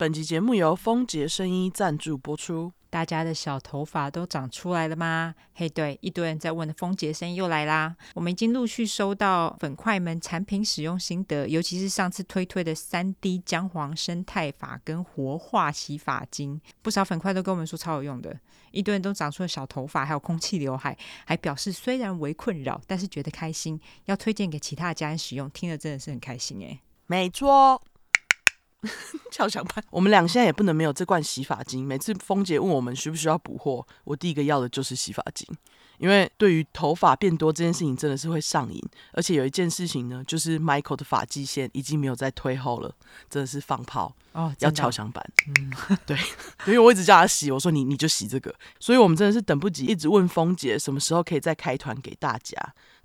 本集节目由丰杰声音赞助播出。大家的小头发都长出来了吗？嘿，对，一堆人在问的丰杰声音又来啦。我们已经陆续收到粉块们产品使用心得，尤其是上次推推的三 D 姜黄生态法跟活化洗发精，不少粉块都跟我们说超有用的。一堆人都长出了小头发，还有空气刘海，还表示虽然为困扰，但是觉得开心，要推荐给其他的家人使用。听了真的是很开心哎。没错。敲响板，我们俩现在也不能没有这罐洗发精。每次峰姐问我们需不需要补货，我第一个要的就是洗发精。因为对于头发变多这件事情，真的是会上瘾。而且有一件事情呢，就是 Michael 的发际线已经没有再推后了，真的是放炮哦，要敲响板。嗯，对，因为我一直叫他洗，我说你你就洗这个，所以我们真的是等不及，一直问峰姐什么时候可以再开团给大家。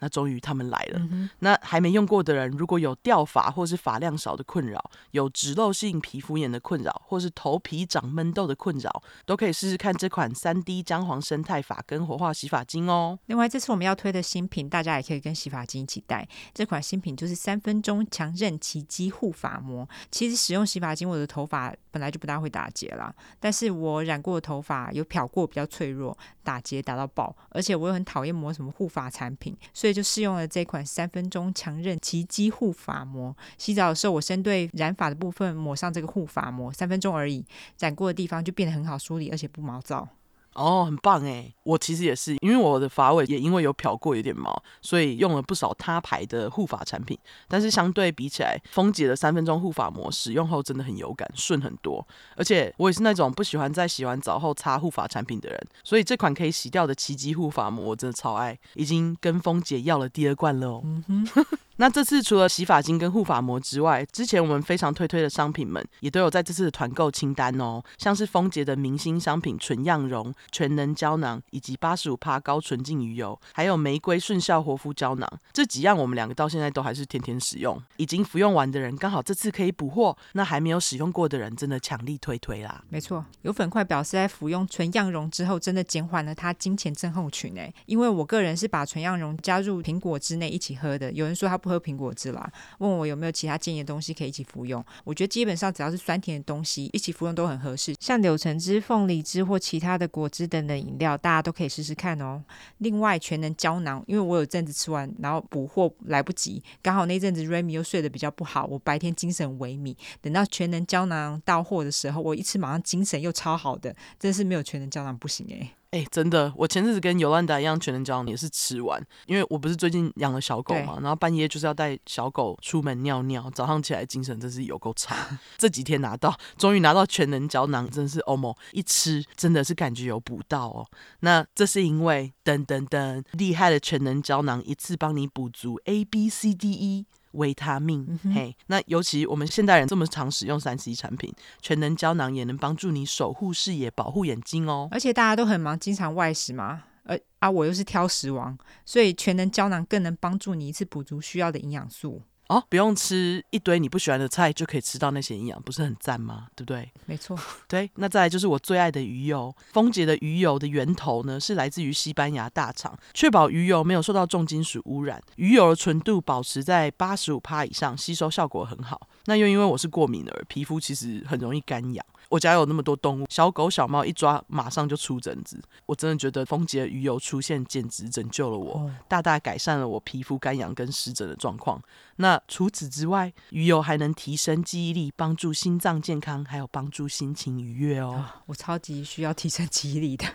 那终于他们来了。嗯、那还没用过的人，如果有掉发或是发量少的困扰，有脂漏性皮肤炎的困扰，或是头皮长闷痘的困扰，都可以试试看这款三 D 姜黄生态发根活化洗发精哦。另外，这次我们要推的新品，大家也可以跟洗发精一起带。这款新品就是三分钟强韧奇迹护发膜。其实使用洗发精，我的头发本来就不大会打结啦，但是我染过的头发有漂过，比较脆弱，打结打到爆，而且我又很讨厌抹什么护发产品，所以就试用了这款三分钟强韧奇迹护发膜。洗澡的时候，我先对染发的部分抹上这个护发膜，三分钟而已，染过的地方就变得很好梳理，而且不毛躁。哦，很棒哎！我其实也是，因为我的发尾也因为有漂过有点毛，所以用了不少他牌的护发产品。但是相对比起来，丰姐的三分钟护发膜使用后真的很有感，顺很多。而且我也是那种不喜欢在洗完澡后擦护发产品的人，所以这款可以洗掉的奇迹护发膜我真的超爱，已经跟丰姐要了第二罐了哦。嗯哼 那这次除了洗发精跟护发膜之外，之前我们非常推推的商品们也都有在这次的团购清单哦，像是丰杰的明星商品纯漾溶全能胶囊，以及八十五趴高纯净鱼油，还有玫瑰顺效活肤胶囊，这几样我们两个到现在都还是天天使用。已经服用完的人刚好这次可以补货，那还没有使用过的人真的强力推推啦。没错，有粉块表示在服用纯漾溶之后，真的减缓了他金钱症候群诶，因为我个人是把纯漾溶加入苹果汁内一起喝的，有人说他不喝苹果汁啦，问我有没有其他建议的东西可以一起服用。我觉得基本上只要是酸甜的东西一起服用都很合适，像柳橙汁、凤梨汁或其他的果汁等等饮料，大家都可以试试看哦。另外，全能胶囊，因为我有阵子吃完，然后补货来不及，刚好那阵子 Remy 又睡得比较不好，我白天精神萎靡。等到全能胶囊到货的时候，我一吃马上精神又超好的，真是没有全能胶囊不行哎。哎、欸，真的，我前阵子跟尤兰达一样，全能胶囊也是吃完，因为我不是最近养了小狗嘛，然后半夜就是要带小狗出门尿尿，早上起来精神真是有够差。这几天拿到，终于拿到全能胶囊，真是欧盟一吃真的是感觉有补到哦。那这是因为噔噔噔厉害的全能胶囊，一次帮你补足 A B C D E。维他命，嗯、嘿，那尤其我们现代人这么常使用三 C 产品，全能胶囊也能帮助你守护视野、保护眼睛哦。而且大家都很忙，经常外食嘛，而啊，我又是挑食王，所以全能胶囊更能帮助你一次补足需要的营养素。哦，不用吃一堆你不喜欢的菜就可以吃到那些营养，不是很赞吗？对不对？没错，对。那再来就是我最爱的鱼油，丰杰的鱼油的源头呢是来自于西班牙大厂，确保鱼油没有受到重金属污染，鱼油的纯度保持在八十五帕以上，吸收效果很好。那又因为我是过敏儿，皮肤其实很容易干痒。我家有那么多动物，小狗小猫一抓马上就出疹子。我真的觉得丰杰鱼油出现简直拯救了我，大大改善了我皮肤干痒跟湿疹的状况。那除此之外，鱼油还能提升记忆力，帮助心脏健康，还有帮助心情愉悦哦。哦，我超级需要提升记忆力的。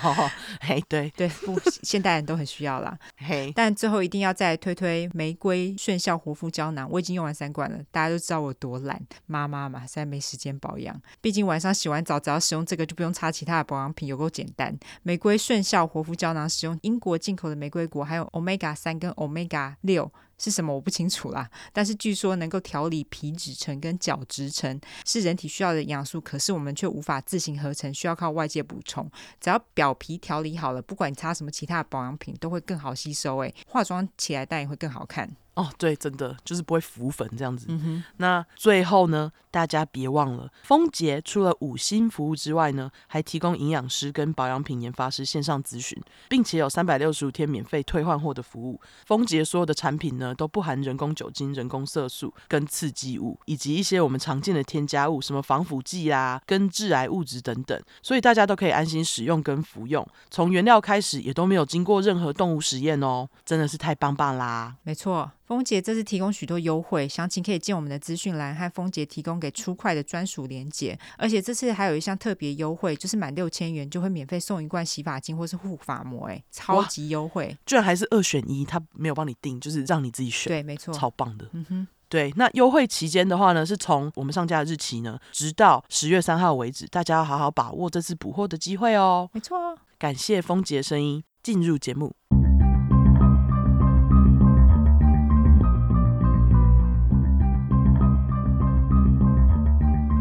嘿，对对，不，现代人都很需要啦。嘿，但最后一定要再推推玫瑰炫效活肤胶囊，我已经用完三罐了。大家都知道我多懒，妈妈嘛，实在没时间保养。毕竟晚上洗完澡，只要使用这个就不用擦其他的保养品，有够简单。玫瑰炫效活肤胶囊使用英国进口的玫瑰果，还有 Omega 三跟 Omega 六。是什么我不清楚啦，但是据说能够调理皮脂层跟角质层，是人体需要的营养素，可是我们却无法自行合成，需要靠外界补充。只要表皮调理好了，不管你擦什么其他的保养品，都会更好吸收。诶，化妆起来当然会更好看。哦，对，真的就是不会浮粉这样子。嗯，那最后呢，大家别忘了，丰杰除了五星服务之外呢，还提供营养师跟保养品研发师线上咨询，并且有三百六十五天免费退换货的服务。丰杰所有的产品呢，都不含人工酒精、人工色素跟刺激物，以及一些我们常见的添加物，什么防腐剂啊、跟致癌物质等等，所以大家都可以安心使用跟服用。从原料开始，也都没有经过任何动物实验哦，真的是太棒棒啦！没错。丰杰这次提供许多优惠，详情可以见我们的资讯栏和丰杰提供给出快的专属链接。而且这次还有一项特别优惠，就是满六千元就会免费送一罐洗发精或是护发膜，哎，超级优惠！居然还是二选一，他没有帮你定，就是让你自己选。对，没错，超棒的。嗯哼，对，那优惠期间的话呢，是从我们上架的日期呢，直到十月三号为止，大家要好好把握这次补货的机会哦。没错，感谢丰杰声音，进入节目。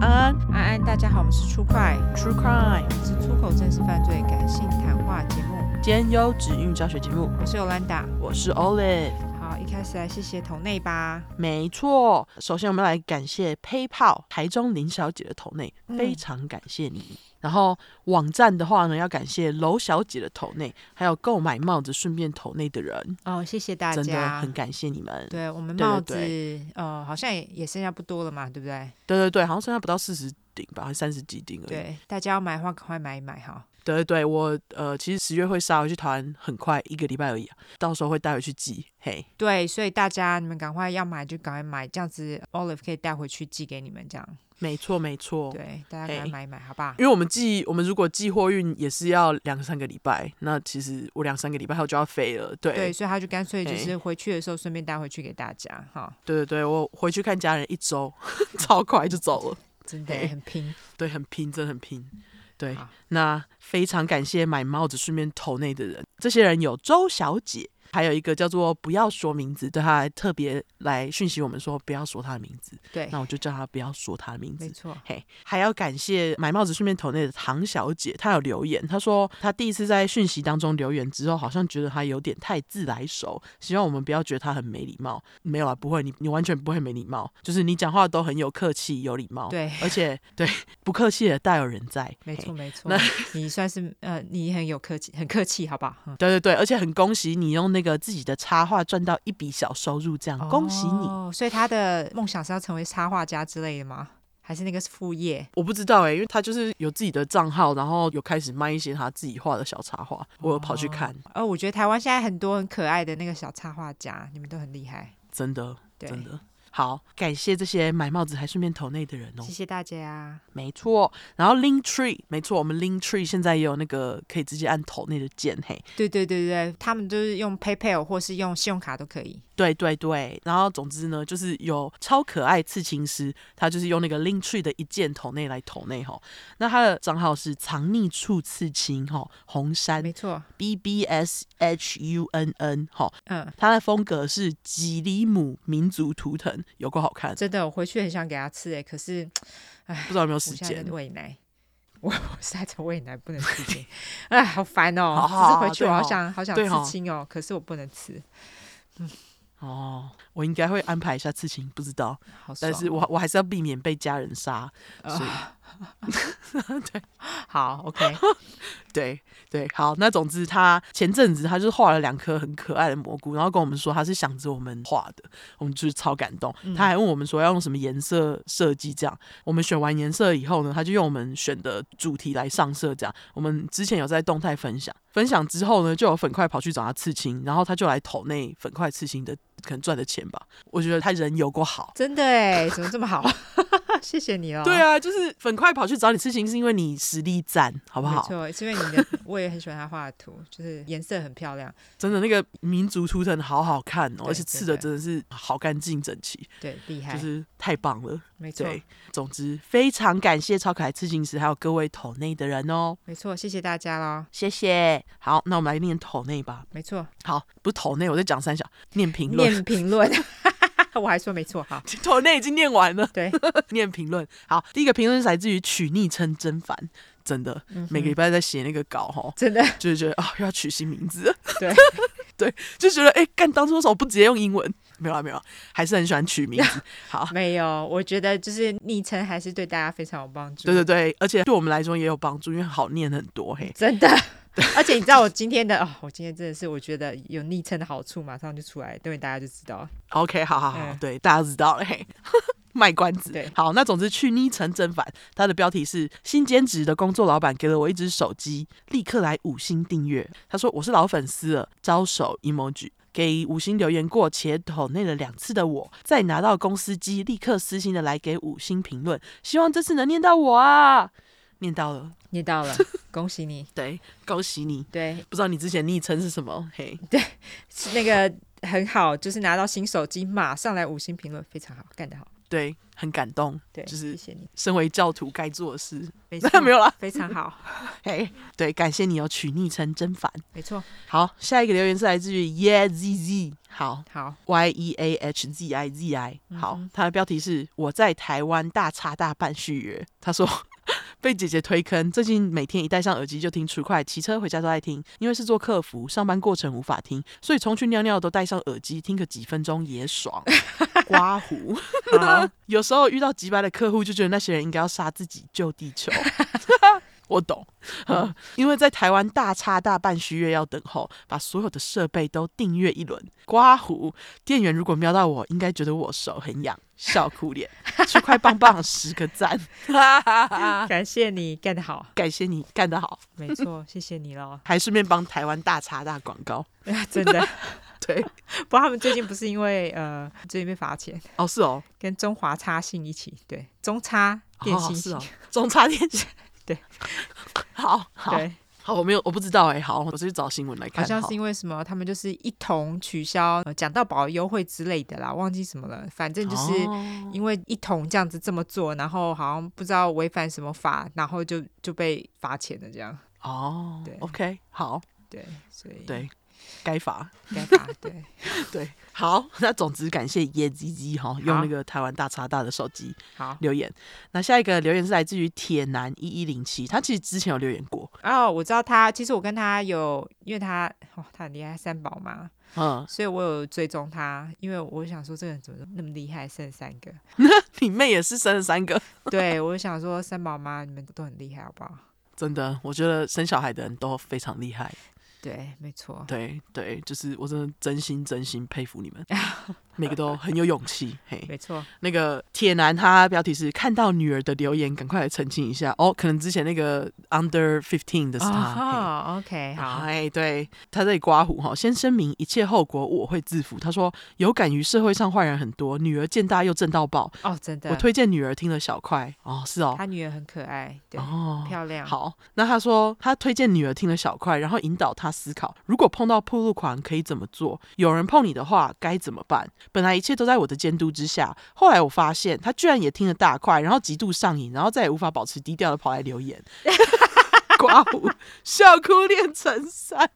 安。安，安安，大家好，我们是出快 True Crime，是出口真实犯罪感性谈话节目，兼优质英语教学节目。我是 Yolanda，我是 Olive。好，一开始来谢谢斗内吧。没错，首先我们来感谢 PayPal 台中林小姐的斗内，非常感谢你。嗯然后网站的话呢，要感谢楼小姐的投内，还有购买帽子顺便投内的人哦，谢谢大家，真的很感谢你们。对我们帽子，对对对呃，好像也也剩下不多了嘛，对不对？对对对，好像剩下不到四十顶吧，还三十几顶而已。对，大家要买的话，赶快买一买哈。对对对，我呃，其实十月会杀回去台湾，很快一个礼拜而已啊，到时候会带回去寄。嘿，对，所以大家你们赶快要买就赶快买，这样子 Olive 可以带回去寄给你们这样。没错，没错。对，大家赶快买一买，好不好？因为我们寄，我们如果寄货运也是要两三个礼拜，那其实我两三个礼拜后就要飞了。对，对，所以他就干脆就是回去的时候顺便带回去给大家哈。对对对，我回去看家人一周，超快就走了，真的很拼，对，很拼，真的很拼。对，那非常感谢买帽子顺便投内的人，这些人有周小姐。还有一个叫做不要说名字，对，他还特别来讯息我们说不要说他的名字。对，那我就叫他不要说他的名字。没错，嘿，还要感谢买帽子顺便投内的唐小姐，她有留言，她说她第一次在讯息当中留言之后，好像觉得她有点太自来熟，希望我们不要觉得她很没礼貌。没有啊，不会，你你完全不会没礼貌，就是你讲话都很有客气、有礼貌。对，而且对不客气的大有人在。没错没错，那你算是呃，你很有客气，很客气，好不好？嗯、对对对，而且很恭喜你用那个自己的插画赚到一笔小收入，这样、哦、恭喜你。所以他的梦想是要成为插画家之类的吗？还是那个是副业？我不知道哎、欸，因为他就是有自己的账号，然后有开始卖一些他自己画的小插画，我有跑去看。哦，我觉得台湾现在很多很可爱的那个小插画家，你们都很厉害，真的，真的。好，感谢这些买帽子还顺便投内的人哦，谢谢大家。没错，然后 Linktree，没错，我们 Linktree 现在也有那个可以直接按投内的键，嘿，对对对对，他们就是用 PayPal 或是用信用卡都可以。对对对，然后总之呢，就是有超可爱刺青师，他就是用那个 Linktree 的一键投内来投内吼。那他的账号是藏匿处刺青吼，红山，没错，B B S H U N N 哈，嗯，他的风格是吉里姆民族图腾。有够好看，真的，我回去很想给他吃哎，可是，唉，不知道有没有时间。喂奶，我我是在在喂奶不能吃，哎，好烦哦，只是回去我好想好，想吃青哦，可是我不能吃，嗯。哦，我应该会安排一下刺青，不知道，但是我我还是要避免被家人杀，所以，呃、对，好，OK，对对，好，那总之他前阵子他就画了两颗很可爱的蘑菇，然后跟我们说他是想着我们画的，我们就是超感动，嗯、他还问我们说要用什么颜色设计，这样，我们选完颜色以后呢，他就用我们选的主题来上色，这样，我们之前有在动态分享，分享之后呢，就有粉块跑去找他刺青，然后他就来投那粉块刺青的。可能赚的钱吧，我觉得他人有够好，真的哎，怎么这么好？谢谢你哦。对啊，就是粉块跑去找你刺青，是因为你实力赞，好不好？没错，是因为你的，我也很喜欢他画的图，就是颜色很漂亮，真的那个民族图腾好好看哦，而且刺的真的是好干净整齐，对，厉害，就是太棒了，没错。总之，非常感谢超可爱刺青师，还有各位桶内的人哦，没错，谢谢大家喽，谢谢。好，那我们来念桶内吧，没错。好，不是斗内，我在讲三小念评论，念评论。我还说没错，好，斗内已经念完了。对，念评论。好，第一个评论是来自于取昵称真烦，真的，嗯、每个礼拜在写那个稿哈，真的就是觉得啊、哦，又要取新名字。对，对，就觉得哎，干当初为什么不直接用英文？没有啊，没有啊，还是很喜欢取名字。好，没有，我觉得就是昵称还是对大家非常有帮助。对对对，而且对我们来说也有帮助，因为好念很多嘿。真的，而且你知道我今天的哦，我今天真的是我觉得有昵称的好处，马上就出来，等会大家就知道了。OK，好好好，嗯、对，大家知道了嘿。卖关子，对，好，那总之去昵称正反，它的标题是新兼职的工作老板给了我一支手机，立刻来五星订阅。他说我是老粉丝了，招手 emoji 给五星留言过且抖内了两次的我，再拿到公司机立刻私信的来给五星评论，希望这次能念到我啊，念到了，念到了，恭喜你，对，恭喜你，对，不知道你之前昵称是什么？嘿，对，是那个很好，就是拿到新手机马上来五星评论，非常好，干得好。对，很感动。对，就是谢谢你。身为教徒该做的事，没错，没有啦，非常好。嘿，对，感谢你有取昵称，真烦。没错。好，下一个留言是来自于 YeahZZ，好好，Y E A H Z I Z I，好，嗯、他的标题是我在台湾大差大办续约。他说。被姐姐推坑，最近每天一戴上耳机就听 True Crime，骑车回家都爱听。因为是做客服，上班过程无法听，所以冲去尿尿都戴上耳机听个几分钟也爽。刮胡，有时候遇到急白的客户，就觉得那些人应该要杀自己救地球。我懂，嗯，因为在台湾大差大办续约要等候，把所有的设备都订阅一轮。刮胡，店员如果瞄到我，应该觉得我手很痒，笑哭脸，出块棒棒十个赞，感谢你干得好，感谢你干得好，没错，谢谢你喽，还顺便帮台湾大差大广告，真的，对，不过他们最近不是因为呃最近被罚钱。哦，是哦，跟中华差信一起，对，中差电信是哦，中差电信。对，好好对好，我没有，我不知道哎、欸，好，我是去找新闻来看。好像是因为什么，他们就是一同取消讲到保优惠之类的啦，忘记什么了。反正就是因为一同这样子这么做，然后好像不知道违反什么法，然后就就被罚钱了这样。哦，对，OK，好，对，所以对。该罚，该罚，对。对，好，那总之感谢椰鸡鸡哈，用那个台湾大叉大的手机好。留言。那下一个留言是来自于铁男一一零七，他其实之前有留言过。哦，我知道他，其实我跟他有，因为他哦，他很厉害，三宝嘛，嗯，所以我有追踪他，因为我想说这个人怎么那么厉害，生了三个，你妹也是生了三个，对，我想说三宝妈你们都很厉害，好不好？真的，我觉得生小孩的人都非常厉害。对，没错。对对，就是我真的真心真心佩服你们，每个都很有勇气。嘿，没错。那个铁男他标题是看到女儿的留言，赶快来澄清一下哦。可能之前那个 under fifteen 的是他。哦，OK，好。哎，对，他在刮胡哈，先声明一切后果我会自负。他说有感于社会上坏人很多，女儿见大又正到爆。哦，真的。我推荐女儿听了小块哦，是哦。他女儿很可爱，对，哦，漂亮。好，那他说他推荐女儿听了小块，然后引导他。思考，如果碰到铺路狂可以怎么做？有人碰你的话该怎么办？本来一切都在我的监督之下，后来我发现他居然也听了大块，然后极度上瘾，然后再也无法保持低调的跑来留言，刮胡笑哭练成山，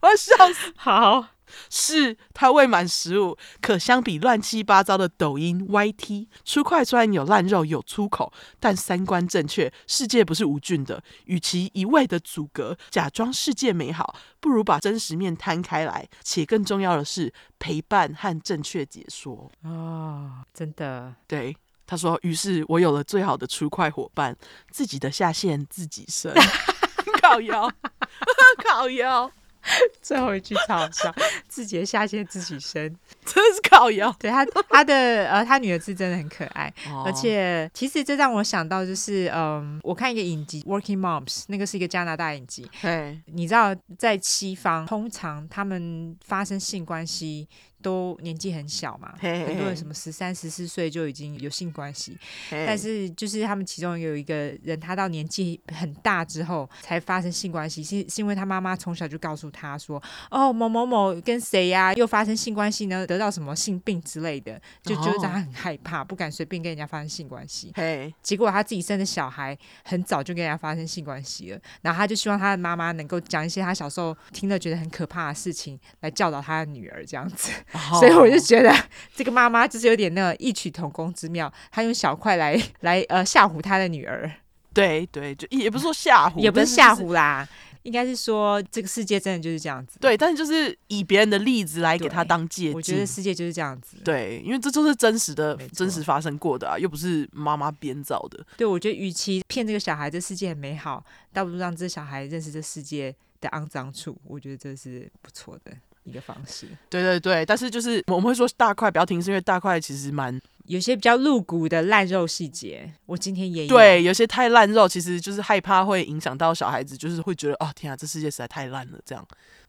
我要笑死，好。是他未满十五，可相比乱七八糟的抖音 YT，出块虽然有烂肉有粗口，但三观正确。世界不是无菌的，与其一味的阻隔，假装世界美好，不如把真实面摊开来。且更重要的是陪伴和正确解说。哦，真的，对他说。于是我有了最好的出块伙伴，自己的下线自己生，靠腰，靠腰。最后一句超好笑，自己的下线自己生，真的是靠腰。对他，他的呃，他女儿是真的很可爱，哦、而且其实这让我想到就是，嗯，我看一个影集《Working Moms》，那个是一个加拿大影集。对你知道在西方，通常他们发生性关系。都年纪很小嘛，嘿嘿嘿很多人什么十三、十四岁就已经有性关系，但是就是他们其中有一个人，他到年纪很大之后才发生性关系，是是因为他妈妈从小就告诉他说，哦，某某某跟谁呀、啊、又发生性关系呢，得到什么性病之类的，就觉得他很害怕，不敢随便跟人家发生性关系。结果他自己生的小孩很早就跟人家发生性关系了，然后他就希望他的妈妈能够讲一些他小时候听了觉得很可怕的事情来教导他的女儿，这样子。所以我就觉得这个妈妈就是有点那个异曲同工之妙，她用小块来来呃吓唬她的女儿。对对，就也不是说吓唬，也不是吓唬啦，应该是说这个世界真的就是这样子。对，但是就是以别人的例子来给他当借鉴。我觉得世界就是这样子。对，因为这就是真实的、真实发生过的啊，又不是妈妈编造的。对，我觉得与其骗这个小孩这世界很美好，倒不如让这小孩认识这世界的肮脏处。我觉得这是不错的一个方式。对对对，但是就是我们会说大块不要停，是因为大块其实蛮。有些比较露骨的烂肉细节，我今天也有。对，有些太烂肉，其实就是害怕会影响到小孩子，就是会觉得哦天啊，这世界实在太烂了这样。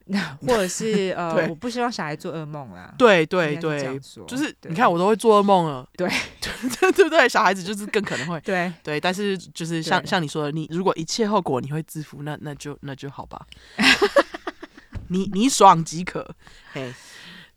或者是呃，我不希望小孩做噩梦啦。对对对，对就是你看我都会做噩梦了。对 对对对，小孩子就是更可能会。对对，但是就是像像你说的，你如果一切后果你会自负，那那就那就好吧。你你爽即可，嘿。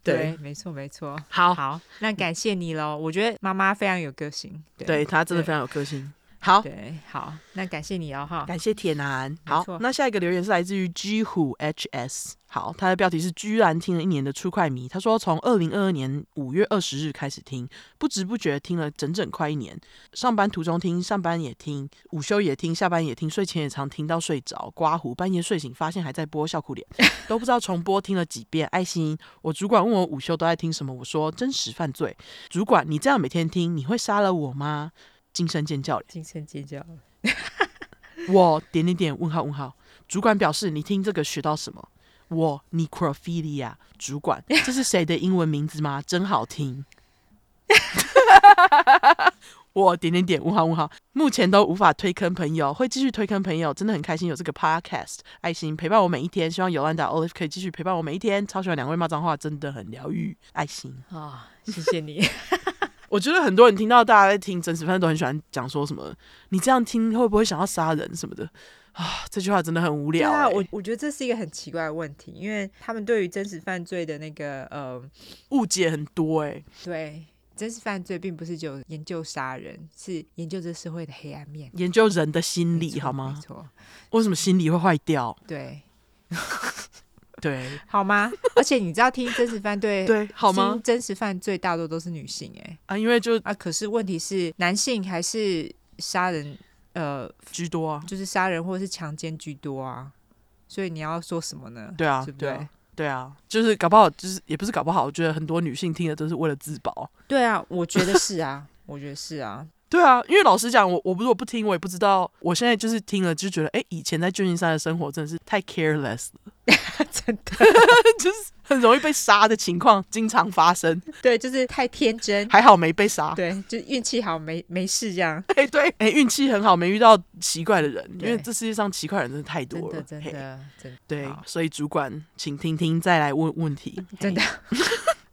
对，对，没错，没错。好，好，那感谢你喽。我觉得妈妈非常有个性，对，对她真的非常有个性。好，对，好，那感谢你哦，哈，感谢铁男。好，那下一个留言是来自于 G 虎 HS。好，他的标题是居然听了一年的出快迷。他说从二零二二年五月二十日开始听，不知不觉听了整整快一年。上班途中听，上班也听，午休也听，下班也听，睡前也常听到睡着。刮胡半夜睡醒发现还在播，笑哭脸，都不知道重播听了几遍。爱心，我主管问我午休都在听什么，我说真实犯罪。主管，你这样每天听，你会杀了我吗？惊声尖叫，惊声尖叫。我点点点问号问号。主管表示你听这个学到什么？我 necrophilia 主管，这是谁的英文名字吗？真好听。我点点点问号问号，目前都无法推坑朋友，会继续推坑朋友，真的很开心有这个 podcast，爱心陪伴我每一天，希望 Yolanda Olive 可以继续陪伴我每一天，超喜欢两位骂脏话，真的很疗愈，爱心啊、哦，谢谢你。我觉得很多人听到大家在听真实，反正都很喜欢讲说什么，你这样听会不会想要杀人什么的。啊，这句话真的很无聊、欸。对啊，我我觉得这是一个很奇怪的问题，因为他们对于真实犯罪的那个呃误解很多、欸。哎，对，真实犯罪并不是就研究杀人，是研究这社会的黑暗面，研究人的心理，好吗？没错。为什么心理会坏掉？对，对，好吗？而且你知道，听真实犯罪，对，好吗？真实犯罪大多都是女性、欸，哎啊，因为就啊，可是问题是男性还是杀人？呃，居多啊，就是杀人或者是强奸居多啊，所以你要说什么呢？对啊，对不对？对啊，对啊，就是搞不好，就是也不是搞不好，我觉得很多女性听的都是为了自保。对啊，我觉得是啊，我觉得是啊。对啊，因为老实讲，我我如果不听，我也不知道。我现在就是听了，就觉得，哎，以前在旧金山的生活真的是太 careless 了，真的，就是很容易被杀的情况经常发生。对，就是太天真，还好没被杀。对，就运气好，没没事这样。哎，对，哎，运气很好，没遇到奇怪的人，因为这世界上奇怪的人真的太多了，真的，真的，真的。对，所以主管，请听听，再来问问题。真的。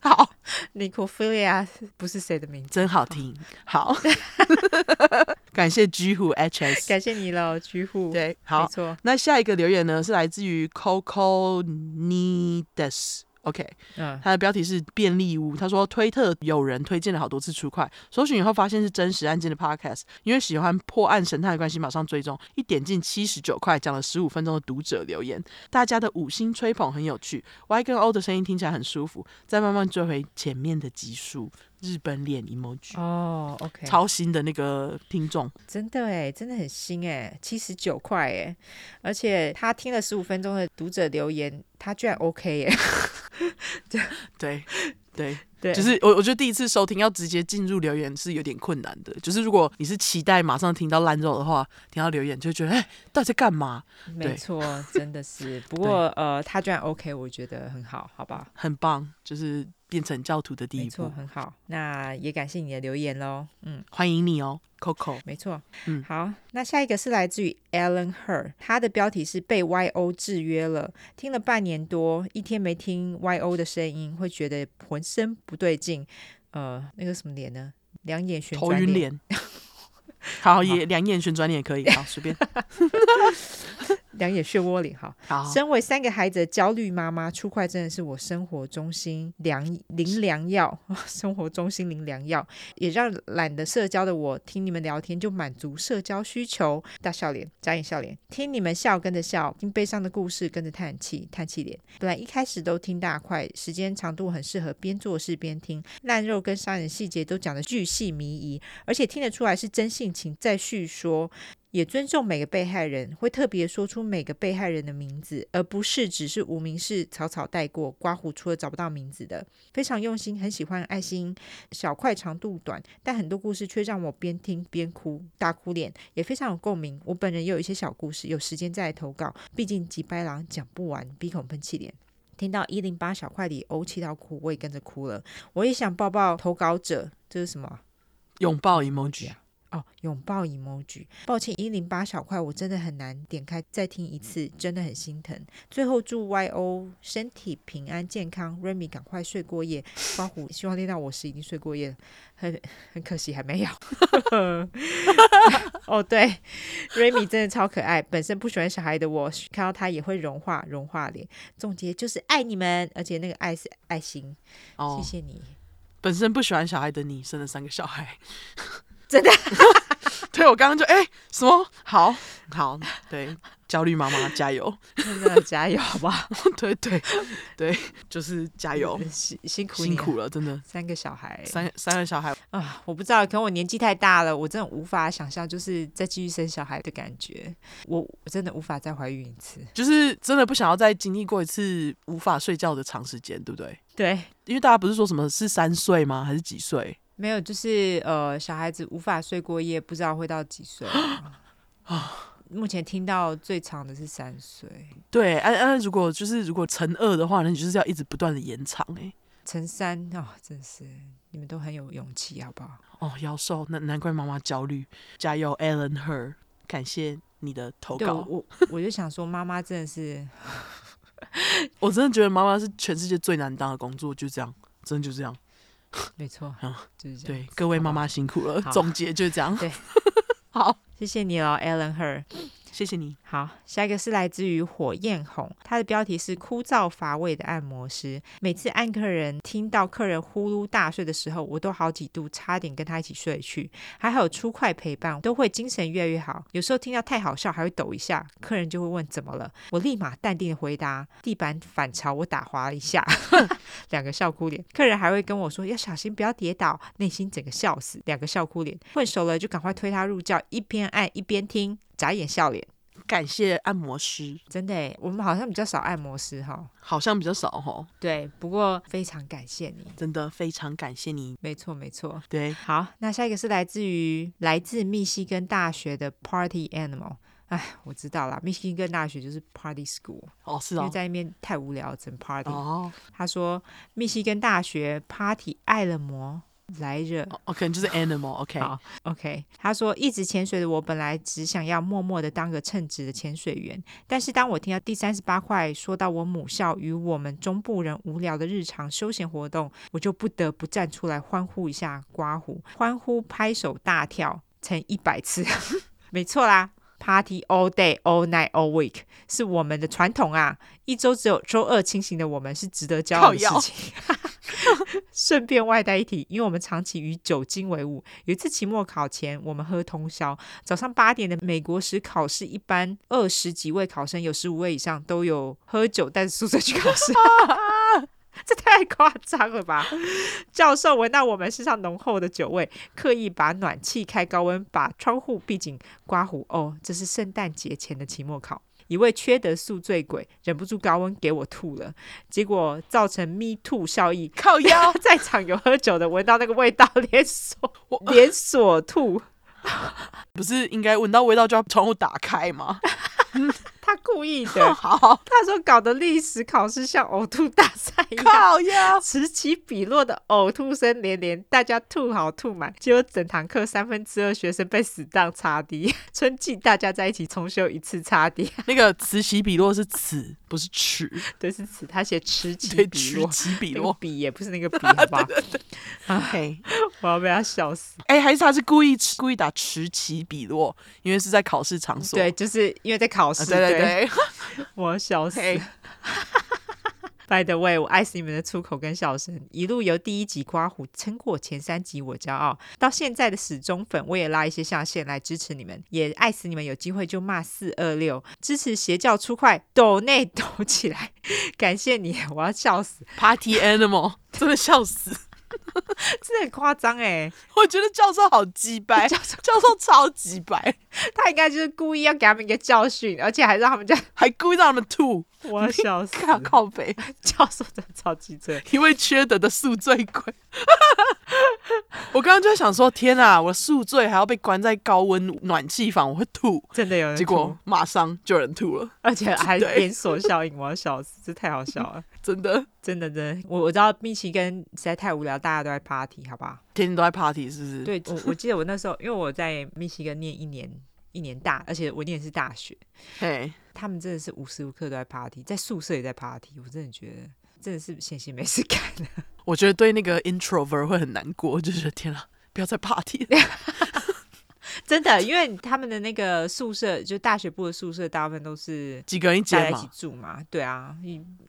好，Necrophilia 不是谁的名字，真好听。好，感谢 G 虎 HS，感谢你了，G 虎。对，好，没错。那下一个留言呢，是来自于 Coco Nides。OK，嗯，他的标题是便利屋。他说推特有人推荐了好多次出快，搜寻以后发现是真实案件的 Podcast，因为喜欢破案神探的关系，马上追踪。一点进七十九块，讲了十五分钟的读者留言，大家的五星吹捧很有趣，Y 跟 O 的声音听起来很舒服。再慢慢追回前面的集数。日本脸 emoji 哦，OK，超新的那个听众，真的哎，真的很新哎，七十九块哎，而且他听了十五分钟的读者留言，他居然 OK 耶，对对对。对，就是我，我觉得第一次收听要直接进入留言是有点困难的。就是如果你是期待马上听到烂肉的话，听到留言就觉得，哎，到底在干嘛？没错，真的是。不过呃，他居然 OK，我觉得很好，好吧？很棒，就是变成教徒的第一步，没错，很好。那也感谢你的留言喽，嗯，欢迎你哦，Coco。没错，嗯，好。那下一个是来自于 Alan Her，他的标题是被 YO 制约了，听了半年多，一天没听 YO 的声音，会觉得浑身。不对劲，呃，那个什么脸呢？两眼旋转脸，头晕脸。好，也 两眼旋转脸也可以，好，随便。两眼漩涡里哈。好，身为三个孩子的焦虑妈妈，出快真的是我生活中心良灵良药，生活中心灵良药，也让懒得社交的我听你们聊天就满足社交需求。大笑脸，眨眼笑脸，听你们笑跟着笑，听悲伤的故事跟着叹气，叹气脸。本来一开始都听大块，时间长度很适合边做事边听，烂肉跟杀人细节都讲的巨细靡遗，而且听得出来是真性情在叙说。也尊重每个被害人，会特别说出每个被害人的名字，而不是只是无名氏草草带过。刮胡除了找不到名字的，非常用心，很喜欢爱心小块，长度短，但很多故事却让我边听边哭，大哭脸，也非常有共鸣。我本人也有一些小故事，有时间再来投稿，毕竟吉白狼讲不完，鼻孔喷气脸。听到一零八小块里怄气到哭，我也跟着哭了。我也想抱抱投稿者，这是什么？拥抱 emoji 啊。哦，拥抱 emoji。抱歉，一零八小块，我真的很难点开再听一次，真的很心疼。最后祝 YO 身体平安健康，Remy 赶快睡过夜。花虎希望练到我时已经睡过夜了，很很可惜还没有。哦，对，Remy 真的超可爱。本身不喜欢小孩的我，看到他也会融化融化脸。总结就是爱你们，而且那个爱是爱心。哦，谢谢你。本身不喜欢小孩的你，生了三个小孩。真的，对，我刚刚就哎、欸，什么？好好，对，焦虑妈妈加油，真的加油好不好？对对对，就是加油，辛辛苦辛苦了，真的，三个小孩，三三个小孩。啊，我不知道，可能我年纪太大了，我真的无法想象，就是再继续生小孩的感觉，我我真的无法再怀孕一次，就是真的不想要再经历过一次无法睡觉的长时间，对不对？对，因为大家不是说什么是三岁吗？还是几岁？没有，就是呃，小孩子无法睡过夜，不知道会到几岁 啊？目前听到最长的是三岁。对，哎、啊、哎、啊，如果就是如果乘二的话，那你就是要一直不断的延长哎。乘三哦，真是你们都很有勇气，好不好？哦，妖兽，那难怪妈妈焦虑，加油，Alan Her，感谢你的投稿。我我就想说，妈妈真的是，我真的觉得妈妈是全世界最难当的工作，就这样，真的就这样。没错，嗯，就是这样。对，各位妈妈辛苦了。总结就是这样。对，好，谢谢你了，Alan Her。谢谢你。好，下一个是来自于火焰红，它的标题是枯燥乏味的按摩师。每次按客人听到客人呼噜大睡的时候，我都好几度差点跟他一起睡去。还好有出快陪伴，都会精神越来越好。有时候听到太好笑，还会抖一下，客人就会问怎么了，我立马淡定的回答：地板反潮，我打滑了一下，两个笑哭脸。客人还会跟我说要小心，不要跌倒，内心整个笑死，两个笑哭脸。混熟了就赶快推他入教，一边按一边听。眨眼笑脸，感谢按摩师，真的耶，我们好像比较少按摩师哈，好像比较少哈。对，不过非常感谢你，真的非常感谢你。没错，没错。对，好，那下一个是来自于来自密西根大学的 Party Animal。哎，我知道了，密西根大学就是 Party School 哦，是哦，因为在那边太无聊，整 Party。哦，他说密西根大学 Party 爱了魔。来着，OK，就是 animal，OK，okay. 好，OK。他说，一直潜水的我，本来只想要默默的当个称职的潜水员，但是当我听到第三十八块说到我母校与我们中部人无聊的日常休闲活动，我就不得不站出来欢呼一下，刮胡，欢呼，拍手大跳，乘一百次，没错啦，Party all day, all night, all week，是我们的传统啊，一周只有周二清醒的我们是值得骄傲的事情。顺便外带一提，因为我们长期与酒精为伍。有一次期末考前，我们喝通宵，早上八点的美国史考试，一般二十几位考生，有十五位以上都有喝酒带着宿舍去考试，这太夸张了吧？教授闻到我们身上浓厚的酒味，刻意把暖气开高温，把窗户闭紧，刮胡。哦，这是圣诞节前的期末考。一位缺德宿醉鬼忍不住高温给我吐了，结果造成 me too 效应，靠腰 在场有喝酒的闻到那个味道连锁连锁吐，不是应该闻到味道就要窗户打开吗？他故意的，好，他说搞得历史考试像呕吐大赛一样，此起彼落的呕吐声连连，大家吐好吐满，结果整堂课三分之二学生被死当擦地。春季大家在一起重修一次擦地，那个此起彼落是此，不是尺，对，是尺。他写迟起比落，比落，笔也不是那个笔，好吧？对对对 OK，我要被他笑死。哎、欸，还是他是故意故意打迟起比落，因为是在考试场所。对，就是因为在考试。对对对。对我要笑死！By the way，我爱死你们的粗口跟笑声，一路由第一集刮胡撑过前三集，我骄傲。到现在的死忠粉，我也拉一些下线来支持你们，也爱死你们。有机会就骂四二六，支持邪教出快，抖内抖起来，感谢你！我要笑死，Party Animal，真的笑死，真的很夸张哎！我觉得教授好鸡掰，教授教授超鸡掰。他应该就是故意要给他们一个教训，而且还让他们这样，还故意让他们吐。我要笑死！靠靠北，教授真的超级醉，因为缺德的宿醉鬼。我刚刚就在想说，天啊，我宿醉还要被关在高温暖气房，我会吐。真的有人吐，结果马上就有人吐了，而且还连锁效应，我要笑死，这太好笑了，真的，真的，真的。我我知道密西根实在太无聊，大家都在 party，好不好？天天都在 party，是不是？对，我我记得我那时候，因为我在密西根念一年。一年大，而且我念的是大学。嘿，他们真的是无时无刻都在 party，在宿舍也在 party。我真的觉得，真的是闲闲没事干。我觉得对那个 introvert 会很难过，就觉得天啊，不要再 party 了。真的，因为他们的那个宿舍，就大学部的宿舍，大部分都是几个人一间一起住嘛。对啊，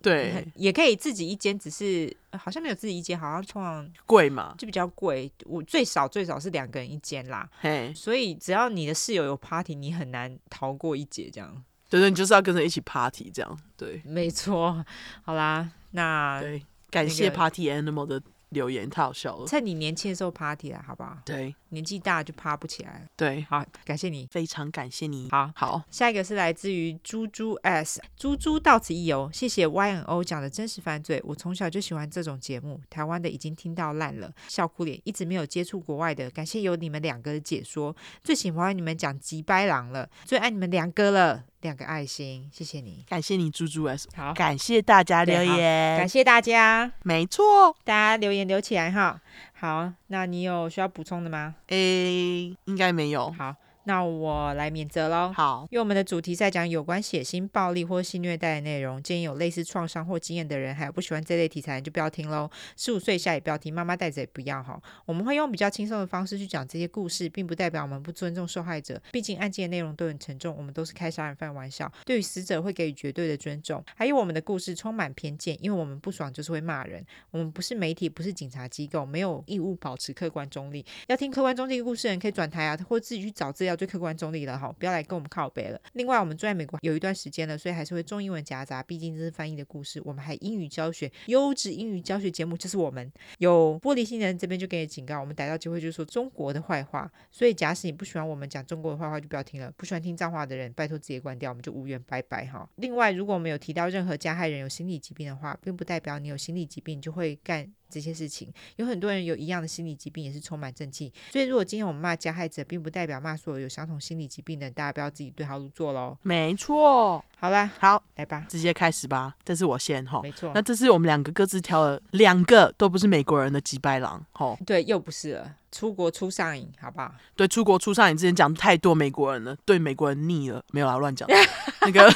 对，也可以自己一间，只是好像没有自己一间，好像通常贵嘛，就比较贵。我最少最少是两个人一间啦。所以只要你的室友有 party，你很难逃过一劫。这样，对对，你就是要跟着一起 party，这样对，没错。好啦，那对，感谢 party animal 的。留言太好笑了，趁你年轻的时候 party 啦，好不好？对，年纪大就趴不起来了。对，好，感谢你，非常感谢你。好好，下一个是来自于猪猪 S，猪猪到此一游，谢谢 YNO 讲的真实犯罪。我从小就喜欢这种节目，台湾的已经听到烂了，笑哭脸，一直没有接触国外的，感谢有你们两个的解说，最喜欢你们讲吉白狼了，最爱你们两个了。两个爱心，谢谢你，感谢你，猪猪 S。好，感谢大家留言，感谢大家，没错，大家留言留起来哈。好，那你有需要补充的吗？诶，应该没有。好。那我来免责喽。好，因为我们的主题在讲有关血腥、暴力或性虐待的内容，建议有类似创伤或经验的人，还有不喜欢这类题材就不要听喽。十五岁以下也不要听，妈妈带着也不要哈。我们会用比较轻松的方式去讲这些故事，并不代表我们不尊重受害者。毕竟案件的内容都很沉重，我们都是开杀人犯玩笑，对于死者会给予绝对的尊重。还有我们的故事充满偏见，因为我们不爽就是会骂人。我们不是媒体，不是警察机构，没有义务保持客观中立。要听客观中立的故事的人可以转台啊，或自己去找资料，最客观中立了。哈，不要来跟我们靠北了。另外，我们住在美国有一段时间了，所以还是会中英文夹杂，毕竟这是翻译的故事。我们还英语教学，优质英语教学节目就是我们。有玻璃心的人这边就给你警告，我们逮到机会就说中国的坏话。所以，假使你不喜欢我们讲中国的坏话，就不要听了。不喜欢听脏话的人，拜托直接关掉，我们就无缘拜拜哈。另外，如果我们有提到任何加害人有心理疾病的话，并不代表你有心理疾病就会干。这些事情，有很多人有一样的心理疾病，也是充满正气。所以，如果今天我们骂加害者，并不代表骂所有有相同心理疾病的人，大家不要自己对号入座喽。没错，好啦，好，来吧，直接开始吧。这是我先哈，没错。那这是我们两个各自挑了两个都不是美国人的吉白狼，吼，对，又不是了。出国出上瘾，好不好？对，出国出上瘾之前讲太多美国人了，对美国人腻了，没有啦，乱讲。那个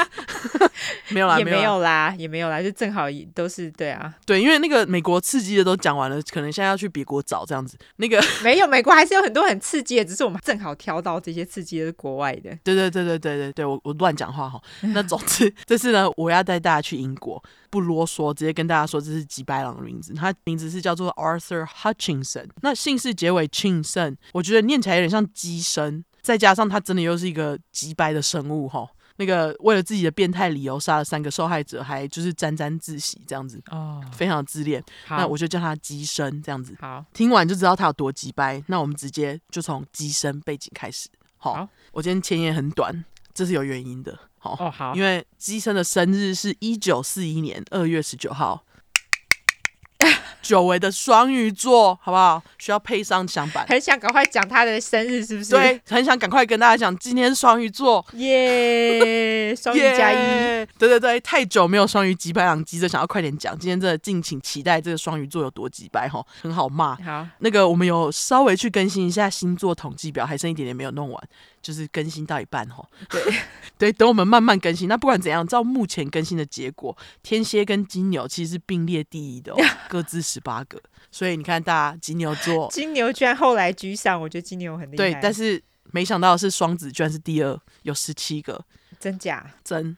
没有啦，也没有啦，也没有啦，就正好都是对啊。对，因为那个美国刺激的都讲完了，可能现在要去别国找这样子。那个 没有，美国还是有很多很刺激的，只是我们正好挑到这些刺激的是国外的。对对对对对对对，我我乱讲话哈。那总之这次呢，我要带大家去英国。不啰嗦，直接跟大家说，这是吉白狼的名字。他名字是叫做 Arthur Hutchinson，那姓氏结尾 Chinson，我觉得念起来有点像鸡生，再加上他真的又是一个吉白的生物哈。那个为了自己的变态理由杀了三个受害者，还就是沾沾自喜这样子哦，非常的自恋。那我就叫他鸡生这样子。好，听完就知道他有多吉白。那我们直接就从鸡生背景开始。好，好，我今天前言很短，这是有原因的。好哦，好，因为机生的生日是一九四一年二月十九号，久违的双鱼座，好不好？需要配上响板，很想赶快讲他的生日，是不是？对，很想赶快跟大家讲，今天是双鱼座，耶，双鱼加一，对对对，太久没有双鱼吉白狼，急着想要快点讲，今天真的敬请期待这个双鱼座有多吉白哈，很好骂。好，那个我们有稍微去更新一下星座统计表，还剩一点点没有弄完。就是更新到一半哈，对对，等我们慢慢更新。那不管怎样，照目前更新的结果，天蝎跟金牛其实是并列第一的哦，各自十八个。所以你看，大家金牛座，金牛居然后来居上，我觉得金牛很厉害。对，但是没想到是双子居然是第二，有十七个，真假？真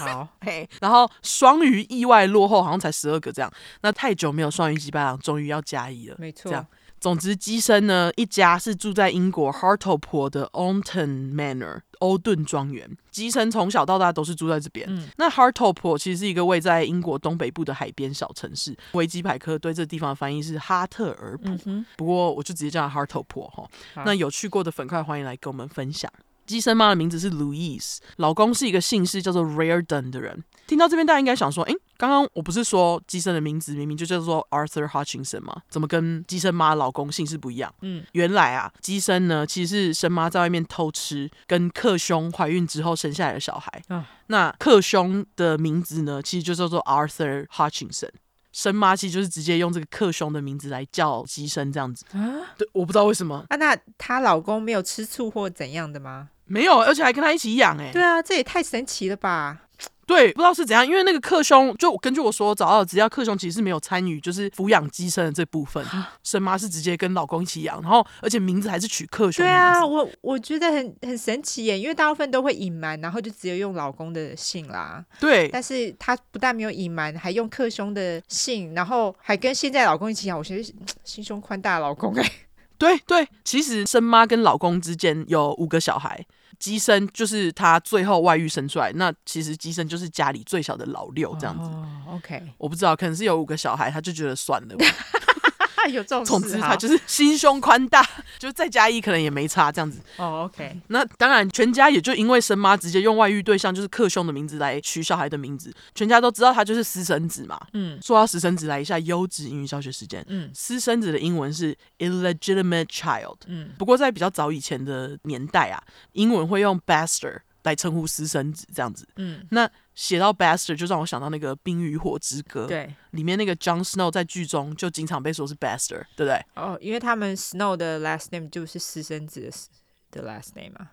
好嘿。然后双鱼意外落后，好像才十二个这样。那太久没有双鱼击败了，终于要加一了，没错。这样。总之，机身呢一家是住在英国 Hartlepool 的 Alton Manor 欧顿庄园。机身从小到大都是住在这边。嗯、那 Hartlepool 其实是一个位在英国东北部的海边小城市。维基百科对这地方的翻译是哈特尔普，嗯、不过我就直接叫它 Hartlepool 哈。那有去过的粉块欢迎来跟我们分享。机身妈的名字是 Louise，老公是一个姓氏叫做 Reardon 的人。听到这边，大家应该想说，诶，刚刚我不是说机身的名字明明就叫做 Arthur Hutchinson 吗？怎么跟机身妈老公姓氏不一样？嗯，原来啊，机身呢其实是生妈在外面偷吃，跟克兄怀孕之后生下来的小孩。嗯，那克兄的名字呢，其实就叫做 Arthur Hutchinson。生妈其实就是直接用这个克兄的名字来叫机身这样子啊？对，我不知道为什么。啊，那她老公没有吃醋或怎样的吗？没有，而且还跟她一起养哎。对啊，这也太神奇了吧！对，不知道是怎样，因为那个克兄，就根据我说找到的资料，克兄其实是没有参与，就是抚养乩身的这部分，生妈是直接跟老公一起养，然后而且名字还是取克兄。对啊，我我觉得很很神奇耶，因为大部分都会隐瞒，然后就只有用老公的姓啦。对，但是他不但没有隐瞒，还用克兄的姓，然后还跟现在老公一起养，我觉得 心胸宽大的老公哎。对对，其实生妈跟老公之间有五个小孩。乩身就是他最后外遇生出来，那其实乩身就是家里最小的老六这样子。Oh, OK，我不知道，可能是有五个小孩，他就觉得算了。有这种，总之他就是心胸宽大，就再加一可能也没差这样子。哦、oh,，OK。那当然，全家也就因为生妈直接用外遇对象就是克兄的名字来取小孩的名字，全家都知道他就是私生子嘛。嗯，说到私生子，来一下优质英语教学时间。嗯，私生子的英文是 illegitimate child。嗯，不过在比较早以前的年代啊，英文会用 bastard 来称呼私生子这样子。嗯，那。写到 bastard 就让我想到那个《冰与火之歌》，对，里面那个 Jon Snow 在剧中就经常被说是 bastard，对不对？哦，因为他们 Snow 的 last name 就是私生子的 last name 嘛。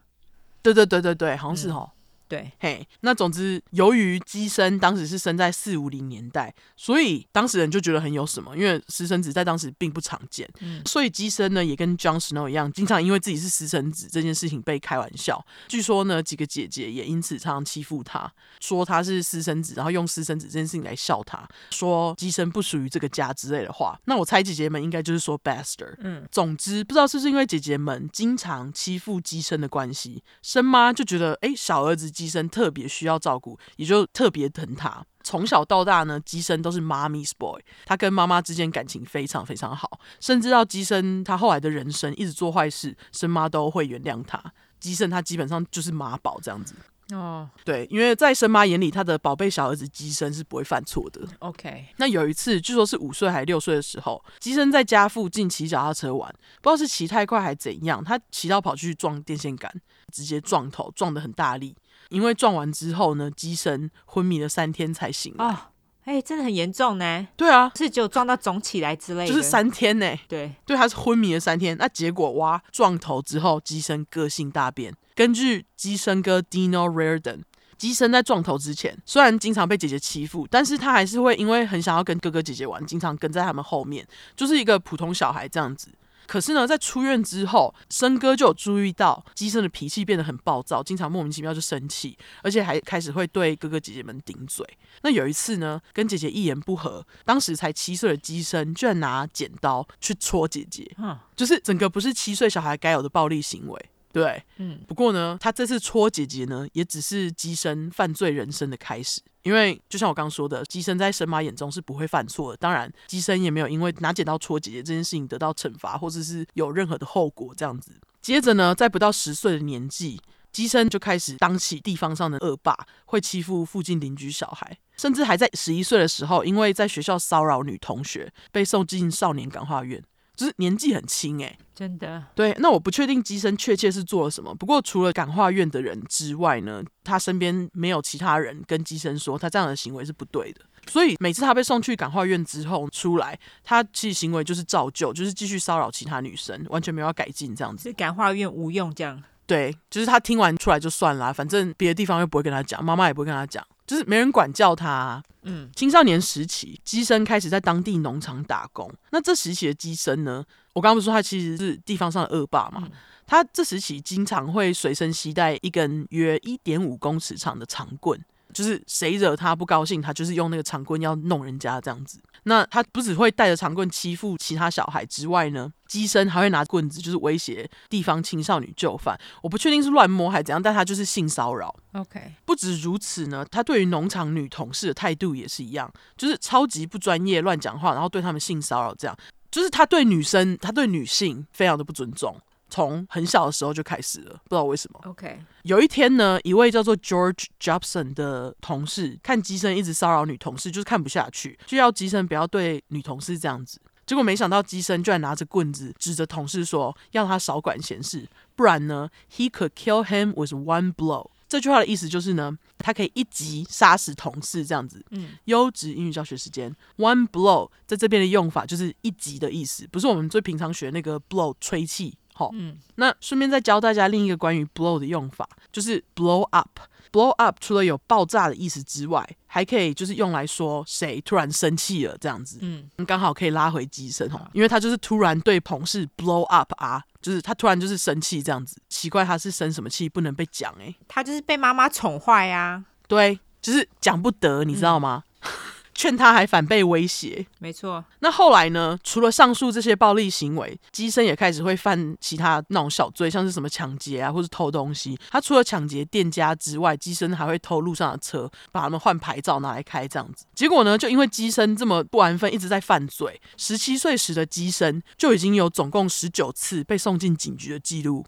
对对对对对，好像是哦。嗯对，嘿，那总之，由于机身当时是生在四五零年代，所以当时人就觉得很有什么，因为私生子在当时并不常见，嗯，所以机身呢也跟 John Snow 一样，经常因为自己是私生子这件事情被开玩笑。据说呢，几个姐姐也因此常常欺负他，说他是私生子，然后用私生子这件事情来笑他，说机身不属于这个家之类的话。那我猜姐姐们应该就是说 bastard，嗯，总之不知道是不是因为姐姐们经常欺负机身的关系，生妈就觉得哎，小儿子。乩身特别需要照顾，也就特别疼他。从小到大呢，机身都是 mommy's boy，他跟妈妈之间感情非常非常好，甚至到机身他后来的人生一直做坏事，生妈都会原谅他。机身他基本上就是妈宝这样子。哦，对，因为在生妈眼里，他的宝贝小儿子机身是不会犯错的。OK，那有一次，据说是五岁还是六岁的时候，机身在家附近骑脚踏车玩，不知道是骑太快还怎样，他骑到跑去撞电线杆，直接撞头，撞得很大力。因为撞完之后呢，机身昏迷了三天才醒来。哦，哎、欸，真的很严重呢。对啊，是只有撞到肿起来之类的，就是三天呢。对，对，他是昏迷了三天。那结果哇，撞头之后，机身个性大变。根据机身哥 Dino Reardon，机身在撞头之前，虽然经常被姐姐欺负，但是他还是会因为很想要跟哥哥姐姐玩，经常跟在他们后面，就是一个普通小孩这样子。可是呢，在出院之后，生哥就有注意到机身的脾气变得很暴躁，经常莫名其妙就生气，而且还开始会对哥哥姐姐们顶嘴。那有一次呢，跟姐姐一言不合，当时才七岁的机身居然拿剪刀去戳姐姐，嗯，就是整个不是七岁小孩该有的暴力行为。对，嗯，不过呢，他这次戳姐姐呢，也只是机身犯罪人生的开始。因为就像我刚刚说的，机身在神马眼中是不会犯错的。当然，机身也没有因为拿剪刀戳姐姐这件事情得到惩罚，或者是有任何的后果这样子。接着呢，在不到十岁的年纪，机身就开始当起地方上的恶霸，会欺负附近邻居小孩，甚至还在十一岁的时候，因为在学校骚扰女同学，被送进少年感化院。就是年纪很轻哎、欸，真的。对，那我不确定机身确切是做了什么。不过除了感化院的人之外呢，他身边没有其他人跟机身说他这样的行为是不对的。所以每次他被送去感化院之后出来，他其实行为就是照旧，就是继续骚扰其他女生，完全没有要改进这样子。是感化院无用这样？对，就是他听完出来就算了，反正别的地方又不会跟他讲，妈妈也不会跟他讲。就是没人管教他啊。嗯，青少年时期，机身开始在当地农场打工。那这时期的机身呢？我刚刚不是说他其实是地方上的恶霸嘛？他这时期经常会随身携带一根约一点五公尺长的长棍。就是谁惹他不高兴，他就是用那个长棍要弄人家这样子。那他不只会带着长棍欺负其他小孩之外呢，机身还会拿棍子就是威胁地方青少女就范。我不确定是乱摸还是怎样，但他就是性骚扰。OK，不止如此呢，他对于农场女同事的态度也是一样，就是超级不专业，乱讲话，然后对他们性骚扰这样。就是他对女生，他对女性非常的不尊重。从很小的时候就开始了，不知道为什么。OK，有一天呢，一位叫做 George Jobson 的同事看机身一直骚扰女同事，就是看不下去，就要机身不要对女同事这样子。结果没想到机身居然拿着棍子指着同事说，要他少管闲事，不然呢，he could kill him with one blow。这句话的意思就是呢，他可以一击杀死同事这样子。嗯，优质英语教学时间，one blow 在这边的用法就是一击的意思，不是我们最平常学那个 blow 吹气。好，嗯，那顺便再教大家另一个关于 blow 的用法，就是 blow up。blow up 除了有爆炸的意思之外，还可以就是用来说谁突然生气了这样子。嗯，刚好可以拉回机身哈，因为他就是突然对同事 blow up 啊。就是他突然就是生气这样子，奇怪他是生什么气，不能被讲哎、欸，他就是被妈妈宠坏呀，对，就是讲不得，你知道吗？嗯劝他还反被威胁，没错。那后来呢？除了上述这些暴力行为，机身也开始会犯其他那种小罪，像是什么抢劫啊，或是偷东西。他除了抢劫店家之外，机身还会偷路上的车，把他们换牌照拿来开，这样子。结果呢，就因为机身这么不安分，一直在犯罪。十七岁时的机身就已经有总共十九次被送进警局的记录，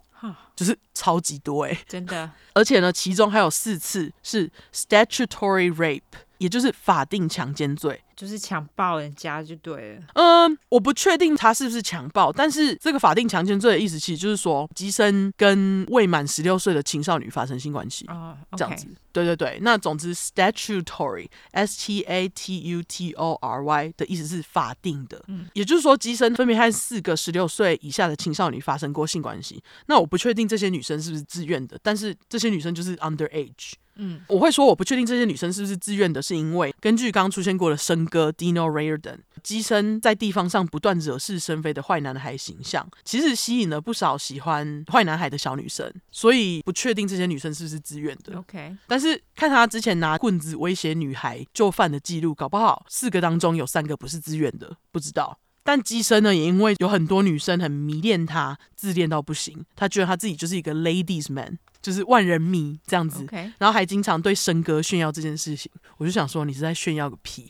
就是超级多哎、欸，真的。而且呢，其中还有四次是 statutory rape。也就是法定强奸罪。就是强暴人家就对了。嗯，我不确定他是不是强暴，但是这个法定强奸罪的意思，其实就是说，机身跟未满十六岁的青少女发生性关系哦，oh. 这样子。对对对，那总之，statutory，s t a t u t o r y 的意思是法定的，嗯，也就是说，机身分别和四个十六岁以下的青少女发生过性关系。那我不确定这些女生是不是自愿的，但是这些女生就是 underage。嗯，我会说我不确定这些女生是不是自愿的，是因为根据刚刚出现过的生哥 Dino Reardon，机身在地方上不断惹是生非的坏男孩形象，其实吸引了不少喜欢坏男孩的小女生，所以不确定这些女生是不是自愿的。OK，但是看他之前拿棍子威胁女孩就范的记录，搞不好四个当中有三个不是自愿的，不知道。但机身呢，也因为有很多女生很迷恋他，自恋到不行，他觉得他自己就是一个 ladies man。就是万人迷这样子.然后还经常对生哥炫耀这件事情。我就想说，你是在炫耀个屁！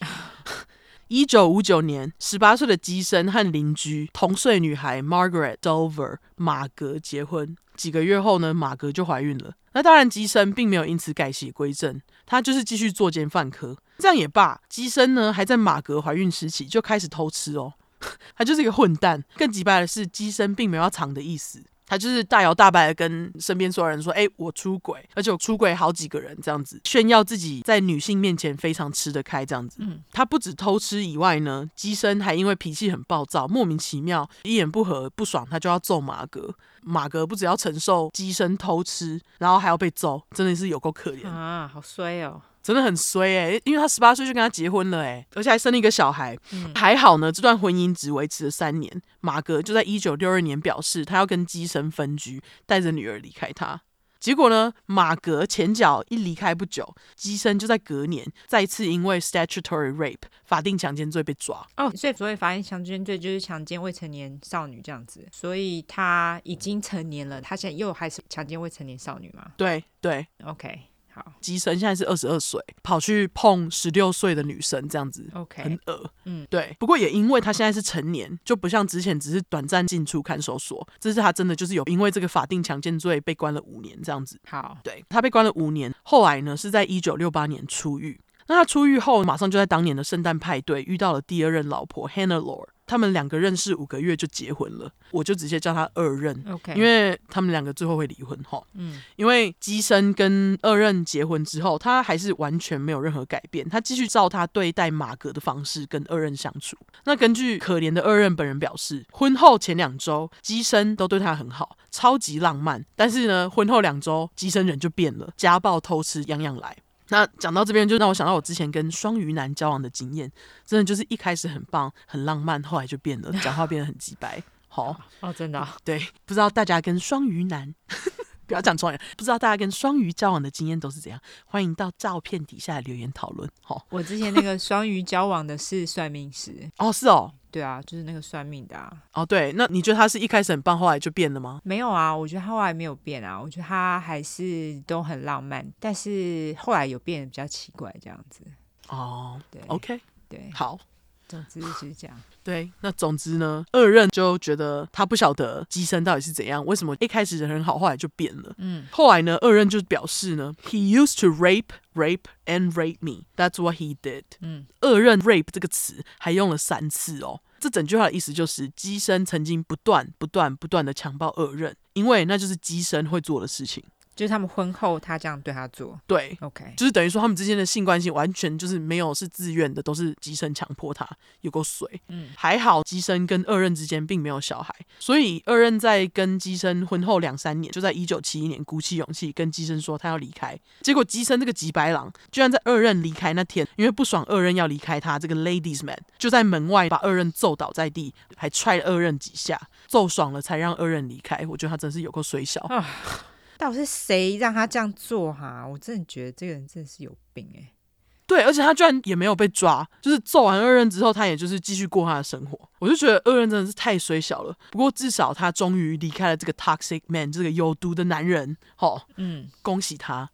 一九五九年，十八岁的机身和邻居同岁女孩 Margaret Dulver 马格结婚。几个月后呢，马格就怀孕了。那当然，机身并没有因此改邪归正，他就是继续作奸犯科。这样也罢，机身呢还在马格怀孕时期就开始偷吃哦，他就是一个混蛋。更急败的是，机身并没有要藏的意思。他就是大摇大摆的跟身边所有人说：“哎、欸，我出轨，而且我出轨好几个人，这样子炫耀自己在女性面前非常吃得开，这样子。嗯，他不止偷吃以外呢，机身还因为脾气很暴躁，莫名其妙一言不合不爽，他就要揍马格。马格不只要承受机身偷吃，然后还要被揍，真的是有够可怜啊，好衰哦。”真的很衰哎、欸，因为他十八岁就跟他结婚了哎、欸，而且还生了一个小孩。嗯、还好呢，这段婚姻只维持了三年。马格就在一九六二年表示，他要跟机身分居，带着女儿离开他。结果呢，马格前脚一离开不久，机身就在隔年再次因为 statutory rape 法定强奸罪被抓。哦，所以所谓法定强奸罪就是强奸未成年少女这样子，所以他已经成年了，他现在又还是强奸未成年少女吗？对对，OK。机身现在是二十二岁，跑去碰十六岁的女生，这样子，OK，很恶，嗯，对。不过也因为他现在是成年，就不像之前只是短暂进出看守所，这是他真的就是有因为这个法定强奸罪被关了五年这样子。好，对，他被关了五年，后来呢是在一九六八年出狱。那他出狱后，马上就在当年的圣诞派对遇到了第二任老婆 Hannah Lore。他们两个认识五个月就结婚了，我就直接叫他二任，OK，因为他们两个最后会离婚哈。嗯，因为机身跟二任结婚之后，他还是完全没有任何改变，他继续照他对待马格的方式跟二任相处。那根据可怜的二任本人表示，婚后前两周机身都对他很好，超级浪漫，但是呢，婚后两周机身人就变了，家暴、偷吃，样样来。那讲到这边，就让我想到我之前跟双鱼男交往的经验，真的就是一开始很棒、很浪漫，后来就变了，讲话变得很直白。好哦，真的、哦、对，不知道大家跟双鱼男 不要讲错了，不知道大家跟双鱼交往的经验都是怎样？欢迎到照片底下留言讨论。好，我之前那个双鱼交往的是算命师哦，是哦。对啊，就是那个算命的啊。哦，对，那你觉得他是一开始很棒，后来就变了吗？没有啊，我觉得他后来没有变啊，我觉得他还是都很浪漫，但是后来有变得比较奇怪这样子。哦，对，OK，对，好。总之就是这样。对，那总之呢，二任就觉得他不晓得机身到底是怎样，为什么一开始人很好，后来就变了。嗯，后来呢，二任就表示呢，He used to rape, rape and rape me. That's what he did。嗯，二任 rape 这个词还用了三次哦。这整句话的意思就是，机身曾经不断、不断、不断的强暴二任，因为那就是机身会做的事情。就是他们婚后，他这样对他做，对，OK，就是等于说他们之间的性关系完全就是没有是自愿的，都是机身强迫他，有够水。嗯，还好机身跟二任之间并没有小孩，所以二任在跟机身婚后两三年，就在一九七一年鼓起勇气跟机身说他要离开，结果机身这个急白狼居然在二任离开那天，因为不爽二任要离开他，这个 ladies man 就在门外把二任揍倒在地，还踹了二任几下，揍爽了才让二任离开。我觉得他真是有够水小。啊 到底是谁让他这样做哈、啊？我真的觉得这个人真的是有病哎、欸。对，而且他居然也没有被抓，就是揍完二任之后，他也就是继续过他的生活。我就觉得二任真的是太衰小了。不过至少他终于离开了这个 toxic man，这个有毒的男人。好，嗯，恭喜他。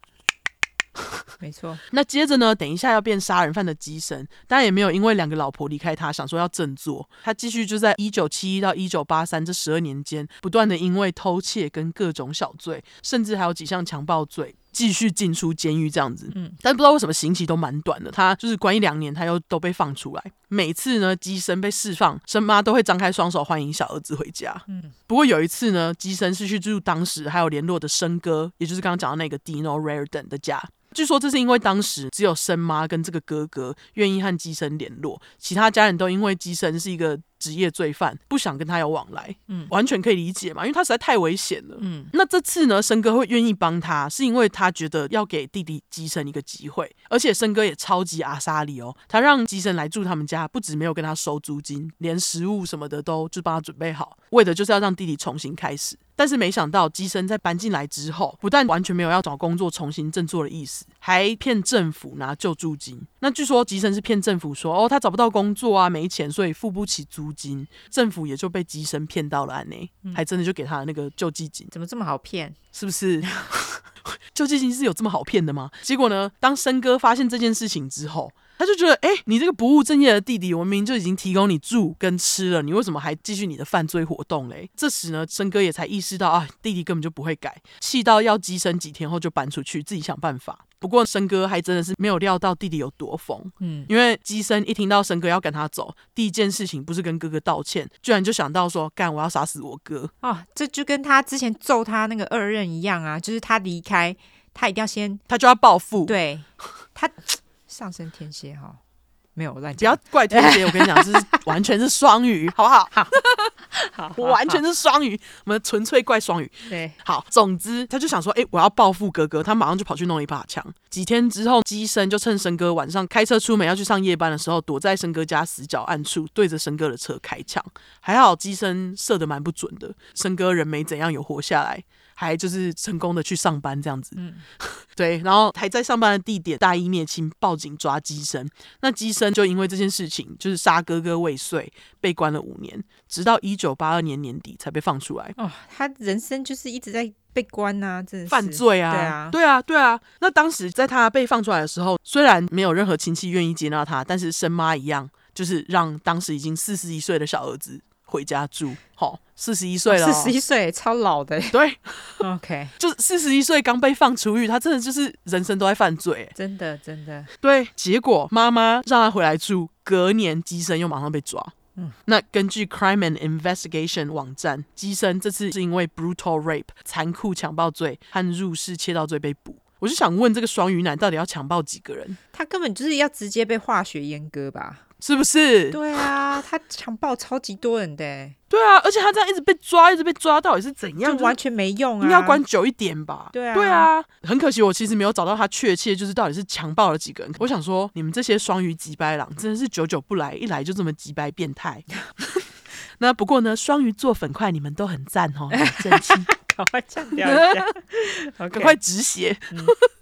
没错，那接着呢？等一下要变杀人犯的机身，当然也没有因为两个老婆离开他，想说要振作。他继续就在一九七一到一九八三这十二年间，不断的因为偷窃跟各种小罪，甚至还有几项强暴罪，继续进出监狱这样子。嗯，但不知道为什么刑期都蛮短的，他就是关一两年，他又都被放出来。每次呢，机身被释放，生妈都会张开双手欢迎小儿子回家。嗯，不过有一次呢，机身是去住当时还有联络的生哥，也就是刚刚讲到那个 Dino Reardon 的家。据说这是因为当时只有生妈跟这个哥哥愿意和机身联络，其他家人都因为机身是一个职业罪犯，不想跟他有往来。嗯，完全可以理解嘛，因为他实在太危险了。嗯，那这次呢，生哥会愿意帮他，是因为他觉得要给弟弟机身一个机会，而且生哥也超级阿莎里哦，他让机身来住他们家，不止没有跟他收租金，连食物什么的都就帮他准备好，为的就是要让弟弟重新开始。但是没想到，机身在搬进来之后，不但完全没有要找工作、重新振作的意思，还骗政府拿救助金。那据说机生是骗政府说，哦，他找不到工作啊，没钱，所以付不起租金，政府也就被机身骗到了安内，还真的就给他那个救济金。怎么这么好骗？是不是？救济金是有这么好骗的吗？结果呢，当生哥发现这件事情之后，他就觉得，哎、欸，你这个不务正业的弟弟，我明明就已经提供你住跟吃了，你为什么还继续你的犯罪活动嘞？这时呢，生哥也才意识到啊，弟弟根本就不会改，气到要机身几天后就搬出去，自己想办法。不过生哥还真的是没有料到弟弟有多疯，嗯，因为机身一听到生哥要赶他走，第一件事情不是跟哥哥道歉，居然就想到说，干，我要杀死我哥啊！这就跟他之前揍他那个二任一样啊，就是他离开，他一定要先，他就要报复，对他。上升天蝎哈，没有乱讲，不要怪天蝎。我跟你讲，是完全是双鱼，好不好？好，好，我完全是双鱼，我们纯粹怪双鱼。对，好，总之他就想说，哎、欸，我要报复哥哥，他马上就跑去弄一把枪。几天之后，机身就趁生哥晚上开车出门要去上夜班的时候，躲在生哥家死角暗处，对着生哥的车开枪。还好机身射的蛮不准的，生哥人没怎样，有活下来。还就是成功的去上班这样子，嗯，对，然后还在上班的地点大义灭亲，报警抓机身。那机身就因为这件事情，就是杀哥哥未遂，被关了五年，直到一九八二年年底才被放出来。哦，他人生就是一直在被关啊，这是犯罪啊，对啊，对啊，对啊。那当时在他被放出来的时候，虽然没有任何亲戚愿意接纳他，但是生妈一样，就是让当时已经四十一岁的小儿子回家住。好。四十一岁了，四十一岁超老的。对，OK，就是四十一岁刚被放出狱，他真的就是人生都在犯罪，真的真的。对，结果妈妈让他回来住，隔年机身又马上被抓。嗯，那根据 Crime and Investigation 网站，机身这次是因为 brutal rape 残酷强暴罪和入室窃盗罪被捕。我就想问，这个双鱼男到底要强暴几个人？他根本就是要直接被化学阉割吧？是不是？对啊，他强暴超级多人的。对啊，而且他这样一直被抓，一直被抓，到底是怎样？就完全没用啊！应该要关久一点吧？对啊，对啊，很可惜，我其实没有找到他确切就是到底是强暴了几个人。我想说，你们这些双鱼急掰狼真的是久久不来，一来就这么急掰变态。那不过呢，双鱼做粉块，你们都很赞哦，很正气，赶快强调一下，赶快止血。嗯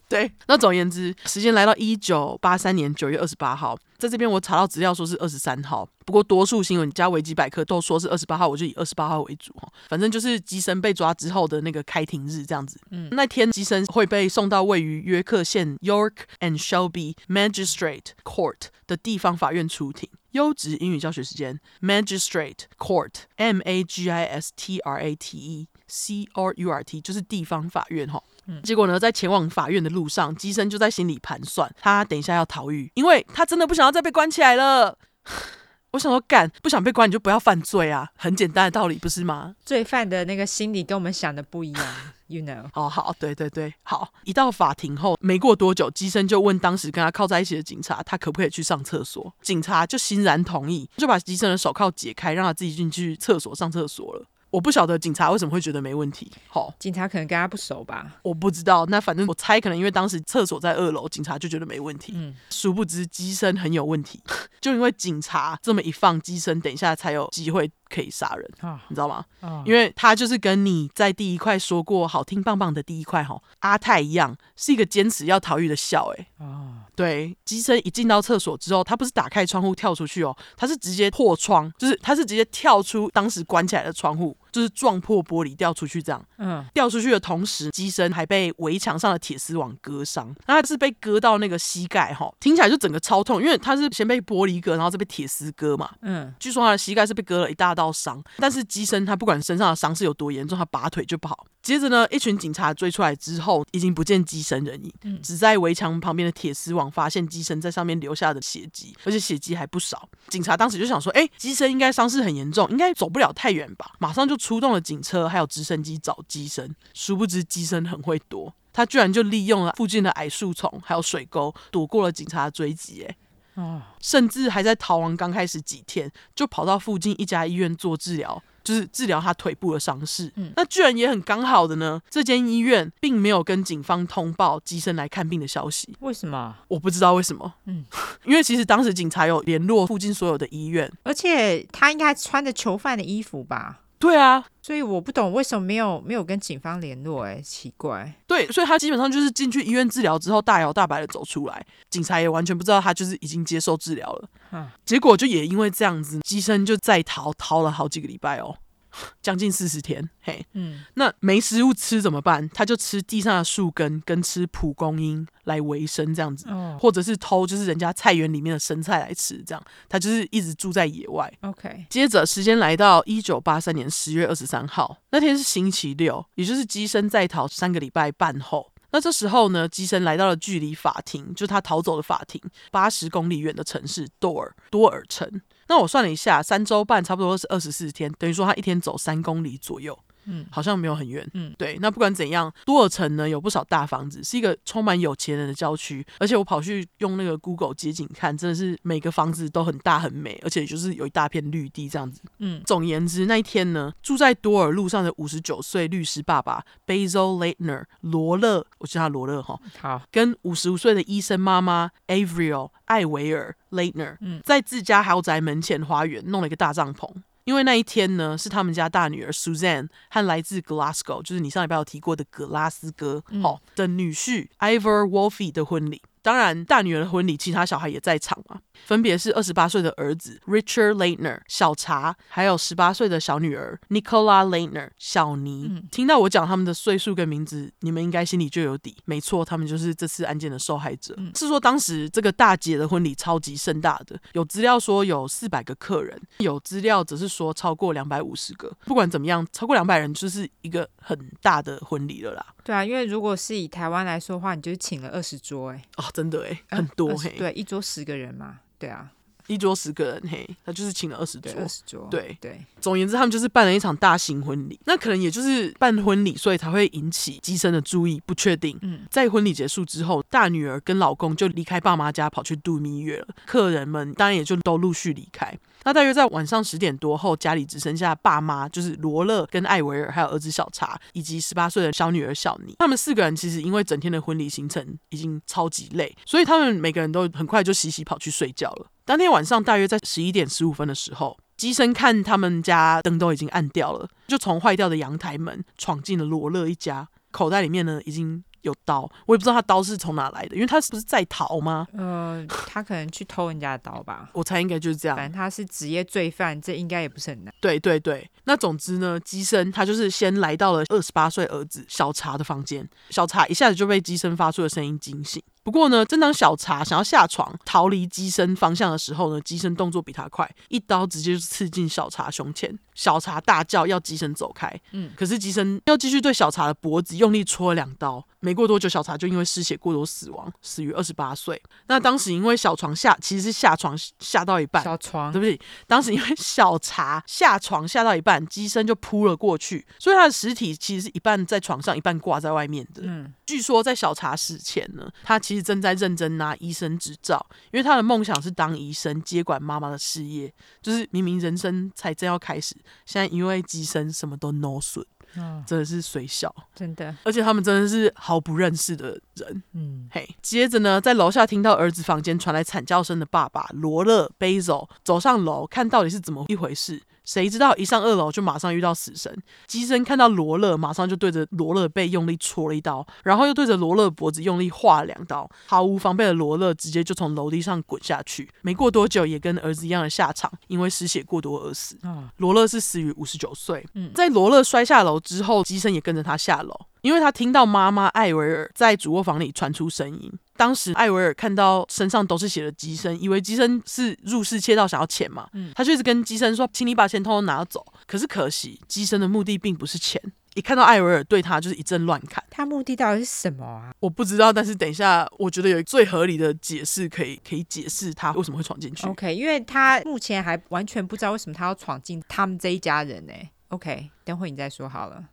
对，那总而言之，时间来到一九八三年九月二十八号，在这边我查到资料说是二十三号，不过多数新闻加维基百科都说是二十八号，我就以二十八号为主哈。反正就是基森被抓之后的那个开庭日这样子。嗯，那天基森会被送到位于约克县 York and Shelby Magistrate Court 的地方法院出庭。优质英语教学时间，Magistrate Court，M A G I S T R A T E C R U R T，就是地方法院哈。嗯，结果呢，在前往法院的路上，基森就在心里盘算，他等一下要逃狱，因为他真的不想要再被关起来了。我想说，干，不想被关你就不要犯罪啊，很简单的道理，不是吗？罪犯的那个心理跟我们想的不一样，you know。哦，好，对对对，好。一到法庭后，没过多久，基森就问当时跟他靠在一起的警察，他可不可以去上厕所？警察就欣然同意，就把基森的手铐解开，让他自己进去厕所上厕所了。我不晓得警察为什么会觉得没问题。好，警察可能跟他不熟吧？我不知道。那反正我猜，可能因为当时厕所在二楼，警察就觉得没问题。嗯，殊不知机身很有问题，就因为警察这么一放，机身等一下才有机会可以杀人。啊，你知道吗？哦，因为他就是跟你在第一块说过好听棒棒的第一块哈阿泰一样，是一个坚持要逃狱的笑哎。哦。对，机身一进到厕所之后，他不是打开窗户跳出去哦，他是直接破窗，就是他是直接跳出当时关起来的窗户，就是撞破玻璃掉出去这样。嗯，掉出去的同时，机身还被围墙上的铁丝网割伤，那他是被割到那个膝盖哈，听起来就整个超痛，因为他是先被玻璃割，然后再被铁丝割嘛。嗯，据说他的膝盖是被割了一大道伤，但是机身他不管身上的伤是有多严重，他拔腿就跑。接着呢，一群警察追出来之后，已经不见机身人影，嗯、只在围墙旁边的铁丝网发现机身在上面留下的血迹，而且血迹还不少。警察当时就想说，哎，机身应该伤势很严重，应该走不了太远吧，马上就出动了警车还有直升机找机身。殊不知机身很会躲，他居然就利用了附近的矮树丛还有水沟，躲过了警察的追击。哎，啊，甚至还在逃亡刚开始几天，就跑到附近一家医院做治疗。就是治疗他腿部的伤势，嗯，那居然也很刚好的呢。这间医院并没有跟警方通报机身来看病的消息，为什么？我不知道为什么，嗯，因为其实当时警察有联络附近所有的医院，而且他应该穿着囚犯的衣服吧？对啊，所以我不懂为什么没有没有跟警方联络，哎，奇怪。对，所以他基本上就是进去医院治疗之后，大摇大摆的走出来，警察也完全不知道他就是已经接受治疗了。嗯，结果就也因为这样子，机身就在逃逃了好几个礼拜哦。将近四十天，嘿，嗯，那没食物吃怎么办？他就吃地上的树根，跟吃蒲公英来维生，这样子，哦，或者是偷就是人家菜园里面的生菜来吃，这样，他就是一直住在野外。OK，接着时间来到一九八三年十月二十三号，那天是星期六，也就是基森在逃三个礼拜半后，那这时候呢，基森来到了距离法庭，就是他逃走的法庭八十公里远的城市多尔多尔城。那我算了一下，三周半差不多是二十四天，等于说他一天走三公里左右。嗯，好像没有很远。嗯，对。那不管怎样，多尔城呢有不少大房子，是一个充满有钱人的郊区。而且我跑去用那个 Google 街景看，真的是每个房子都很大很美，而且就是有一大片绿地这样子。嗯，总言之，那一天呢，住在多尔路上的五十九岁律师爸爸 Basil Leitner 罗勒，我叫他罗勒哈。好，跟五十五岁的医生妈妈 Averill 艾维尔 Leitner，嗯，在自家豪宅门前花园弄了一个大帐篷。因为那一天呢，是他们家大女儿 Suzanne 和来自 Glasgow，就是你上礼拜有提过的格拉斯哥，好、嗯哦、的女婿 Ivor Wolfe 的婚礼。当然，大女儿的婚礼，其他小孩也在场嘛。分别是二十八岁的儿子 Richard Leitner 小查，还有十八岁的小女儿 Nicola Leitner 小尼。嗯、听到我讲他们的岁数跟名字，你们应该心里就有底。没错，他们就是这次案件的受害者。嗯、是说当时这个大姐的婚礼超级盛大的，有资料说有四百个客人，有资料则是说超过两百五十个。不管怎么样，超过两百人就是一个很大的婚礼了啦。对啊，因为如果是以台湾来说的话，你就是请了二十桌哎、欸。哦真的哎，很多嘿。对，一桌十个人嘛，对啊，一桌十个人嘿，他就是请了二十桌，二十桌，对对。总而言之，他们就是办了一场大型婚礼。那可能也就是办婚礼，所以才会引起机身的注意，不确定。嗯，在婚礼结束之后，大女儿跟老公就离开爸妈家，跑去度蜜月了。客人们当然也就都陆续离开。那大约在晚上十点多后，家里只剩下爸妈，就是罗勒跟艾维尔，还有儿子小查，以及十八岁的小女儿小妮。他们四个人其实因为整天的婚礼行程已经超级累，所以他们每个人都很快就洗洗跑去睡觉了。当天晚上大约在十一点十五分的时候，机身看他们家灯都已经暗掉了，就从坏掉的阳台门闯进了罗勒一家，口袋里面呢已经有刀，我也不知道他刀是从哪来的，因为他是不是在逃吗？呃，他可能去偷人家的刀吧。我猜应该就是这样。反正他是职业罪犯，这应该也不是很难。对对对，那总之呢，机身他就是先来到了二十八岁儿子小茶的房间，小茶一下子就被机身发出的声音惊醒。不过呢，正当小茶想要下床逃离机身方向的时候呢，机身动作比他快，一刀直接就刺进小茶胸前。小茶大叫要机身走开，嗯，可是机身要继续对小茶的脖子用力戳了两刀。没过多久，小茶就因为失血过多死亡，死于二十八岁。那当时因为小床下其实是下床下到一半，小床对不对？当时因为小茶下床下到一半，机身就扑了过去，所以他的尸体其实是一半在床上，一半挂在外面的。嗯，据说在小茶死前呢，他其实正在认真拿医生执照，因为他的梦想是当医生，接管妈妈的事业。就是明明人生才正要开始，现在因为机身什么都 no 损。嗯，真的是水小，真的，而且他们真的是毫不认识的人。嗯，嘿，接着呢，在楼下听到儿子房间传来惨叫声的爸爸罗勒贝走走上楼，看到底是怎么一回事。谁知道一上二楼就马上遇到死神。机身看到罗勒，马上就对着罗勒背用力戳了一刀，然后又对着罗勒脖子用力划了两刀。毫无防备的罗勒直接就从楼梯上滚下去，没过多久也跟儿子一样的下场，因为失血过多而死。罗勒是死于五十九岁。在罗勒摔下楼之后，机身也跟着他下楼，因为他听到妈妈艾维尔在主卧房里传出声音。当时艾维尔看到身上都是血的机身，以为机身是入室窃盗想要钱嘛，嗯，他就一直跟机身说：“请你把钱偷偷拿走。”可是可惜，机身的目的并不是钱。一看到艾维尔对他就是一阵乱砍，他目的到底是什么啊？我不知道，但是等一下，我觉得有最合理的解释可以可以解释他为什么会闯进去。OK，因为他目前还完全不知道为什么他要闯进他们这一家人呢。OK，等会你再说好了。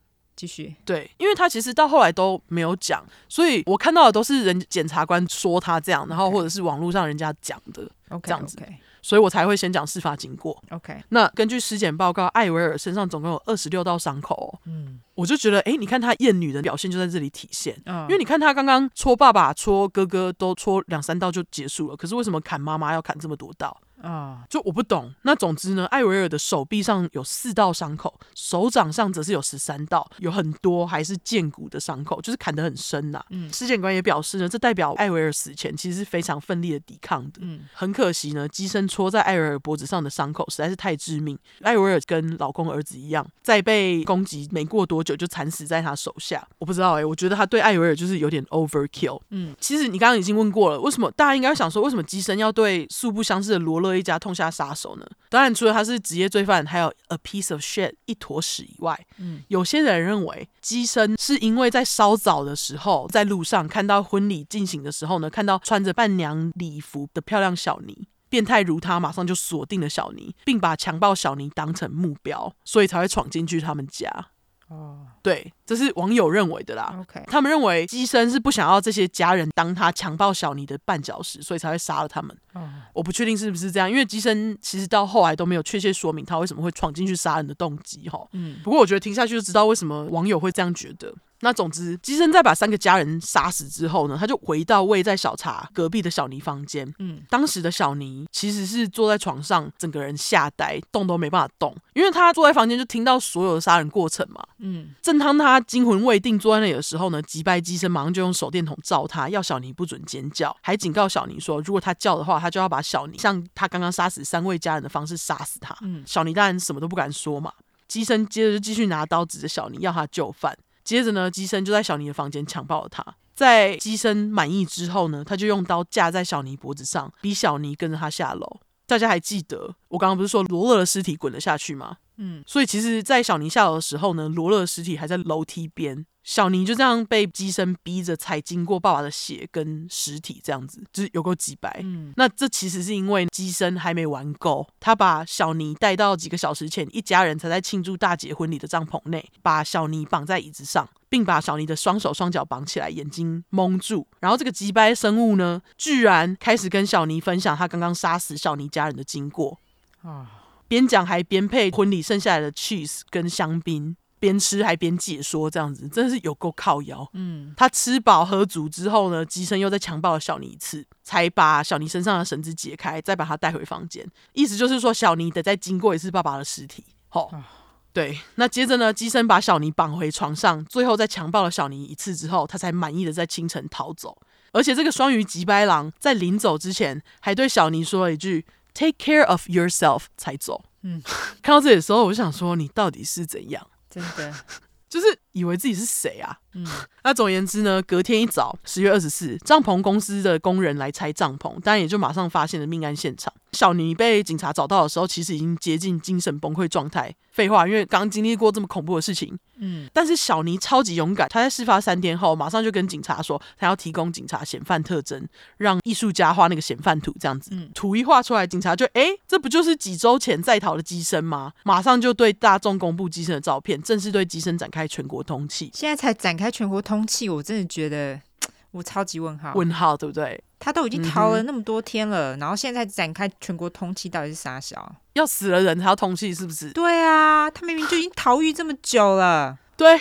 继续对，因为他其实到后来都没有讲，所以我看到的都是人检察官说他这样，然后或者是网络上人家讲的.这样子，okay. 所以我才会先讲事发经过。OK，那根据尸检报告，艾维尔身上总共有二十六道伤口哦。嗯，我就觉得，哎，你看他厌女的表现就在这里体现，嗯，因为你看他刚刚戳爸爸、戳哥哥都戳两三刀就结束了，可是为什么砍妈妈要砍这么多刀？啊、oh.，就我不懂。那总之呢，艾维尔的手臂上有四道伤口，手掌上则是有十三道，有很多还是剑骨的伤口，就是砍得很深呐、啊。嗯，尸检官也表示呢，这代表艾维尔死前其实是非常奋力的抵抗的。嗯，很可惜呢，机身戳在艾维尔脖子上的伤口实在是太致命。艾维尔跟老公儿子一样，在被攻击没过多久就惨死在他手下。我不知道哎、欸，我觉得他对艾维尔就是有点 overkill。嗯，其实你刚刚已经问过了，为什么大家应该想说，为什么机身要对素不相识的罗勒一家痛下杀手呢？当然，除了他是职业罪犯，还有 a piece of shit 一坨屎以外，嗯，有些人认为机身是因为在稍早的时候，在路上看到婚礼进行的时候呢，看到穿着伴娘礼服的漂亮小尼，变态如他，马上就锁定了小尼，并把强暴小尼当成目标，所以才会闯进去他们家。哦，对，这是网友认为的啦。OK，他们认为机身是不想要这些家人当他强暴小尼的绊脚石，所以才会杀了他们。哦，我不确定是不是这样，因为机身其实到后来都没有确切说明他为什么会闯进去杀人的动机。哈，嗯，不过我觉得听下去就知道为什么网友会这样觉得。那总之，机身在把三个家人杀死之后呢，他就回到位在小茶隔壁的小尼房间。嗯，当时的小尼其实是坐在床上，整个人吓呆，动都没办法动，因为他坐在房间就听到所有的杀人过程嘛。嗯，正当他惊魂未定坐在那里的时候呢，击败机身马上就用手电筒照他，要小尼不准尖叫，还警告小尼说，如果他叫的话，他就要把小尼像他刚刚杀死三位家人的方式杀死他。嗯，小尼当然什么都不敢说嘛。机身接着就继续拿刀指着小尼，要他就范。接着呢，机身就在小尼的房间强暴了他。在机身满意之后呢，他就用刀架在小尼脖子上，逼小尼跟着他下楼。大家还记得我刚刚不是说罗勒的尸体滚了下去吗？嗯，所以其实，在小尼下楼的时候呢，罗勒的尸体还在楼梯边。小尼就这样被机身逼着才经过爸爸的血跟尸体，这样子就是有够几白。嗯，那这其实是因为机身还没玩够，他把小尼带到几个小时前一家人才在庆祝大姐婚礼的帐篷内，把小尼绑在椅子上，并把小尼的双手双脚绑起来，眼睛蒙住。然后这个机掰生物呢，居然开始跟小尼分享他刚刚杀死小尼家人的经过啊，边讲还边配婚礼剩下来的 cheese 跟香槟。边吃还边解说，这样子真的是有够靠腰。嗯，他吃饱喝足之后呢，机身又再强暴了小尼一次，才把小尼身上的绳子解开，再把他带回房间。意思就是说，小尼得再经过一次爸爸的尸体。好、哦，对，那接着呢，机身把小尼绑回床上，最后再强暴了小尼一次之后，他才满意的在清晨逃走。而且这个双鱼吉白狼在临走之前，还对小尼说了一句 “Take care of yourself” 才走。嗯，看到这里的时候，我就想说，你到底是怎样？真的。就是以为自己是谁啊？嗯，那总而言之呢，隔天一早，十月二十四，帐篷公司的工人来拆帐篷，当然也就马上发现了命案现场。小尼被警察找到的时候，其实已经接近精神崩溃状态。废话，因为刚经历过这么恐怖的事情。嗯，但是小尼超级勇敢，他在事发三天后，马上就跟警察说，他要提供警察嫌犯特征，让艺术家画那个嫌犯图，这样子。嗯，图一画出来，警察就哎，这不就是几周前在逃的机身吗？马上就对大众公布机身的照片，正式对机身展开全国通气。现在才展开全国通气，我真的觉得 我超级问号。问号对不对？他都已经逃了那么多天了，嗯、然后现在展开全国通气，到底是啥小？要死了人才要通气，是不是？对啊，他明明就已经逃狱这么久了。对，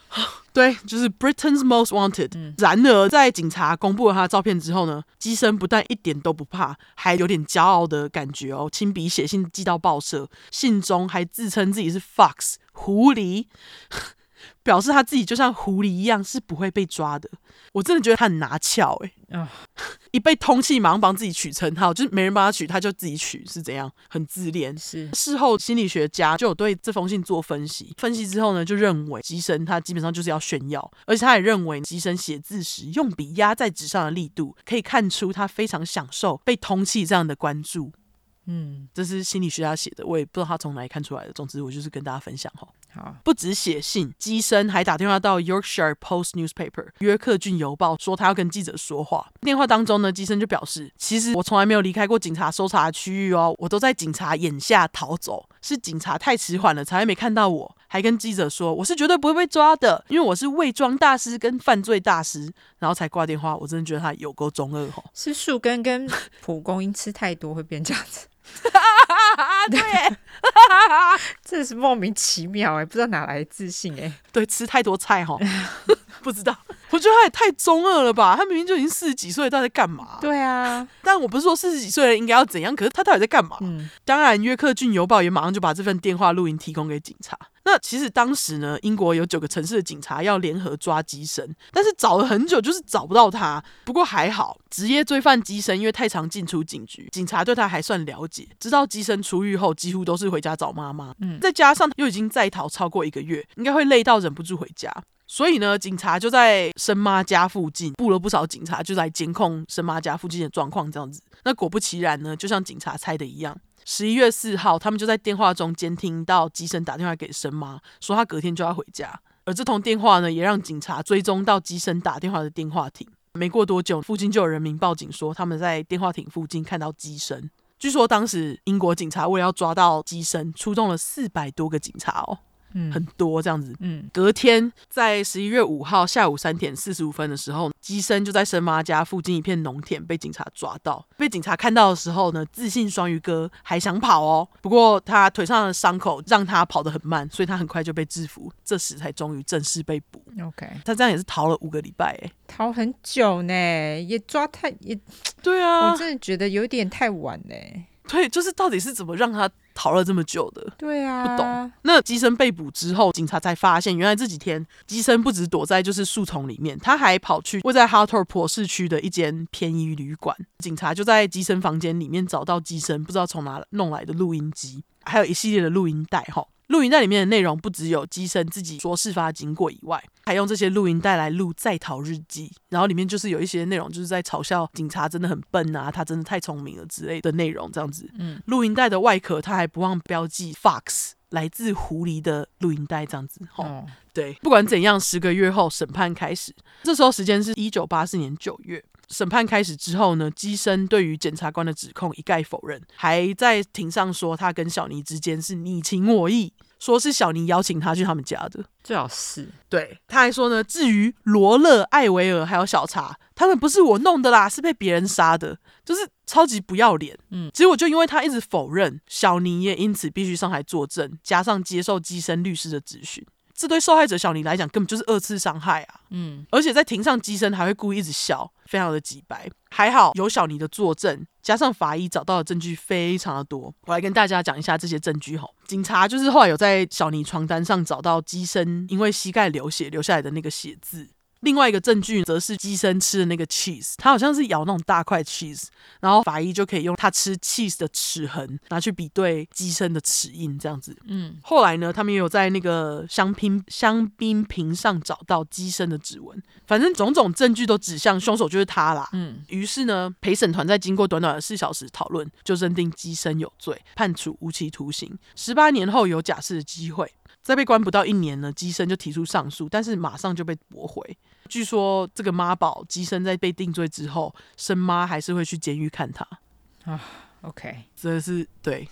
对，就是 Britain's Most Wanted。嗯、然而，在警察公布了他的照片之后呢，机身不但一点都不怕，还有点骄傲的感觉哦，亲笔写信寄到报社，信中还自称自己是 Fox 狐狸。表示他自己就像狐狸一样是不会被抓的，我真的觉得他很拿翘哎、欸，啊，一被通气马上帮自己取称号，就是没人帮他取，他就自己取，是怎样？很自恋。是事后心理学家就有对这封信做分析，分析之后呢，就认为机身他基本上就是要炫耀，而且他也认为机身写字时用笔压在纸上的力度，可以看出他非常享受被通气这样的关注。嗯，这是心理学家写的，我也不知道他从哪里看出来的。总之，我就是跟大家分享哈。好，不止写信，机身还打电话到 Yorkshire Post Newspaper 约克郡邮报，说他要跟记者说话。电话当中呢，机身就表示，其实我从来没有离开过警察搜查的区域哦，我都在警察眼下逃走，是警察太迟缓了，才会没看到我。还跟记者说，我是绝对不会被抓的，因为我是伪装大师跟犯罪大师，然后才挂电话。我真的觉得他有够中二哈，是树根跟蒲公英吃太多会变这样子。对，真是莫名其妙哎，不知道哪来的自信哎。对，吃太多菜哈，不知道。我觉得他也太中二了吧？他明明就已经四十几岁，到底在干嘛？对啊，但我不是说四十几岁了应该要怎样，可是他到底在干嘛？嗯，当然，约克郡邮报也马上就把这份电话录音提供给警察。那其实当时呢，英国有九个城市的警察要联合抓机身，但是找了很久，就是找不到他。不过还好，职业罪犯机身因为太常进出警局，警察对他还算了解，知道机身出狱后几乎都是回家找妈妈。嗯，再加上又已经在逃超过一个月，应该会累到忍不住回家。所以呢，警察就在申妈家附近布了不少警察，就来监控申妈家附近的状况。这样子，那果不其然呢，就像警察猜的一样。十一月四号，他们就在电话中监听到机身打电话给申妈，说他隔天就要回家。而这通电话呢，也让警察追踪到机身打电话的电话亭。没过多久，附近就有人民报警说他们在电话亭附近看到机身。据说当时英国警察为了要抓到机身，出动了四百多个警察哦。嗯，很多这样子。嗯，隔天在十一月五号下午三点四十五分的时候，机身就在生妈家附近一片农田被警察抓到。被警察看到的时候呢，自信双鱼哥还想跑哦，不过他腿上的伤口让他跑得很慢，所以他很快就被制服。这时才终于正式被捕。OK，他这样也是逃了五个礼拜，哎，逃很久呢，也抓太也。对啊，我真的觉得有点太晚嘞。对，就是到底是怎么让他逃了这么久的？对啊，不懂。那机身被捕之后，警察才发现，原来这几天机身不止躲在就是树丛里面，他还跑去位在哈特普市区的一间便宜旅馆。警察就在机身房间里面找到机身不知道从哪弄来的录音机，还有一系列的录音带，哈。录音带里面的内容不只有机身自己说事发经过以外，还用这些录音带来录在逃日记，然后里面就是有一些内容，就是在嘲笑警察真的很笨啊，他真的太聪明了之类的内容，这样子。嗯，录音带的外壳他还不忘标记 Fox 来自狐狸的录音带，这样子。哦，对，不管怎样，十个月后审判开始，这时候时间是一九八四年九月。审判开始之后呢，机身对于检察官的指控一概否认，还在庭上说他跟小尼之间是你情我意，说是小尼邀请他去他们家的，最好是。对，他还说呢，至于罗勒、艾维尔还有小查，他们不是我弄的啦，是被别人杀的，就是超级不要脸。嗯，结果就因为他一直否认，小尼也因此必须上台作证，加上接受机身律师的质询。这对受害者小尼来讲根本就是二次伤害啊。嗯，而且在庭上，机身还会故意一直笑，非常的挤白。还好有小尼的作证，加上法医找到的证据非常的多。我来跟大家讲一下这些证据吼。警察就是后来有在小尼床单上找到机身因为膝盖流血留下来的那个血渍。另外一个证据则是机身吃的那个 cheese，他好像是咬那种大块 cheese，然后法医就可以用他吃 cheese 的齿痕拿去比对机身的齿印，这样子。嗯，后来呢，他们也有在那个香槟香槟瓶上找到机身的指纹，反正种种证据都指向凶手就是他啦。嗯，于是呢，陪审团在经过短短的四小时讨论，就认定机身有罪，判处无期徒刑，十八年后有假释的机会。在被关不到一年呢，机身就提出上诉，但是马上就被驳回。据说这个妈宝吉生在被定罪之后，生妈还是会去监狱看他。啊，OK，这是对。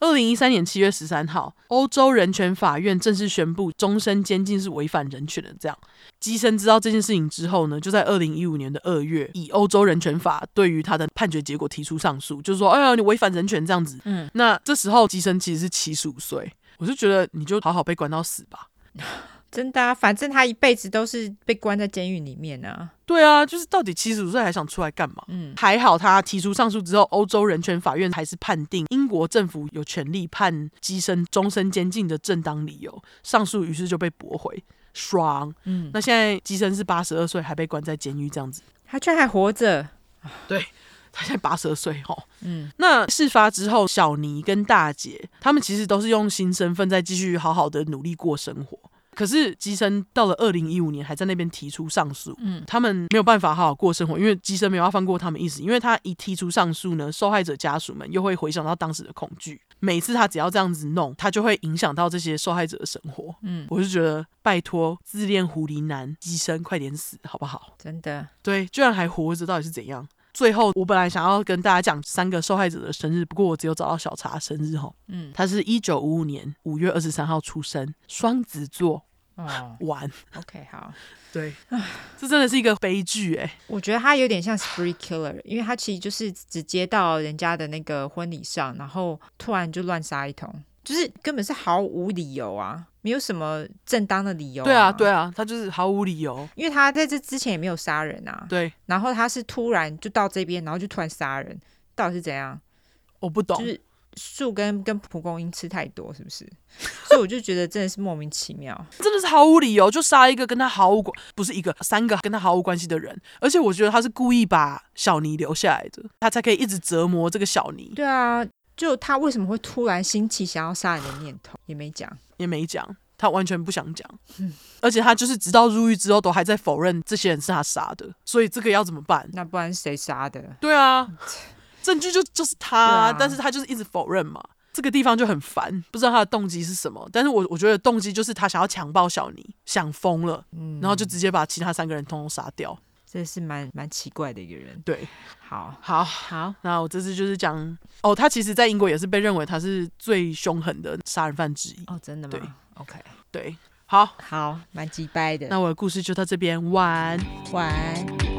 二零一三年七月十三号，欧洲人权法院正式宣布终身监禁是违反人权的。这样，乩身知道这件事情之后呢，就在二零一五年的二月，以欧洲人权法对于他的判决结果提出上诉，就是说，哎呀，你违反人权这样子。嗯，那这时候乩身其实是七十五岁。我就觉得你就好好被关到死吧，真的啊，反正他一辈子都是被关在监狱里面啊。对啊，就是到底七十五岁还想出来干嘛？嗯，还好他提出上诉之后，欧洲人权法院还是判定英国政府有权利判机身终身监禁的正当理由，上诉于是就被驳回，爽。嗯，那现在机身是八十二岁，还被关在监狱这样子，他居然还活着，对。他现在八十二岁哈，嗯，那事发之后，小尼跟大姐他们其实都是用新身份在继续好好的努力过生活。可是机身到了二零一五年还在那边提出上诉，嗯，他们没有办法好好过生活，因为机身没有要放过他们意思。因为他一提出上诉呢，受害者家属们又会回想到当时的恐惧，每次他只要这样子弄，他就会影响到这些受害者的生活。嗯，我就觉得拜托自恋狐狸男机身快点死好不好？真的，对，居然还活着，到底是怎样？最后，我本来想要跟大家讲三个受害者的生日，不过我只有找到小茶生日哈。嗯，他是一九五五年五月二十三号出生，双子座。哦，玩。OK，好。对，这真的是一个悲剧哎。我觉得他有点像 spree killer，因为他其实就是直接到人家的那个婚礼上，然后突然就乱杀一通。就是根本是毫无理由啊，没有什么正当的理由啊。对啊，对啊，他就是毫无理由，因为他在这之前也没有杀人啊。对，然后他是突然就到这边，然后就突然杀人，到底是怎样？我不懂。就是树根跟蒲公英吃太多，是不是？所以我就觉得真的是莫名其妙，真的是毫无理由就杀一个跟他毫无关，不是一个，三个跟他毫无关系的人，而且我觉得他是故意把小尼留下来的，他才可以一直折磨这个小尼。对啊。就他为什么会突然兴起想要杀人的念头，也没讲，也没讲，他完全不想讲。嗯，而且他就是直到入狱之后都还在否认这些人是他杀的，所以这个要怎么办？那不然谁杀的？对啊，证据就就是他，啊，但是他就是一直否认嘛。这个地方就很烦，不知道他的动机是什么。但是我我觉得动机就是他想要强暴小尼，想疯了，嗯，然后就直接把其他三个人通通杀掉。这是蛮蛮奇怪的一个人。对，好，好，好。那我这次就是讲，哦，他其实在英国也是被认为他是最凶狠的杀人犯之一。哦，真的吗？对，OK，对，好，好，蛮击败的。那我的故事就到这边，晚晚。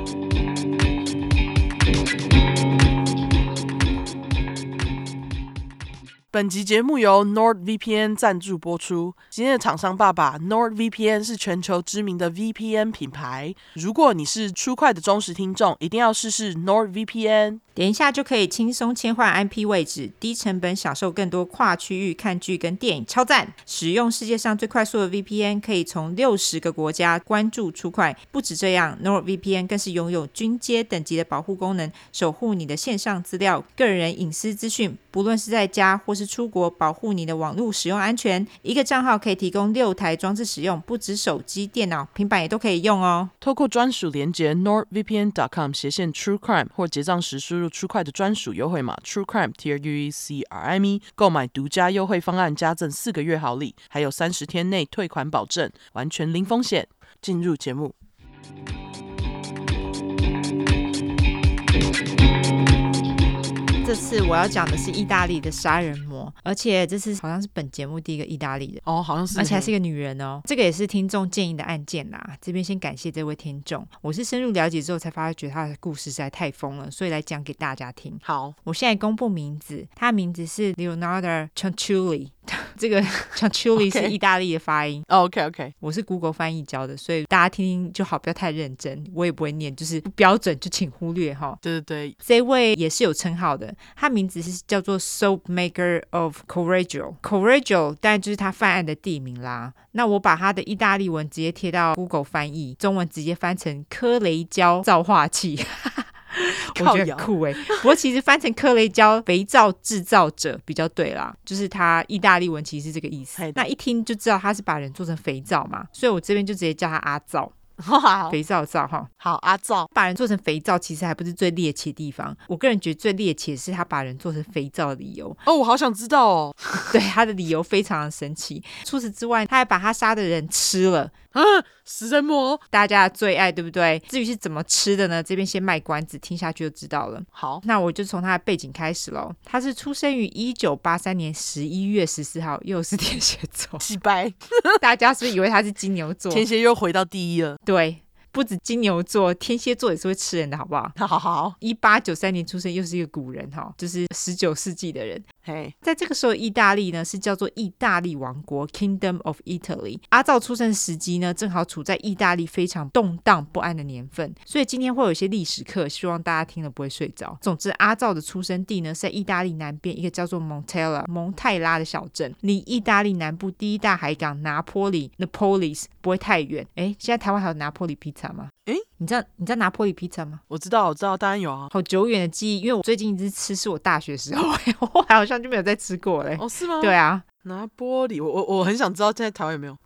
本集节目由 NordVPN 赞助播出。今天的厂商爸爸 NordVPN 是全球知名的 VPN 品牌。如果你是初快的忠实听众，一定要试试 NordVPN。点一下就可以轻松切换 IP 位置，低成本享受更多跨区域看剧跟电影，超赞！使用世界上最快速的 VPN，可以从六十个国家关注 True Crime。不止这样，NordVPN 更是拥有军阶等级的保护功能，守护你的线上资料、个人隐私资讯。不论是在家或是出国，保护你的网络使用安全。一个账号可以提供六台装置使用，不止手机、电脑、平板也都可以用哦。透过专属连接 NordVPN.com 斜线 True Crime 或结账时输入。出快的专属优惠码 True Crime T R UEC RME，购买独家优惠方案，加赠四个月好礼，还有三十天内退款保证，完全零风险。进入节目。这次我要讲的是意大利的杀人魔，而且这次好像是本节目第一个意大利人哦，好像是，而且还是一个女人哦。这个也是听众建议的案件啦，这边先感谢这位听众。我是深入了解之后才发觉他的故事实在太疯了，所以来讲给大家听。好，我现在公布名字，他的名字是 Leonardo Cianciulli。这个 Chantilly 是意大利的发音。OK OK，我是 Google 翻译教的，所以大家听听就好，不要太认真。我也不会念，就是不标准就请忽略哈。对对对，这位也是有称号的，他名字是叫做 Soap Maker of Correggio，Correggio 当然就是他犯案的地名啦。那我把他的意大利文直接贴到 Google 翻译，中文直接翻成科雷胶造化器。我觉得酷哎，不过其实翻成克雷胶肥皂制造者比较对啦，就是他意大利文其实是这个意思。那一听就知道他是把人做成肥皂嘛，所以我这边就直接叫他阿皂。好肥皂皂哈，好阿皂把人做成肥皂，其实还不是最猎奇的地方。我个人觉得最猎奇的是他把人做成肥皂的理由。哦，我好想知道哦。对，他的理由非常的神奇。除此之外，他还把他杀的人吃了。啊，食人魔，大家的最爱，对不对？至于是怎么吃的呢？这边先卖关子，听下去就知道了。好，那我就从他的背景开始喽。他是出生于一九八三年十一月十四号，又是天蝎座，洗白。大家是不是以为他是金牛座？天蝎又回到第一了。对。不止金牛座，天蝎座也是会吃人的，好不好？好好好。一八九三年出生，又是一个古人哈，就是十九世纪的人。嘿，在这个时候，意大利呢是叫做意大利王国 （Kingdom of Italy）。阿照出生时机呢，正好处在意大利非常动荡不安的年份，所以今天会有一些历史课，希望大家听了不会睡着。总之，阿照的出生地呢是在意大利南边一个叫做 Montella 蒙泰拉的小镇，离意大利南部第一大海港拿坡里 （Napolis） 不会太远。哎，现在台湾还有拿坡里披萨吗？哎，你知道你知道拿破里披萨吗？我知道，我知道，当然有啊。好久远的记忆，因为我最近一直吃是我大学时候，我还好像就没有再吃过嘞。哦，是吗？对啊，拿玻璃，我我我很想知道现在台湾有没有。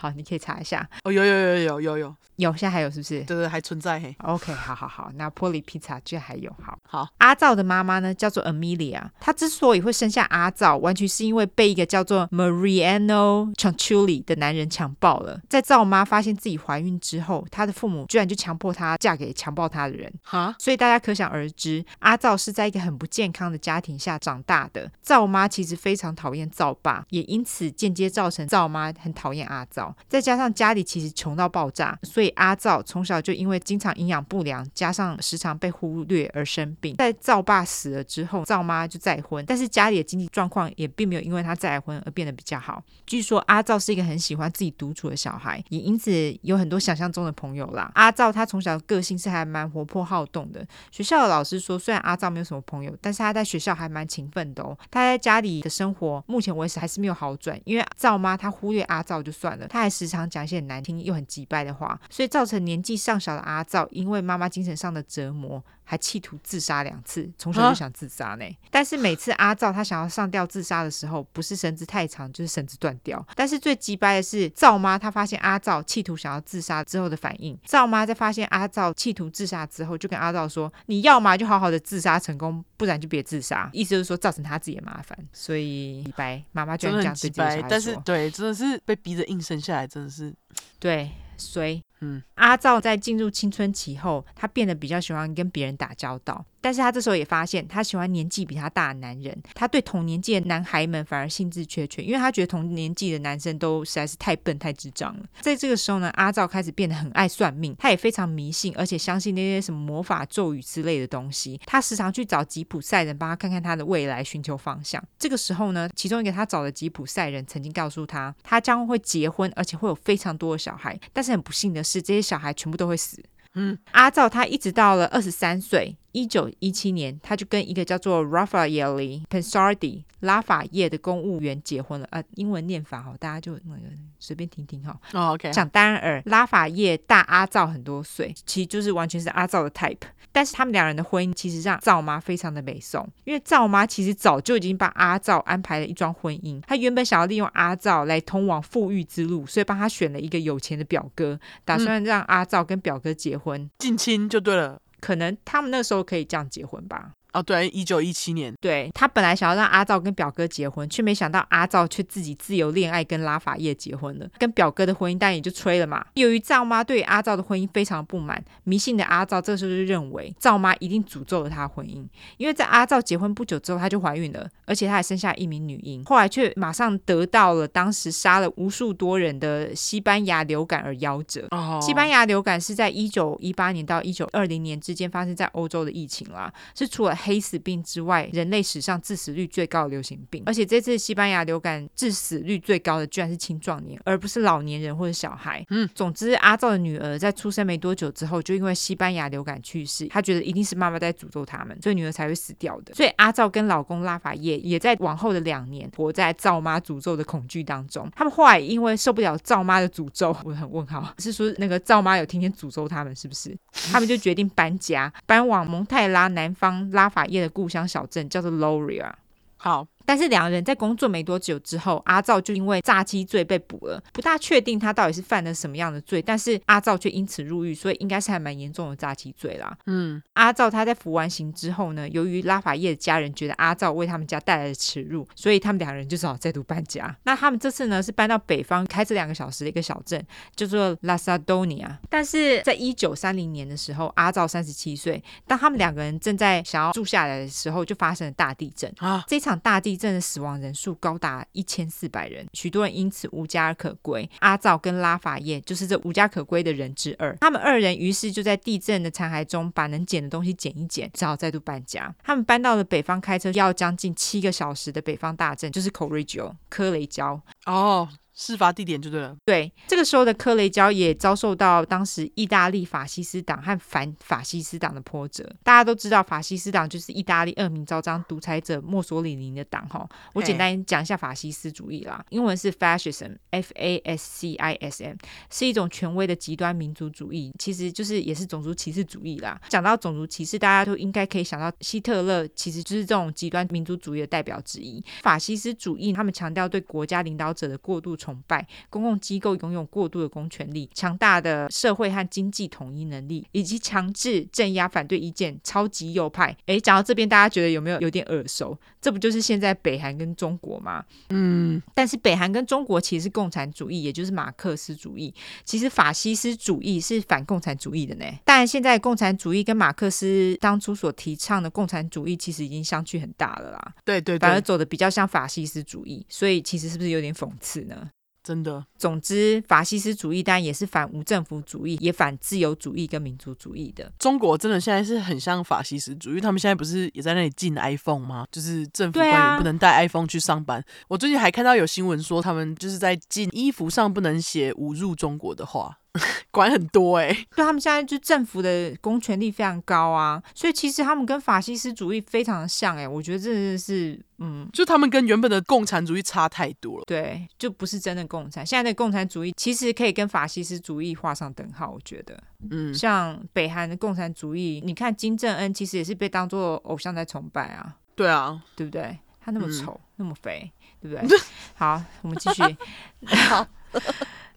好，你可以查一下。哦，有有有有有有。有，现在还有是不是？对对，还存在嘿。OK，好好好，那玻璃披萨居然还有。好，好。阿赵的妈妈呢，叫做 Amelia。她之所以会生下阿赵，完全是因为被一个叫做 Mariano Chantilly 的男人强暴了。在赵妈发现自己怀孕之后，她的父母居然就强迫她嫁给强暴她的人。哈，所以大家可想而知，阿赵是在一个很不健康的家庭下长大的。赵妈其实非常讨厌赵爸，也因此间接造成赵妈很讨厌阿再加上家里其实穷到爆炸，所以阿皂从小就因为经常营养不良，加上时常被忽略而生病。在皂爸死了之后，皂妈就再婚，但是家里的经济状况也并没有因为他再婚而变得比较好。据说阿皂是一个很喜欢自己独处的小孩，也因此有很多想象中的朋友啦。阿皂他从小个性是还蛮活泼好动的。学校的老师说，虽然阿皂没有什么朋友，但是他在学校还蛮勤奋的哦。他在家里的生活目前为止还是没有好转，因为皂妈他忽略阿皂就算了，他还时常讲一些很难听又很急败的话，所以造成年纪尚小的阿照，因为妈妈精神上的折磨，还企图自杀两次。从小就想自杀呢。啊、但是每次阿皂他想要上吊自杀的时候，不是绳子太长，就是绳子断掉。但是最鸡掰的是赵妈，她发现阿皂企图想要自杀之后的反应。赵妈在发现阿皂企图自杀之后，就跟阿皂说：“你要嘛就好好的自杀成功，不然就别自杀。”意思就是说造成他自己的麻烦。所以机掰，妈妈居然这样对自己的小孩说。但是对，真的是被逼着硬生下来，真的是对。所以，嗯，阿照在进入青春期后，他变得比较喜欢跟别人打交道。但是他这时候也发现，他喜欢年纪比他大的男人。他对同年纪的男孩们反而兴致缺缺，因为他觉得同年纪的男生都实在是太笨太智障了。在这个时候呢，阿皂开始变得很爱算命，他也非常迷信，而且相信那些什么魔法咒语之类的东西。他时常去找吉普赛人帮他看看他的未来，寻求方向。这个时候呢，其中一个他找的吉普赛人曾经告诉他，他将会结婚，而且会有非常多的小孩。但是很不幸的是，这些小孩全部都会死。嗯，阿照他一直到了二十三岁，一九一七年，他就跟一个叫做 Raffaele Pensardi 拉法叶的公务员结婚了。呃，英文念法哈，大家就那个随便听听哈。哦，OK。讲单耳，拉法叶大阿照很多岁，其实就是完全是阿照的 type。但是他们两人的婚姻其实让赵妈非常的美颂，因为赵妈其实早就已经帮阿赵安排了一桩婚姻。她原本想要利用阿赵来通往富裕之路，所以帮他选了一个有钱的表哥，打算让阿赵跟表哥结婚，近亲就对了。可能他们那时候可以这样结婚吧。哦，对，一九一七年，对，他本来想要让阿照跟表哥结婚，却没想到阿照却自己自由恋爱，跟拉法叶结婚了，跟表哥的婚姻当然也就吹了嘛。由于赵妈对阿照的婚姻非常不满，迷信的阿照这时候就认为赵妈一定诅咒了他婚姻，因为在阿照结婚不久之后，她就怀孕了，而且她还生下一名女婴，后来却马上得到了当时杀了无数多人的西班牙流感而夭折。哦，西班牙流感是在一九一八年到一九二零年之间发生在欧洲的疫情啦，是除了黑死病之外，人类史上致死率最高的流行病。而且这次西班牙流感致死率最高的居然是青壮年，而不是老年人或者小孩。嗯，总之阿赵的女儿在出生没多久之后，就因为西班牙流感去世。她觉得一定是妈妈在诅咒他们，所以女儿才会死掉的。所以阿赵跟老公拉法叶也在往后的两年活在赵妈诅咒的恐惧当中。他们后来因为受不了赵妈的诅咒，我很问号，是说那个赵妈有天天诅咒他们，是不是？他们就决定搬家，搬往蒙泰拉南方拉法叶的故乡小镇，叫做 Loria。好。但是两个人在工作没多久之后，阿赵就因为诈欺罪被捕了，不大确定他到底是犯了什么样的罪，但是阿赵却因此入狱，所以应该是还蛮严重的诈欺罪啦。嗯，阿赵他在服完刑之后呢，由于拉法叶的家人觉得阿赵为他们家带来了耻辱，所以他们两人就只好再度搬家。那他们这次呢是搬到北方，开车两个小时的一个小镇，叫做拉萨多尼亚。但是在一九三零年的时候，阿赵三十七岁，当他们两个人正在想要住下来的时候，就发生了大地震啊！这场大地震的死亡人数高达一千四百人，许多人因此无家可归。阿赵跟拉法叶就是这无家可归的人之二。他们二人于是就在地震的残骸中把能捡的东西捡一捡，只好再度搬家。他们搬到了北方，开车要将近七个小时的北方大镇，就是 Correggio 科雷焦。哦。事发地点就对了。对，这个时候的科雷焦也遭受到当时意大利法西斯党和反法西斯党的波折。大家都知道，法西斯党就是意大利恶名昭彰独裁者墨索里尼的党。哈，我简单讲一下法西斯主义啦，英文是 fascism，f a s c i s m，是一种权威的极端民族主义，其实就是也是种族歧视主义啦。讲到种族歧视，大家都应该可以想到希特勒，其实就是这种极端民族主义的代表之一。法西斯主义，他们强调对国家领导者的过度崇拜，公共机构拥有过度的公权力，强大的社会和经济统一能力，以及强制镇压反对意见，超级右派。诶，讲到这边，大家觉得有没有有点耳熟？这不就是现在北韩跟中国吗？嗯，但是北韩跟中国其实是共产主义，也就是马克思主义。其实法西斯主义是反共产主义的呢。但现在共产主义跟马克思当初所提倡的共产主义，其实已经相距很大了啦。对对对，反而走的比较像法西斯主义，所以其实是不是有点讽刺呢？真的，总之，法西斯主义当然也是反无政府主义，也反自由主义跟民族主义的。中国真的现在是很像法西斯主义，他们现在不是也在那里禁 iPhone 吗？就是政府官员不能带 iPhone 去上班。啊、我最近还看到有新闻说，他们就是在禁衣服上不能写侮辱中国的话。管很多哎、欸，对，他们现在就政府的公权力非常高啊，所以其实他们跟法西斯主义非常的像哎、欸，我觉得真的是，嗯，就他们跟原本的共产主义差太多了，对，就不是真的共产。现在的共产主义其实可以跟法西斯主义画上等号，我觉得，嗯，像北韩的共产主义，你看金正恩其实也是被当做偶像在崇拜啊，对啊，对不对？他那么丑，嗯、那么肥，对不对？好，我们继续，好。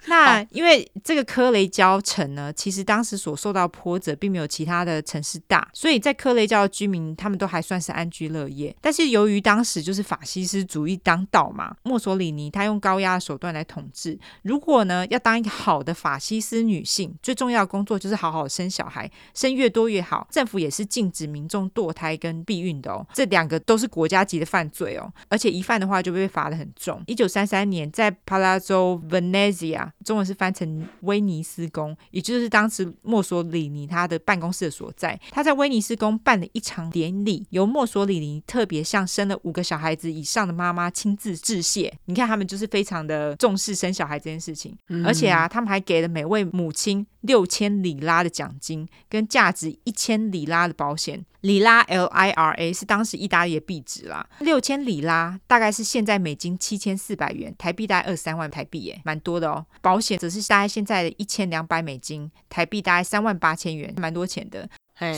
那因为这个科雷焦城呢，其实当时所受到波折并没有其他的城市大，所以在科雷焦的居民他们都还算是安居乐业。但是由于当时就是法西斯主义当道嘛，墨索里尼他用高压的手段来统治。如果呢要当一个好的法西斯女性，最重要的工作就是好好生小孩，生越多越好。政府也是禁止民众堕胎跟避孕的哦，这两个都是国家级的犯罪哦，而且一犯的话就被罚得很重。一九三三年在 Palazzo Venezia。中文是翻成威尼斯宫，也就是当时墨索里尼他的办公室的所在。他在威尼斯宫办了一场典礼，由墨索里尼特别向生了五个小孩子以上的妈妈亲自致谢。你看，他们就是非常的重视生小孩这件事情，嗯、而且啊，他们还给了每位母亲六千里拉的奖金，跟价值一千里拉的保险。里拉 L I R A 是当时意大利的币值啦，六千里拉大概是现在美金七千四百元，台币大概二三万台币耶，蛮多的哦。保险则是大概现在的一千两百美金，台币大概三万八千元，蛮多钱的。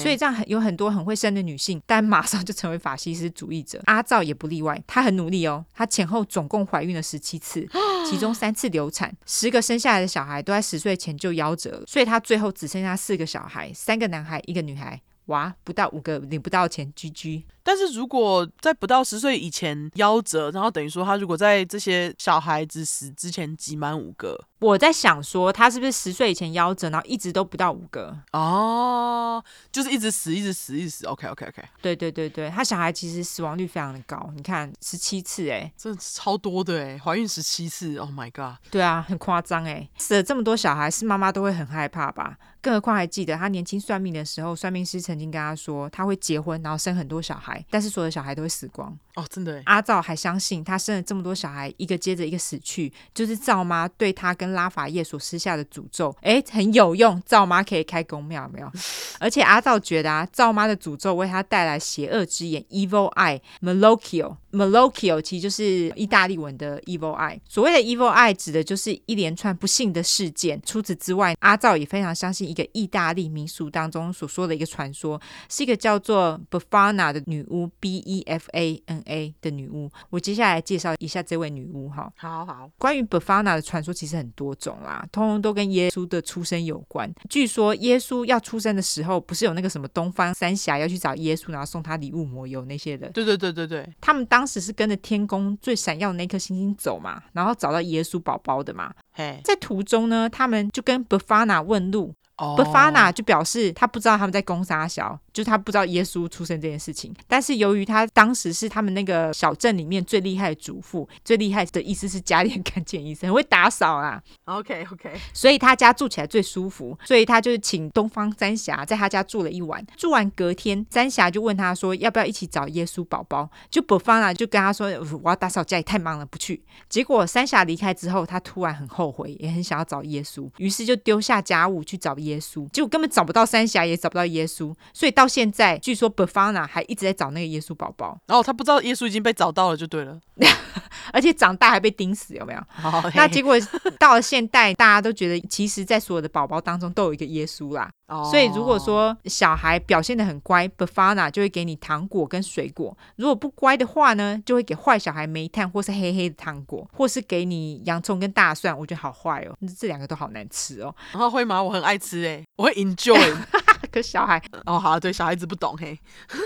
所以这样很有很多很会生的女性，但马上就成为法西斯主义者。阿赵也不例外，她很努力哦，她前后总共怀孕了十七次，其中三次流产，十个生下来的小孩都在十岁前就夭折了，所以她最后只剩下四个小孩，三个男孩，一个女孩。哇，不到五个领不到钱居居。但是如果在不到十岁以前夭折，然后等于说他如果在这些小孩子死之前挤满五个，我在想说，他是不是十岁以前夭折，然后一直都不到五个？哦，就是一直死，一直死，一直死。OK OK OK。对对对对，他小孩其实死亡率非常的高，你看十七次哎，这超多的哎，怀孕十七次，Oh my god。对啊，很夸张哎，死了这么多小孩，是妈妈都会很害怕吧？更何况还记得他年轻算命的时候，算命师曾经跟他说他会结婚，然后生很多小孩，但是所有的小孩都会死光。哦，真的。阿赵还相信他生了这么多小孩，一个接着一个死去，就是赵妈对他跟拉法叶所施下的诅咒。哎，很有用，赵妈可以开宫庙，没有？而且阿赵觉得啊，赵妈的诅咒为他带来邪恶之眼 （evil eye），malocchio。Malocchio 其实就是意大利文的 evil eye。所谓的 evil eye 指的就是一连串不幸的事件。除此之外，阿赵也非常相信。一个意大利民俗当中所说的一个传说，是一个叫做 Befana 的女巫，B E F A N A 的女巫。我接下来介绍一下这位女巫哈。好好，关于 Befana 的传说其实很多种啦，通通都跟耶稣的出生有关。据说耶稣要出生的时候，不是有那个什么东方三侠要去找耶稣，然后送他礼物抹油那些的？对对对对对，他们当时是跟着天宫最闪耀的那颗星星走嘛，然后找到耶稣宝宝的嘛。嘿，在途中呢，他们就跟 Befana 问路。Befana 就表示他不知道他们在攻杀小。就是他不知道耶稣出生这件事情，但是由于他当时是他们那个小镇里面最厉害的主妇，最厉害的意思是家里很干净，医生很会打扫啊。OK OK，所以他家住起来最舒服，所以他就是请东方三侠在他家住了一晚。住完隔天，三侠就问他说要不要一起找耶稣宝宝？就 Befana 就跟他说我要打扫家里太忙了，不去。结果三侠离开之后，他突然很后悔，也很想要找耶稣，于是就丢下家务去找耶稣，结果根本找不到三峡，也找不到耶稣，所以到。现在，据说 Befana 还一直在找那个耶稣宝宝。然后、哦、他不知道耶稣已经被找到了，就对了。而且长大还被钉死，有没有？哦、那结果到了现代，大家都觉得，其实，在所有的宝宝当中，都有一个耶稣啦。哦、所以，如果说小孩表现的很乖，Befana 就会给你糖果跟水果；如果不乖的话呢，就会给坏小孩煤炭或是黑黑的糖果，或是给你洋葱跟大蒜。我觉得好坏哦，这两个都好难吃哦。然后会吗？我很爱吃诶，我会 enjoy。可小孩哦，好，对，小孩子不懂嘿。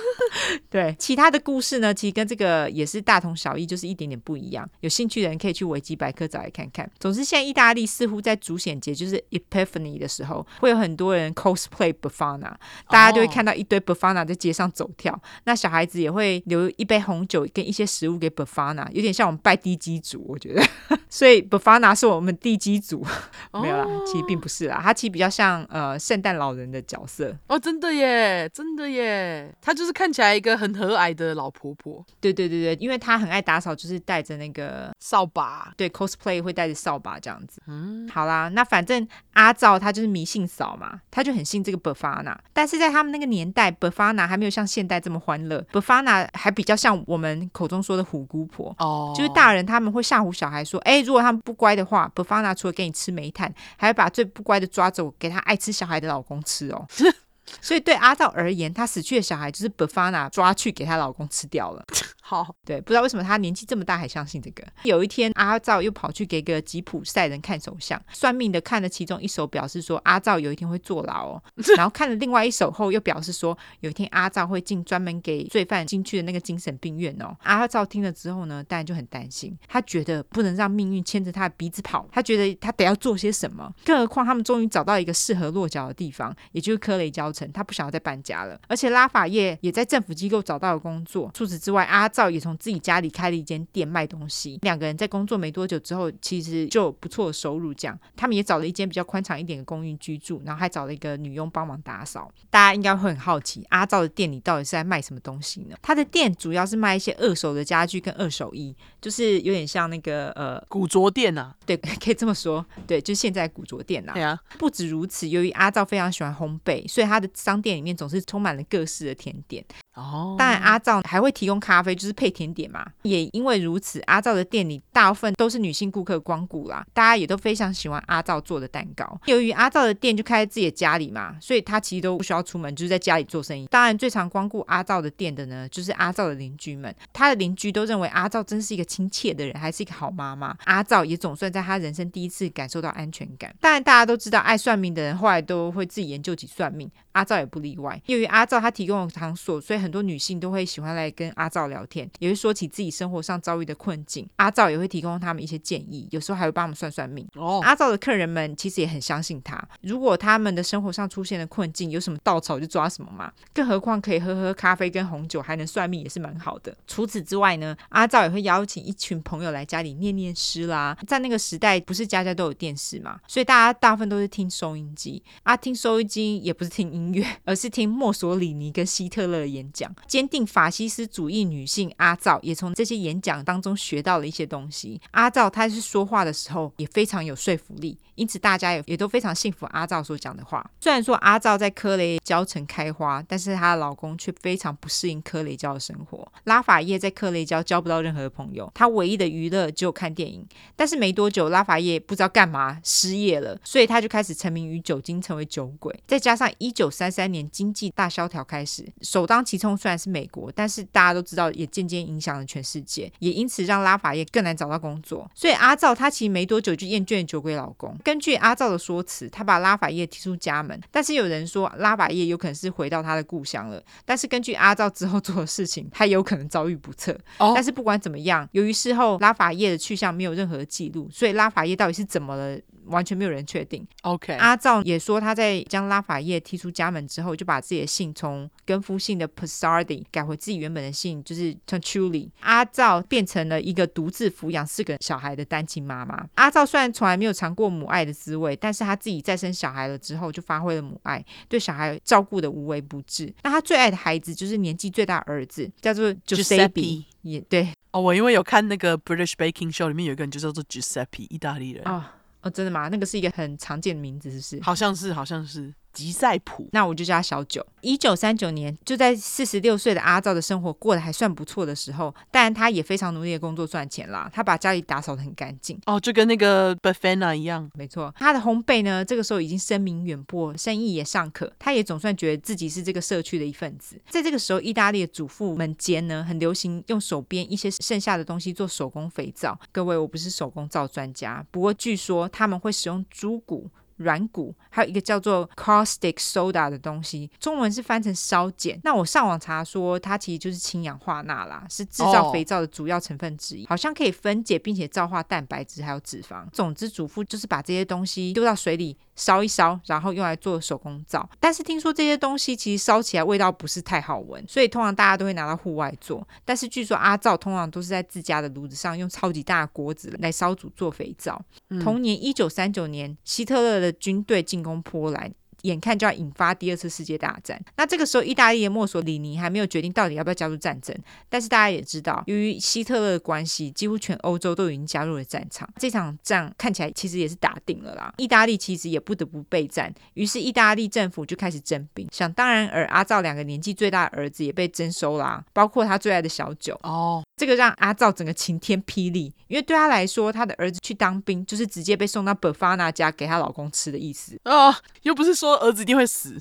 对，其他的故事呢，其实跟这个也是大同小异，就是一点点不一样。有兴趣的人可以去维基百科找来看看。总之，现在意大利似乎在主显节，就是 Epiphany 的时候，会有很多人 cosplay Befana，大家就会看到一堆 Befana 在街上走跳。Oh. 那小孩子也会留一杯红酒跟一些食物给 Befana，有点像我们拜地基主，我觉得。所以 Befana 是我们地基主，oh. 没有啦，其实并不是啦，他其实比较像呃圣诞老人的角色。哦，真的耶，真的耶，她就是看起来一个很和蔼的老婆婆。对对对对，因为她很爱打扫，就是带着那个扫把。对，cosplay 会带着扫把这样子。嗯，好啦，那反正阿赵他就是迷信扫嘛，他就很信这个 Bafana，。但是在他们那个年代，Befana 还没有像现代这么欢乐，Befana 还比较像我们口中说的虎姑婆。哦，就是大人他们会吓唬小孩说，哎，如果他们不乖的话，Befana 除了给你吃煤炭，还会把最不乖的抓走，给他爱吃小孩的老公吃哦。所以对阿道而言，她死去的小孩就是贝发娜抓去给她老公吃掉了。好，对，不知道为什么他年纪这么大还相信这个。有一天，阿赵又跑去给个吉普赛人看手相，算命的看了其中一手，表示说阿赵有一天会坐牢哦。然后看了另外一手后，又表示说有一天阿赵会进专门给罪犯进去的那个精神病院哦。阿赵听了之后呢，当然就很担心，他觉得不能让命运牵着他的鼻子跑，他觉得他得要做些什么。更何况他们终于找到一个适合落脚的地方，也就是科雷焦。他不想要再搬家了，而且拉法叶也在政府机构找到了工作。除此之外，阿赵也从自己家里开了一间店卖东西。两个人在工作没多久之后，其实就有不错的收入。这样，他们也找了一间比较宽敞一点的公寓居住，然后还找了一个女佣帮忙打扫。大家应该会很好奇，阿赵的店里到底是在卖什么东西呢？他的店主要是卖一些二手的家具跟二手衣，就是有点像那个呃古着店呐、啊。对，可以这么说。对，就是现在古着店呐。对啊。不止如此，由于阿赵非常喜欢烘焙，所以他的商店里面总是充满了各式的甜点。哦，当然阿赵还会提供咖啡，就是配甜点嘛。也因为如此，阿照的店里大部分都是女性顾客光顾啦，大家也都非常喜欢阿照做的蛋糕。由于阿照的店就开在自己的家里嘛，所以他其实都不需要出门，就是在家里做生意。当然，最常光顾阿照的店的呢，就是阿照的邻居们。他的邻居都认为阿照真是一个亲切的人，还是一个好妈妈。阿照也总算在他人生第一次感受到安全感。当然，大家都知道，爱算命的人后来都会自己研究起算命。阿照也不例外。由于阿照他提供了场所，所以很多女性都会喜欢来跟阿照聊天，也会说起自己生活上遭遇的困境。阿照也会提供他们一些建议，有时候还会帮他们算算命。哦，阿照的客人们其实也很相信他。如果他们的生活上出现了困境，有什么稻草就抓什么嘛。更何况可以喝喝咖啡跟红酒，还能算命，也是蛮好的。除此之外呢，阿照也会邀请一群朋友来家里念念诗啦。在那个时代，不是家家都有电视嘛，所以大家大部分都是听收音机。啊，听收音机也不是听音乐，而是听墨索里尼跟希特勒的演讲。坚定法西斯主义女性阿赵也从这些演讲当中学到了一些东西。阿赵她是说话的时候也非常有说服力。因此，大家也也都非常信服阿赵所讲的话。虽然说阿赵在科雷焦城开花，但是她的老公却非常不适应科雷焦的生活。拉法叶在科雷焦交不到任何的朋友，他唯一的娱乐只有看电影。但是没多久，拉法叶不知道干嘛失业了，所以他就开始沉迷于酒精，成为酒鬼。再加上一九三三年经济大萧条开始，首当其冲虽然是美国，但是大家都知道，也渐渐影响了全世界，也因此让拉法叶更难找到工作。所以阿照他其实没多久就厌倦酒鬼老公。根据阿照的说辞，他把拉法叶踢出家门。但是有人说拉法叶有可能是回到他的故乡了。但是根据阿照之后做的事情，他有可能遭遇不测。哦。但是不管怎么样，由于事后拉法叶的去向没有任何记录，所以拉法叶到底是怎么了？完全没有人确定。OK，阿照也说他在将拉法叶踢出家门之后，就把自己的姓从跟夫姓的 Passardi 改回自己原本的姓，就是 Tanciulli。阿照变成了一个独自抚养四个小孩的单亲妈妈。阿照虽然从来没有尝过母爱的滋味，但是他自己再生小孩了之后，就发挥了母爱，对小孩照顾的无微不至。那他最爱的孩子就是年纪最大的儿子，叫做 Giuseppe，也对。哦，我因为有看那个 British Baking Show，里面有一个人就叫做 Giuseppe，意大利人。哦哦，真的吗？那个是一个很常见的名字，是不是？好像是，好像是。吉赛普，那我就叫他小九。一九三九年，就在四十六岁的阿照的生活过得还算不错的时候，当然他也非常努力的工作赚钱啦。他把家里打扫得很干净哦，就跟那个 Befana 一样。没错，他的烘焙呢，这个时候已经声名远播，生意也尚可。他也总算觉得自己是这个社区的一份子。在这个时候，意大利的主妇们间呢，很流行用手边一些剩下的东西做手工肥皂。各位，我不是手工皂专家，不过据说他们会使用猪骨。软骨，还有一个叫做 caustic soda 的东西，中文是翻成烧碱。那我上网查说，它其实就是氢氧化钠啦，是制造肥皂的主要成分之一，好像可以分解并且皂化蛋白质还有脂肪。总之，主妇就是把这些东西丢到水里烧一烧，然后用来做手工皂。但是听说这些东西其实烧起来味道不是太好闻，所以通常大家都会拿到户外做。但是据说阿照通常都是在自家的炉子上用超级大的锅子来烧煮做肥皂。同年一九三九年，希特勒的。军队进攻波兰。眼看就要引发第二次世界大战，那这个时候意大利的墨索里尼还没有决定到底要不要加入战争。但是大家也知道，由于希特勒的关系，几乎全欧洲都已经加入了战场。这场仗看起来其实也是打定了啦。意大利其实也不得不备战，于是意大利政府就开始征兵。想当然尔，阿赵两个年纪最大的儿子也被征收啦，包括他最爱的小九。哦，这个让阿赵整个晴天霹雳，因为对他来说，他的儿子去当兵就是直接被送到伯法纳家给他老公吃的意思啊、哦，又不是说。说儿子一定会死，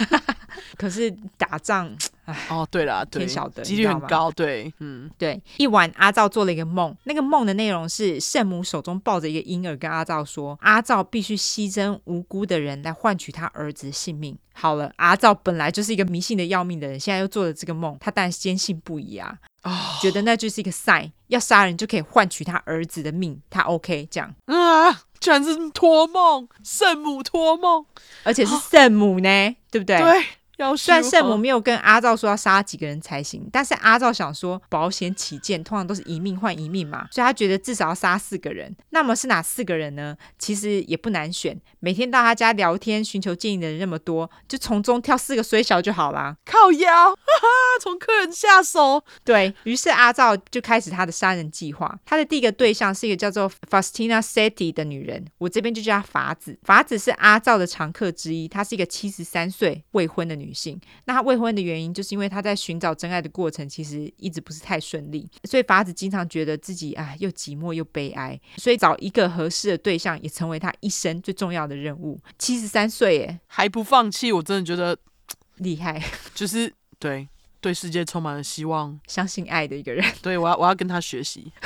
可是打仗，哎，哦，对了，天晓得，几率很高，对，嗯，对。一晚，阿照做了一个梦，那个梦的内容是圣母手中抱着一个婴儿，跟阿照说，阿照必须牺牲无辜的人来换取他儿子的性命。好了，阿照本来就是一个迷信的要命的人，现在又做了这个梦，他当然坚信不疑啊，哦，觉得那就是一个 sign，要杀人就可以换取他儿子的命，他 OK 这样啊。居然是托梦，圣母托梦，而且是圣母呢，哦、对不对？对。虽然圣母没有跟阿照说要杀几个人才行，但是阿照想说保险起见，通常都是一命换一命嘛，所以他觉得至少要杀四个人。那么是哪四个人呢？其实也不难选，每天到他家聊天寻求建议的人那么多，就从中挑四个衰小就好啦。靠腰，从客人下手。对，于是阿照就开始他的杀人计划。他的第一个对象是一个叫做 Faustina Setti 的女人，我这边就叫她法子。法子是阿照的常客之一，她是一个七十三岁未婚的女。性，那她未婚的原因，就是因为她在寻找真爱的过程，其实一直不是太顺利，所以法子经常觉得自己啊又寂寞又悲哀，所以找一个合适的对象，也成为她一生最重要的任务。七十三岁耶，还不放弃，我真的觉得厉害，就是对对世界充满了希望，相信爱的一个人。对，我要我要跟他学习。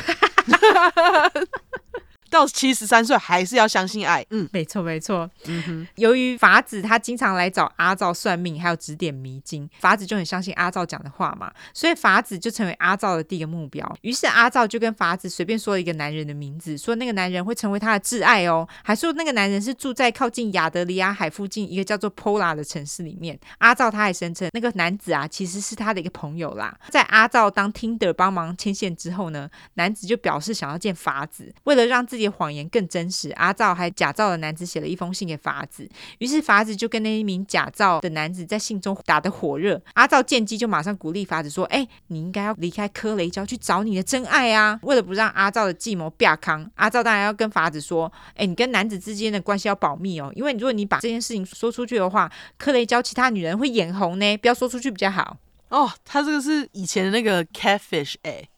到七十三岁还是要相信爱。嗯，没错没错。嗯哼，由于法子他经常来找阿赵算命，还有指点迷津，法子就很相信阿赵讲的话嘛，所以法子就成为阿赵的第一个目标。于是阿赵就跟法子随便说了一个男人的名字，说那个男人会成为他的挚爱哦，还说那个男人是住在靠近亚德里亚海附近一个叫做 Pola 的城市里面。阿赵他还声称那个男子啊其实是他的一个朋友啦。在阿赵当 Tinder 帮忙牵线之后呢，男子就表示想要见法子，为了让自己的谎言更真实，阿照还假造的男子写了一封信给法子。于是法子就跟那一名假造的男子在信中打得火热。阿照见机就马上鼓励法子说：“哎，你应该要离开科雷焦去找你的真爱啊！”为了不让阿照的计谋变康，阿照当然要跟法子说：“哎，你跟男子之间的关系要保密哦，因为如果你把这件事情说出去的话，科雷焦其他女人会眼红呢，不要说出去比较好。”哦，他这个是以前的那个 catfish 哎。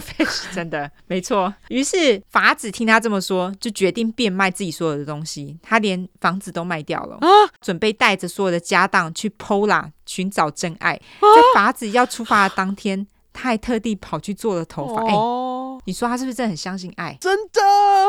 啡是真的没错。于是法子听他这么说，就决定变卖自己所有的东西。他连房子都卖掉了，啊、准备带着所有的家当去 Pola 寻找真爱。啊、在法子要出发的当天，他还特地跑去做了头发。哦、欸，你说他是不是真的很相信爱？真的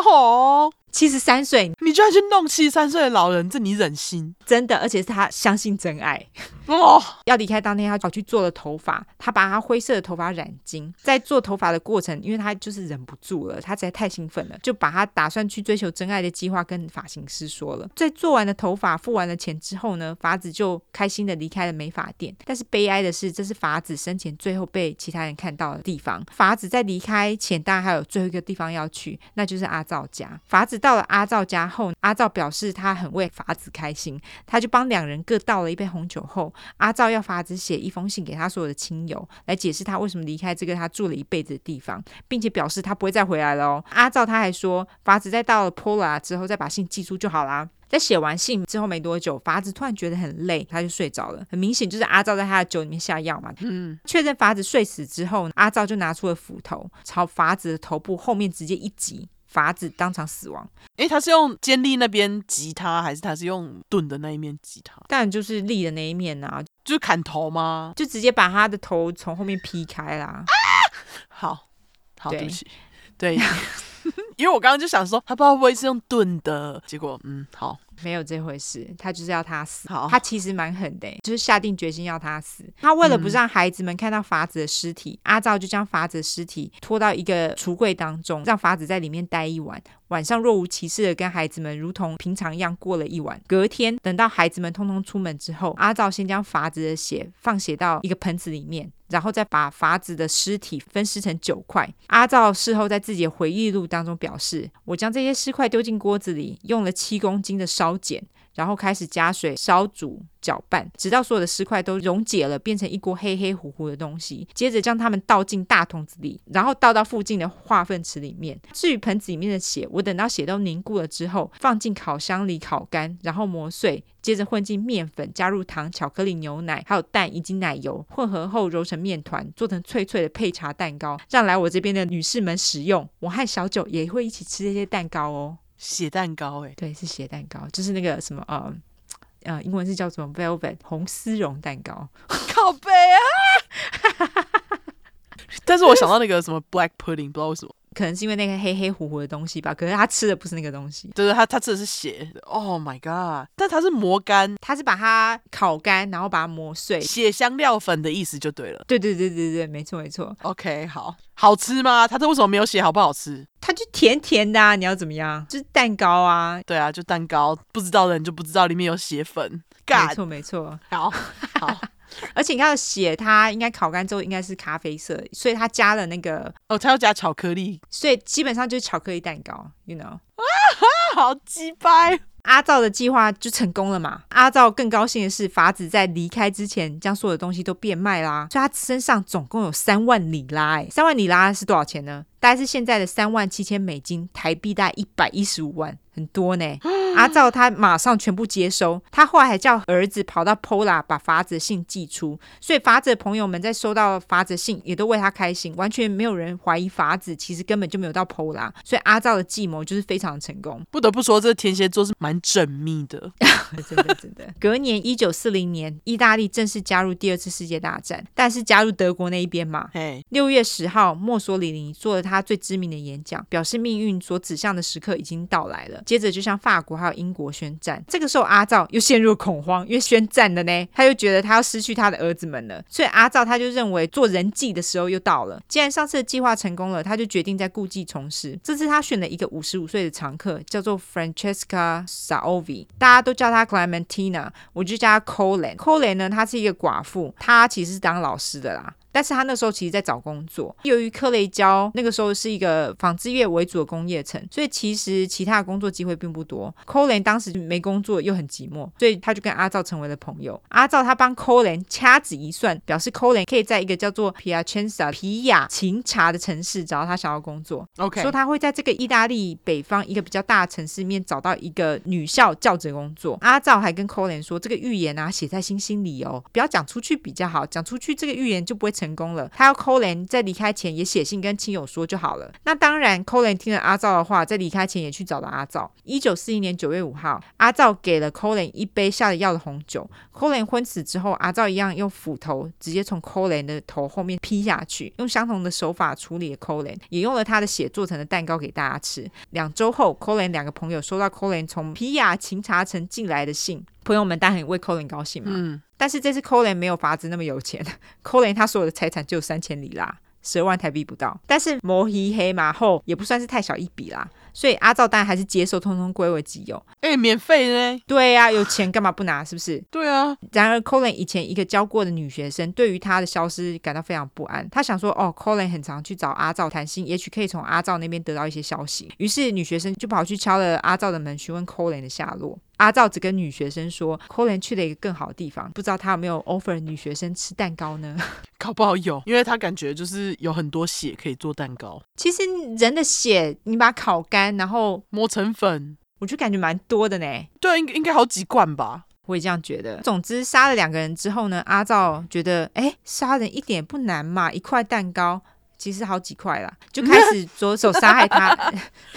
哦。七十三岁，你居然去弄七十三岁的老人，这你忍心？真的，而且是他相信真爱哦。要离开当天，他跑去做了头发，他把他灰色的头发染金。在做头发的过程，因为他就是忍不住了，他实在太兴奋了，就把他打算去追求真爱的计划跟发型师说了。在做完了头发、付完了钱之后呢，法子就开心的离开了美发店。但是悲哀的是，这是法子生前最后被其他人看到的地方。法子在离开前，当然还有最后一个地方要去，那就是阿赵家。法子。到了阿赵家后，阿赵表示他很为法子开心，他就帮两人各倒了一杯红酒后，阿赵要法子写一封信给他所有的亲友，来解释他为什么离开这个他住了一辈子的地方，并且表示他不会再回来了哦。阿赵他还说，法子在到了 Pola 之后再把信寄出就好啦。在写完信之后没多久，法子突然觉得很累，他就睡着了。很明显就是阿赵在他的酒里面下药嘛。嗯，确认法子睡死之后，阿赵就拿出了斧头，朝法子的头部后面直接一击。法子当场死亡。诶，他是用尖利那边击他，还是他是用钝的那一面击他？当然就是利的那一面啊，就是砍头吗？就直接把他的头从后面劈开啦。啊！好，好，对不起，对，因为我刚刚就想说，他不知道会不会是用钝的，结果，嗯，好。没有这回事，他就是要他死。好，他其实蛮狠的，就是下定决心要他死。他为了不让孩子们看到法子的尸体，嗯、阿照就将法子的尸体拖到一个橱柜当中，让法子在里面待一晚。晚上若无其事的跟孩子们如同平常一样过了一晚。隔天等到孩子们通通出门之后，阿照先将法子的血放血到一个盆子里面，然后再把法子的尸体分尸成九块。阿照事后在自己的回忆录当中表示：“我将这些尸块丢进锅子里，用了七公斤的烧碱。”然后开始加水烧煮搅拌，直到所有的尸块都溶解了，变成一锅黑黑乎乎的东西。接着将它们倒进大桶子里，然后倒到附近的化粪池里面。至于盆子里面的血，我等到血都凝固了之后，放进烤箱里烤干，然后磨碎，接着混进面粉，加入糖、巧克力、牛奶，还有蛋以及奶油，混合后揉成面团，做成脆脆的配茶蛋糕，让来我这边的女士们食用。我和小九也会一起吃这些蛋糕哦。血蛋糕哎，对，是血蛋糕，就是那个什么呃呃，英文是叫什么？Velvet 红丝绒蛋糕，靠背啊！但是我想到那个什么 black pudding，不知道为什么。可能是因为那个黑黑糊糊的东西吧，可是他吃的不是那个东西，对对，他他吃的是血。Oh my god！但他是磨干，他是把它烤干，然后把它磨碎，血香料粉的意思就对了。对对对对对，没错没错。OK，好，好吃吗？他这为什么没有写好不好吃？它就甜甜的啊，你要怎么样？就是蛋糕啊，对啊，就蛋糕。不知道的人就不知道里面有血粉。没错没错，好好。而且你看血，它应该烤干之后应该是咖啡色，所以它加了那个哦，它要加巧克力，所以基本上就是巧克力蛋糕，you know？啊哈，好鸡掰！阿赵的计划就成功了嘛？阿赵更高兴的是，法子在离开之前将所有的东西都变卖啦，所以他身上总共有三万里拉，哎，三万里拉是多少钱呢？大概是现在的三万七千美金，台币大概一百一十五万。很多呢。阿照他马上全部接收，他后来还叫儿子跑到 Pola 把法子信寄出，所以法子的朋友们在收到法子信也都为他开心，完全没有人怀疑法子其实根本就没有到 Pola，所以阿照的计谋就是非常成功。不得不说，这天蝎座是蛮缜密的，真 的真的。隔年一九四零年，意大利正式加入第二次世界大战，但是加入德国那一边嘛。六月十号，墨索里尼做了他他最知名的演讲，表示命运所指向的时刻已经到来了。接着就向法国还有英国宣战。这个时候阿照又陷入恐慌，因为宣战了呢，他又觉得他要失去他的儿子们了，所以阿照他就认为做人质的时候又到了。既然上次的计划成功了，他就决定再故技重施。这次他选了一个五十五岁的常客，叫做 Francesca Saovi，大家都叫他 Clementina，我就叫他 Colin。Colin 呢，他是一个寡妇，他其实是当老师的啦。但是他那时候其实在找工作，由于克雷焦那个时候是一个纺织业为主的工业城，所以其实其他的工作机会并不多。Colin 当时没工作又很寂寞，所以他就跟阿照成为了朋友。阿照他帮 Colin 掐指一算，表示 Colin 可以在一个叫做皮亚切萨皮亚琴察的城市找到他想要工作。OK，说他会在这个意大利北方一个比较大的城市里面找到一个女校教职工作。阿照还跟 Colin 说，这个预言啊写在星星里哦，不要讲出去比较好，讲出去这个预言就不会成。成功了，他要 Colin 在离开前也写信跟亲友说就好了。那当然，Colin 听了阿照的话，在离开前也去找了阿照。一九四一年九月五号，阿照给了 Colin 一杯下了药的红酒。Colin 昏死之后，阿照一样用斧头直接从 Colin 的头后面劈下去，用相同的手法处理了 Colin，也用了他的血做成的蛋糕给大家吃。两周后，Colin 两个朋友收到 Colin 从皮亚琴察城寄来的信。朋友们当然很为 Colin 高兴嘛，嗯，但是这次 Colin 没有法子那么有钱，Colin 他所有的财产就有三千里拉，十二万台币不到，但是摩西黑马后也不算是太小一笔啦。所以阿照当然还是接受，通通归为己有。哎、欸，免费呢？对呀、啊，有钱干嘛不拿？是不是？对啊。然而，Colin 以前一个教过的女学生，对于他的消失感到非常不安。他想说，哦，Colin 很常去找阿照谈心，也许可以从阿照那边得到一些消息。于是，女学生就跑去敲了阿照的门，询问 Colin 的下落。阿照只跟女学生说，Colin 去了一个更好的地方，不知道他有没有 offer 女学生吃蛋糕呢？搞不好有，因为他感觉就是有很多血可以做蛋糕。其实人的血，你把它烤干，然后磨成粉，我就感觉蛮多的呢。对，应该应该好几罐吧。我也这样觉得。总之，杀了两个人之后呢，阿照觉得，哎，杀人一点不难嘛，一块蛋糕。其实好几块啦，就开始着手杀害他，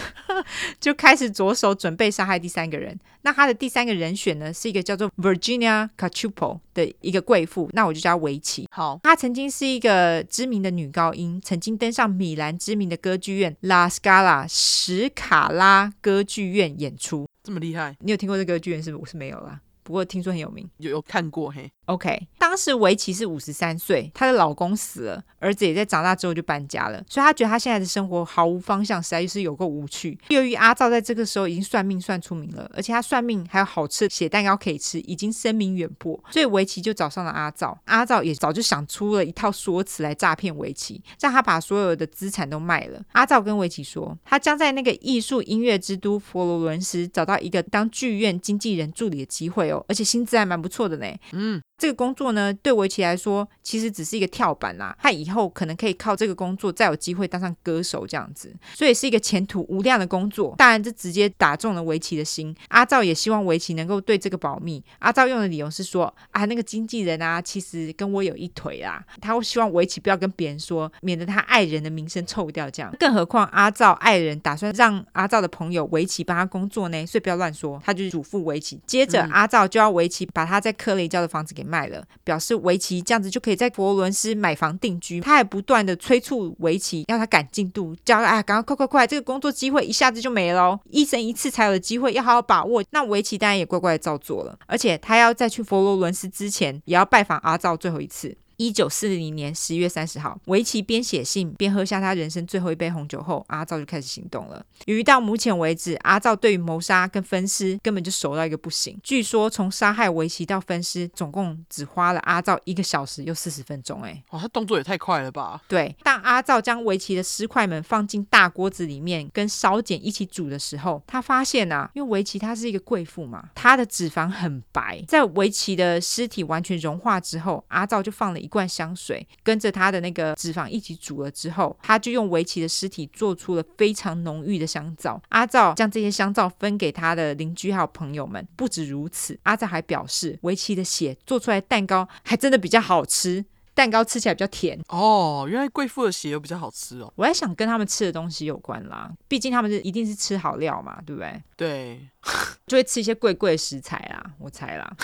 就开始着手准备杀害第三个人。那他的第三个人选呢，是一个叫做 Virginia Cachupo 的一个贵妇，那我就叫她维奇。好，她曾经是一个知名的女高音，曾经登上米兰知名的歌剧院 La Scala 史卡拉歌剧院演出。这么厉害？你有听过这个歌剧院是不是？我是没有啦，不过听说很有名，有有看过嘿。OK，当时维奇是五十三岁，她的老公死了，儿子也在长大之后就搬家了，所以她觉得她现在的生活毫无方向，实在就是有够无趣。由于阿照在这个时候已经算命算出名了，而且他算命还有好吃的血蛋糕可以吃，已经声名远播，所以维奇就找上了阿照。阿照也早就想出了一套说辞来诈骗维奇，让他把所有的资产都卖了。阿照跟维奇说，他将在那个艺术音乐之都佛罗伦斯找到一个当剧院经纪人助理的机会哦，而且薪资还蛮不错的呢。嗯。这个工作呢，对围棋来说，其实只是一个跳板啦。他以后可能可以靠这个工作再有机会当上歌手这样子，所以是一个前途无量的工作。当然，这直接打中了围棋的心。阿赵也希望围棋能够对这个保密。阿赵用的理由是说，啊，那个经纪人啊，其实跟我有一腿啦。他会希望围棋不要跟别人说，免得他爱人的名声臭掉。这样，更何况阿赵爱人打算让阿赵的朋友围棋帮他工作呢，所以不要乱说。他就嘱咐围棋。接着，阿赵就要围棋把他在科雷教的房子给卖了，表示维奇这样子就可以在佛罗伦斯买房定居。他还不断的催促维奇，要他赶进度，叫他哎，赶快快快快，这个工作机会一下子就没了哦，一生一次才有的机会，要好好把握。那维奇当然也乖乖的照做了，而且他要在去佛罗伦斯之前，也要拜访阿照最后一次。一九四零年十月三十号，维奇边写信边喝下他人生最后一杯红酒后，阿照就开始行动了。由于到目前为止，阿照对于谋杀跟分尸根本就熟到一个不行。据说从杀害维奇到分尸，总共只花了阿照一个小时又四十分钟。哎，哇，他动作也太快了吧？对，当阿照将维奇的尸块们放进大锅子里面跟烧碱一起煮的时候，他发现啊，因为维奇她是一个贵妇嘛，她的脂肪很白。在维奇的尸体完全融化之后，阿照就放了一罐香水，跟着他的那个脂肪一起煮了之后，他就用维奇的尸体做出了非常浓郁的香皂。阿照将这些香皂分给他的邻居还有朋友们。不止如此，阿照还表示，维奇的血做出来蛋糕还真的比较好吃。蛋糕吃起来比较甜哦，原来贵妇的血又比较好吃哦。我在想跟他们吃的东西有关啦，毕竟他们是一定是吃好料嘛，对不对？对，就会吃一些贵贵的食材啦，我猜啦。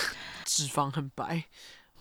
脂肪很白，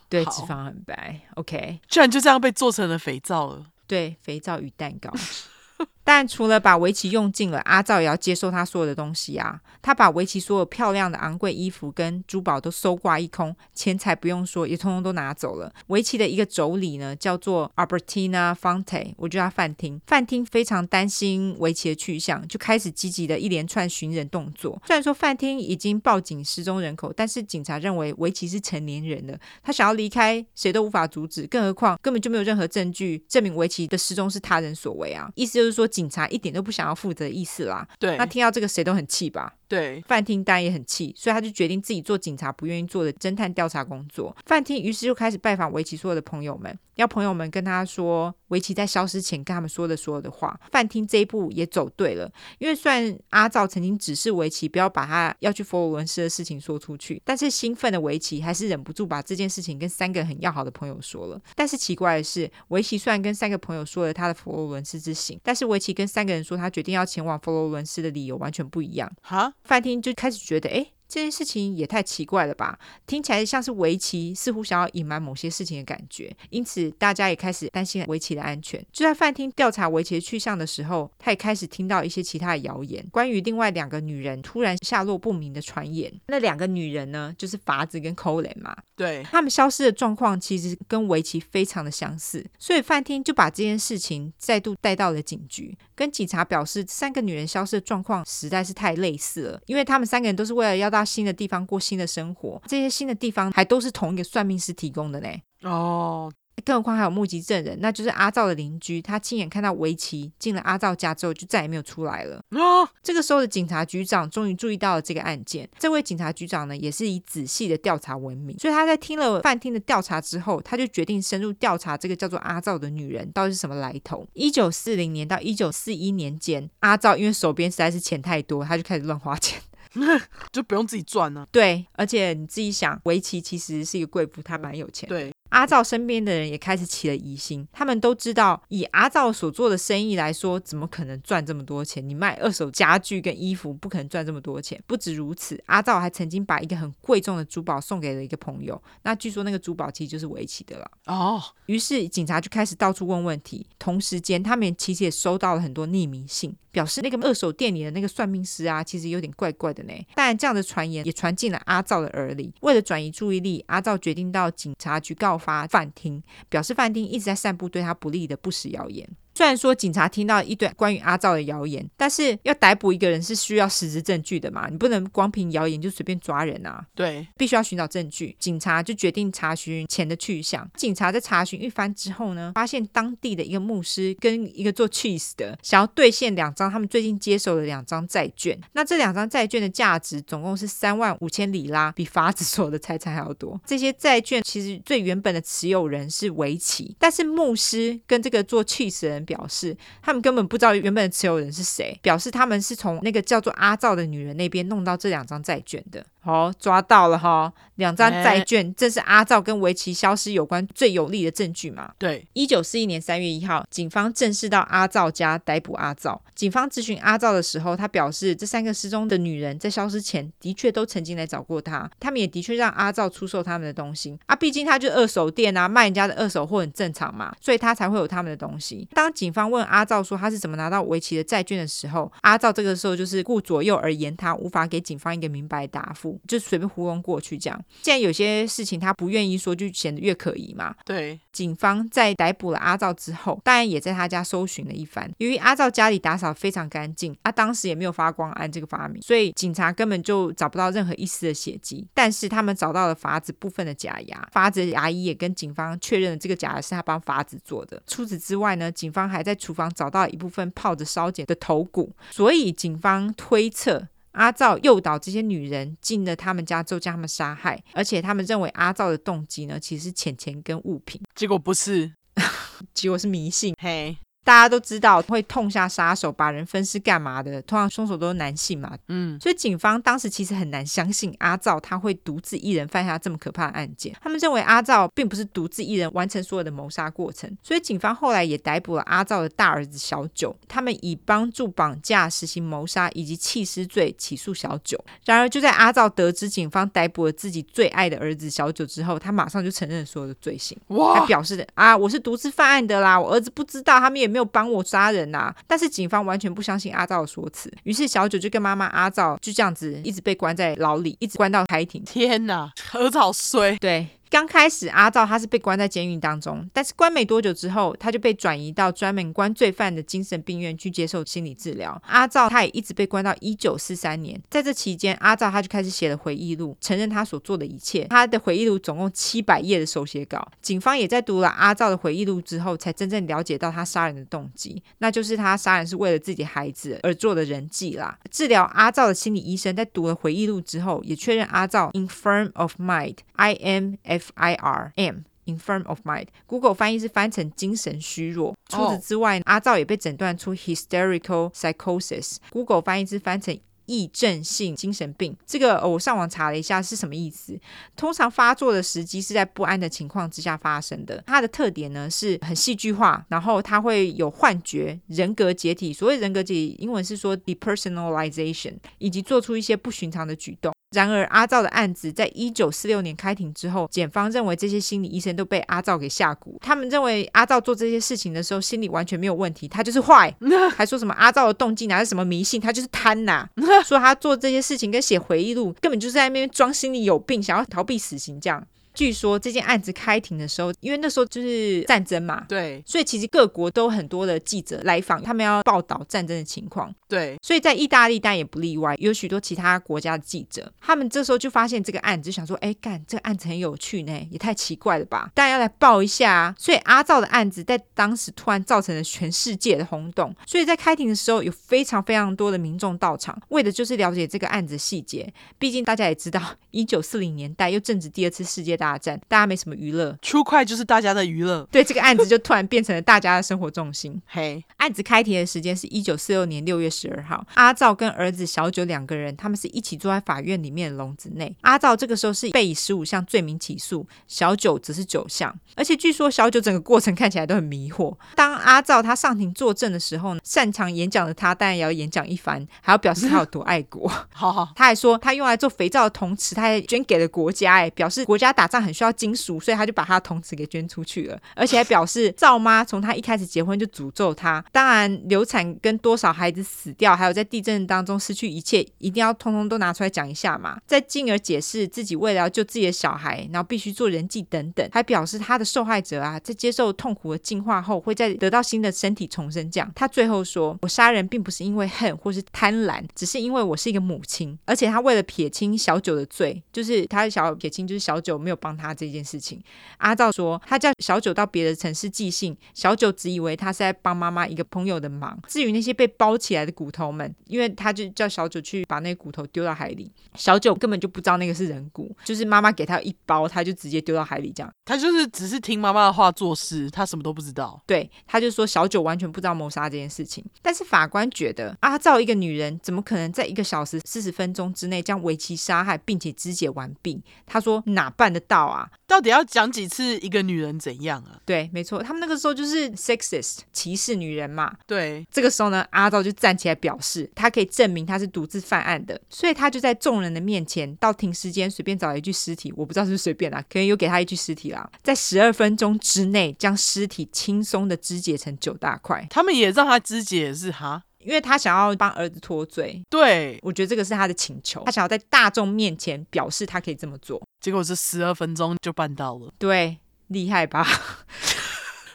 对，脂肪很白。OK，居然就这样被做成了肥皂了。对，肥皂与蛋糕。但除了把围棋用尽了，阿照也要接受他所有的东西啊。他把围棋所有漂亮的昂贵衣服跟珠宝都搜刮一空，钱财不用说，也通通都拿走了。围棋的一个妯娌呢，叫做 Albertina Fonte，我叫他范厅。范厅非常担心围棋的去向，就开始积极的一连串寻人动作。虽然说范厅已经报警失踪人口，但是警察认为围棋是成年人了，他想要离开，谁都无法阻止。更何况根本就没有任何证据证明围棋的失踪是他人所为啊！意思就是说。警察一点都不想要负责的意思啦。对，那听到这个谁都很气吧？对，范厅当然也很气，所以他就决定自己做警察不愿意做的侦探调查工作。范厅于是就开始拜访围棋所有的朋友们，要朋友们跟他说维奇在消失前跟他们说的所有的话。范汀这一步也走对了，因为虽然阿照曾经指示维奇不要把他要去佛罗伦斯的事情说出去，但是兴奋的维奇还是忍不住把这件事情跟三个很要好的朋友说了。但是奇怪的是，维奇虽然跟三个朋友说了他的佛罗伦斯之行，但是维奇跟三个人说他决定要前往佛罗伦斯的理由完全不一样。哈，范汀就开始。觉得哎，这件事情也太奇怪了吧？听起来像是围棋似乎想要隐瞒某些事情的感觉，因此大家也开始担心围棋的安全。就在饭厅调查围棋的去向的时候，他也开始听到一些其他的谣言，关于另外两个女人突然下落不明的传言。那两个女人呢，就是法子跟寇雷嘛。对，他们消失的状况其实跟围棋非常的相似，所以饭厅就把这件事情再度带到了警局。跟警察表示，三个女人消失的状况实在是太类似了，因为他们三个人都是为了要到新的地方过新的生活，这些新的地方还都是同一个算命师提供的呢。哦。更何况还有目击证人，那就是阿照的邻居，他亲眼看到维奇进了阿照家之后就再也没有出来了。啊！这个时候的警察局长终于注意到了这个案件。这位警察局长呢，也是以仔细的调查闻名，所以他在听了饭厅的调查之后，他就决定深入调查这个叫做阿照的女人到底是什么来头。一九四零年到一九四一年间，阿照因为手边实在是钱太多，他就开始乱花钱，就不用自己赚呢、啊。对，而且你自己想，围棋其实是一个贵妇，她蛮有钱。对。阿照身边的人也开始起了疑心，他们都知道，以阿照所做的生意来说，怎么可能赚这么多钱？你卖二手家具跟衣服，不可能赚这么多钱。不止如此，阿照还曾经把一个很贵重的珠宝送给了一个朋友，那据说那个珠宝其实就是围棋的了。哦，于是警察就开始到处问问题，同时间他们其实也收到了很多匿名信。表示那个二手店里的那个算命师啊，其实有点怪怪的呢。当然，这样的传言也传进了阿照的耳里。为了转移注意力，阿照决定到警察局告发饭厅，表示饭厅一直在散布对他不利的不实谣言。虽然说警察听到一堆关于阿照的谣言，但是要逮捕一个人是需要实质证据的嘛，你不能光凭谣言就随便抓人啊。对，必须要寻找证据。警察就决定查询钱的去向。警察在查询一番之后呢，发现当地的一个牧师跟一个做 cheese 的想要兑现两张他们最近接手的两张债券。那这两张债券的价值总共是三万五千里拉，比法子所有的财产还要多。这些债券其实最原本的持有人是维奇，但是牧师跟这个做 cheese 的表示他们根本不知道原本的持有人是谁，表示他们是从那个叫做阿照的女人那边弄到这两张债券的。好、哦，抓到了哈！两张债券正是阿照跟围棋消失有关最有力的证据嘛？对。一九四一年三月一号，警方正式到阿照家逮捕阿照。警方咨询阿照的时候，他表示这三个失踪的女人在消失前的确都曾经来找过他，他们也的确让阿照出售他们的东西啊。毕竟他就二手店啊，卖人家的二手货很正常嘛，所以他才会有他们的东西。当警方问阿照说他是怎么拿到围棋的债券的时候，阿照这个时候就是顾左右而言他，无法给警方一个明白答复。就随便糊弄过去，这样。既然有些事情他不愿意说，就显得越可疑嘛。对，警方在逮捕了阿照之后，当然也在他家搜寻了一番。由于阿照家里打扫非常干净，他当时也没有发光胺这个发明，所以警察根本就找不到任何一丝的血迹。但是他们找到了法子部分的假牙，法子的牙医也跟警方确认了这个假牙是他帮法子做的。除此之外呢，警方还在厨房找到了一部分泡着烧碱的头骨，所以警方推测。阿照诱导这些女人进了他们家之后将他们杀害，而且他们认为阿照的动机呢，其实是钱钱跟物品，结果不是，结果是迷信。嘿。大家都知道会痛下杀手，把人分尸干嘛的？通常凶手都是男性嘛，嗯，所以警方当时其实很难相信阿赵他会独自一人犯下这么可怕的案件。他们认为阿赵并不是独自一人完成所有的谋杀过程，所以警方后来也逮捕了阿赵的大儿子小九。他们以帮助绑架、实行谋杀以及弃尸罪起诉小九。然而，就在阿赵得知警方逮捕了自己最爱的儿子小九之后，他马上就承认了所有的罪行，哇，还表示的啊，我是独自犯案的啦，我儿子不知道，他们也没有帮我杀人呐、啊，但是警方完全不相信阿照的说辞，于是小九就跟妈妈阿照就这样子一直被关在牢里，一直关到开庭。天哪，儿子好衰。对。刚开始，阿照他是被关在监狱当中，但是关没多久之后，他就被转移到专门关罪犯的精神病院去接受心理治疗。阿照他也一直被关到一九四三年，在这期间，阿照他就开始写了回忆录，承认他所做的一切。他的回忆录总共七百页的手写稿，警方也在读了阿照的回忆录之后，才真正了解到他杀人的动机，那就是他杀人是为了自己孩子而做的人际啦。治疗阿照的心理医生在读了回忆录之后，也确认阿照 infirm of mind，I M F。I R M infirm of mind Google 翻译是翻成精神虚弱。除此之外，阿照也被诊断出 hysterical psychosis。Google 翻译是翻成癔症性精神病。这个我上网查了一下是什么意思。通常发作的时机是在不安的情况之下发生的。它的特点呢是很戏剧化，然后它会有幻觉、人格解体。所谓人格解体，英文是说 depersonalization，以及做出一些不寻常的举动。然而，阿照的案子在一九四六年开庭之后，检方认为这些心理医生都被阿照给下蛊。他们认为阿照做这些事情的时候，心理完全没有问题，他就是坏，还说什么阿照的动机哪是什么迷信，他就是贪呐，说他做这些事情跟写回忆录根本就是在那边装心理有病，想要逃避死刑这样。据说这件案子开庭的时候，因为那时候就是战争嘛，对，所以其实各国都很多的记者来访，他们要报道战争的情况，对，所以在意大利当然也不例外，有许多其他国家的记者，他们这时候就发现这个案子，就想说，哎，干这个案子很有趣呢，也太奇怪了吧，大家要来报一下啊。所以阿照的案子在当时突然造成了全世界的轰动，所以在开庭的时候有非常非常多的民众到场，为的就是了解这个案子细节。毕竟大家也知道，一九四零年代又正值第二次世界大大战，大家没什么娱乐，True Crime 就是大家的娱乐。对，这个案子就突然变成了大家的生活重心。嘿，案子开庭的时间是一九四六年六月十二号。阿照跟儿子小九两个人，他们是一起坐在法院里面的笼子内。阿照这个时候是被以十五项罪名起诉，小九只是九项。而且据说小九整个过程看起来都很迷惑。当阿照他上庭作证的时候呢，擅长演讲的他当然也要演讲一番，还要表示他有多爱国。好好，他还说他用来做肥皂的铜瓷，他还捐给了国家，哎，表示国家打但很需要。金属，所以他就把他的铜子给捐出去了，而且还表示赵妈从他一开始结婚就诅咒他，当然流产跟多少孩子死掉，还有在地震当中失去一切，一定要通通都拿出来讲一下嘛。再进而解释自己为了要救自己的小孩，然后必须做人祭等等，还表示他的受害者啊，在接受痛苦的净化后，会再得到新的身体重生。这样，他最后说：“我杀人并不是因为恨或是贪婪，只是因为我是一个母亲，而且他为了撇清小九的罪，就是他的小撇清，就是小九没有帮他这。”件事情，阿照说他叫小九到别的城市寄信，小九只以为他是在帮妈妈一个朋友的忙。至于那些被包起来的骨头们，因为他就叫小九去把那个骨头丢到海里，小九根本就不知道那个是人骨，就是妈妈给他一包，他就直接丢到海里这样。他就是只是听妈妈的话做事，他什么都不知道。对，他就说小九完全不知道谋杀这件事情。但是法官觉得阿照一个女人怎么可能在一个小时四十分钟之内将为其杀害并且肢解完毕？他说哪办得到啊？到底要讲几次一个女人怎样啊？对，没错，他们那个时候就是 sexist 歧视女人嘛。对，这个时候呢，阿道就站起来表示，他可以证明他是独自犯案的，所以他就在众人的面前到停尸间随便找了一具尸体，我不知道是不是随便啦，可能又给他一具尸体啦，在十二分钟之内将尸体轻松的肢解成九大块。他们也让他肢解是哈？因为他想要帮儿子脱罪，对，我觉得这个是他的请求，他想要在大众面前表示他可以这么做，结果是十二分钟就办到了，对，厉害吧？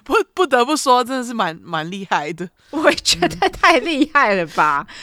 不不得不说，真的是蛮蛮厉害的，我也觉得太厉害了吧？嗯、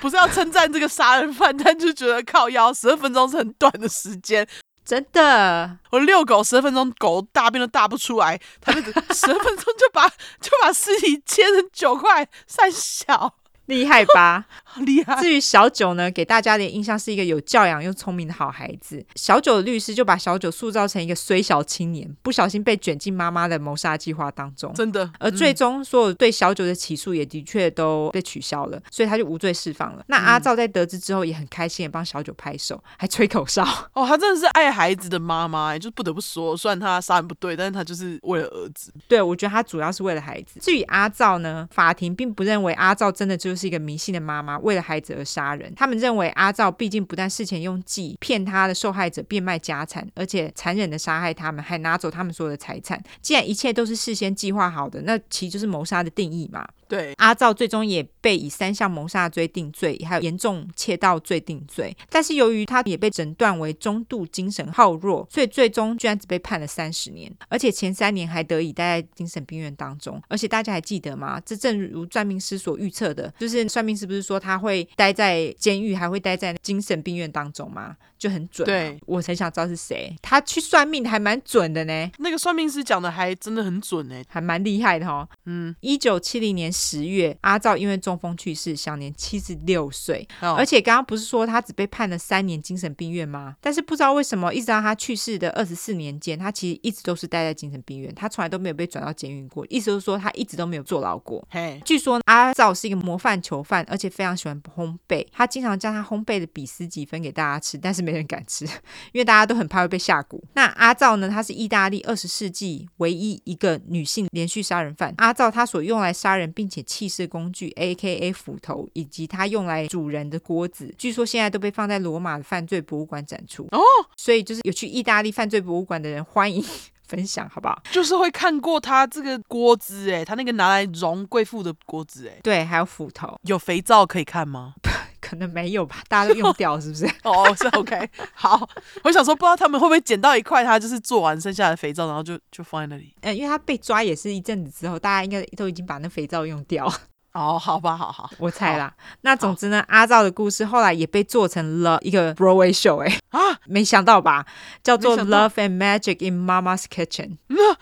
不是要称赞这个杀人犯，但就觉得靠腰十二分钟是很短的时间，真的，我遛狗十二分钟，狗大便都大不出来，他就 十二分钟就把就把尸体切成九块，三小。厉害吧？厉害。至于小九呢，给大家的印象是一个有教养又聪明的好孩子。小九的律师就把小九塑造成一个虽小青年，不小心被卷进妈妈的谋杀计划当中。真的。而最终，所有对小九的起诉也的确都被取消了，所以他就无罪释放了。那阿赵在得知之后也很开心，也帮小九拍手，还吹口哨。哦，他真的是爱孩子的妈妈，就不得不说，虽然他杀人不对，但是他就是为了儿子。对，我觉得他主要是为了孩子。至于阿赵呢，法庭并不认为阿赵真的就是一个迷信的妈妈，为了孩子而杀人。他们认为阿照毕竟不但事前用计骗他的受害者变卖家产，而且残忍的杀害他们，还拿走他们所有的财产。既然一切都是事先计划好的，那其实就是谋杀的定义嘛。对，阿赵最终也被以三项谋杀罪定罪，还有严重窃盗罪定罪。但是由于他也被诊断为中度精神耗弱，所以最终居然只被判了三十年，而且前三年还得以待在精神病院当中。而且大家还记得吗？这正如算命师所预测的，就是算命师不是说他会待在监狱，还会待在精神病院当中吗？就很准。对，我很想知道是谁，他去算命还蛮准的呢。那个算命师讲的还真的很准呢，还蛮厉害的哈。嗯，一九七零年十月，阿照因为中风去世，享年七十六岁。哦、而且刚刚不是说他只被判了三年精神病院吗？但是不知道为什么，一直到他去世的二十四年间，他其实一直都是待在精神病院，他从来都没有被转到监狱过。意思就是说，他一直都没有坐牢过。嘿，据说阿照是一个模范囚犯，而且非常喜欢烘焙，他经常将他烘焙的比斯吉分给大家吃，但是没人敢吃，因为大家都很怕会被下蛊。那阿照呢？他是意大利二十世纪唯一一个女性连续杀人犯。阿照他所用来杀人并且气势工具，A.K.A. 斧头，以及他用来煮人的锅子，据说现在都被放在罗马的犯罪博物馆展出。哦，所以就是有去意大利犯罪博物馆的人，欢迎分享，好不好？就是会看过他这个锅子，哎，他那个拿来容贵妇的锅子，哎，对，还有斧头，有肥皂可以看吗？可能没有吧，大家都用掉，是不是？哦，是 OK。好，我想说，不知道他们会不会捡到一块，他就是做完剩下的肥皂，然后就就放在那里。呃，因为他被抓也是一阵子之后，大家应该都已经把那肥皂用掉。哦，好吧，好好，我猜啦。那总之呢，阿赵的故事后来也被做成了一个 Broadway show，哎啊，没想到吧？叫做《Love and Magic in Mama's Kitchen》。那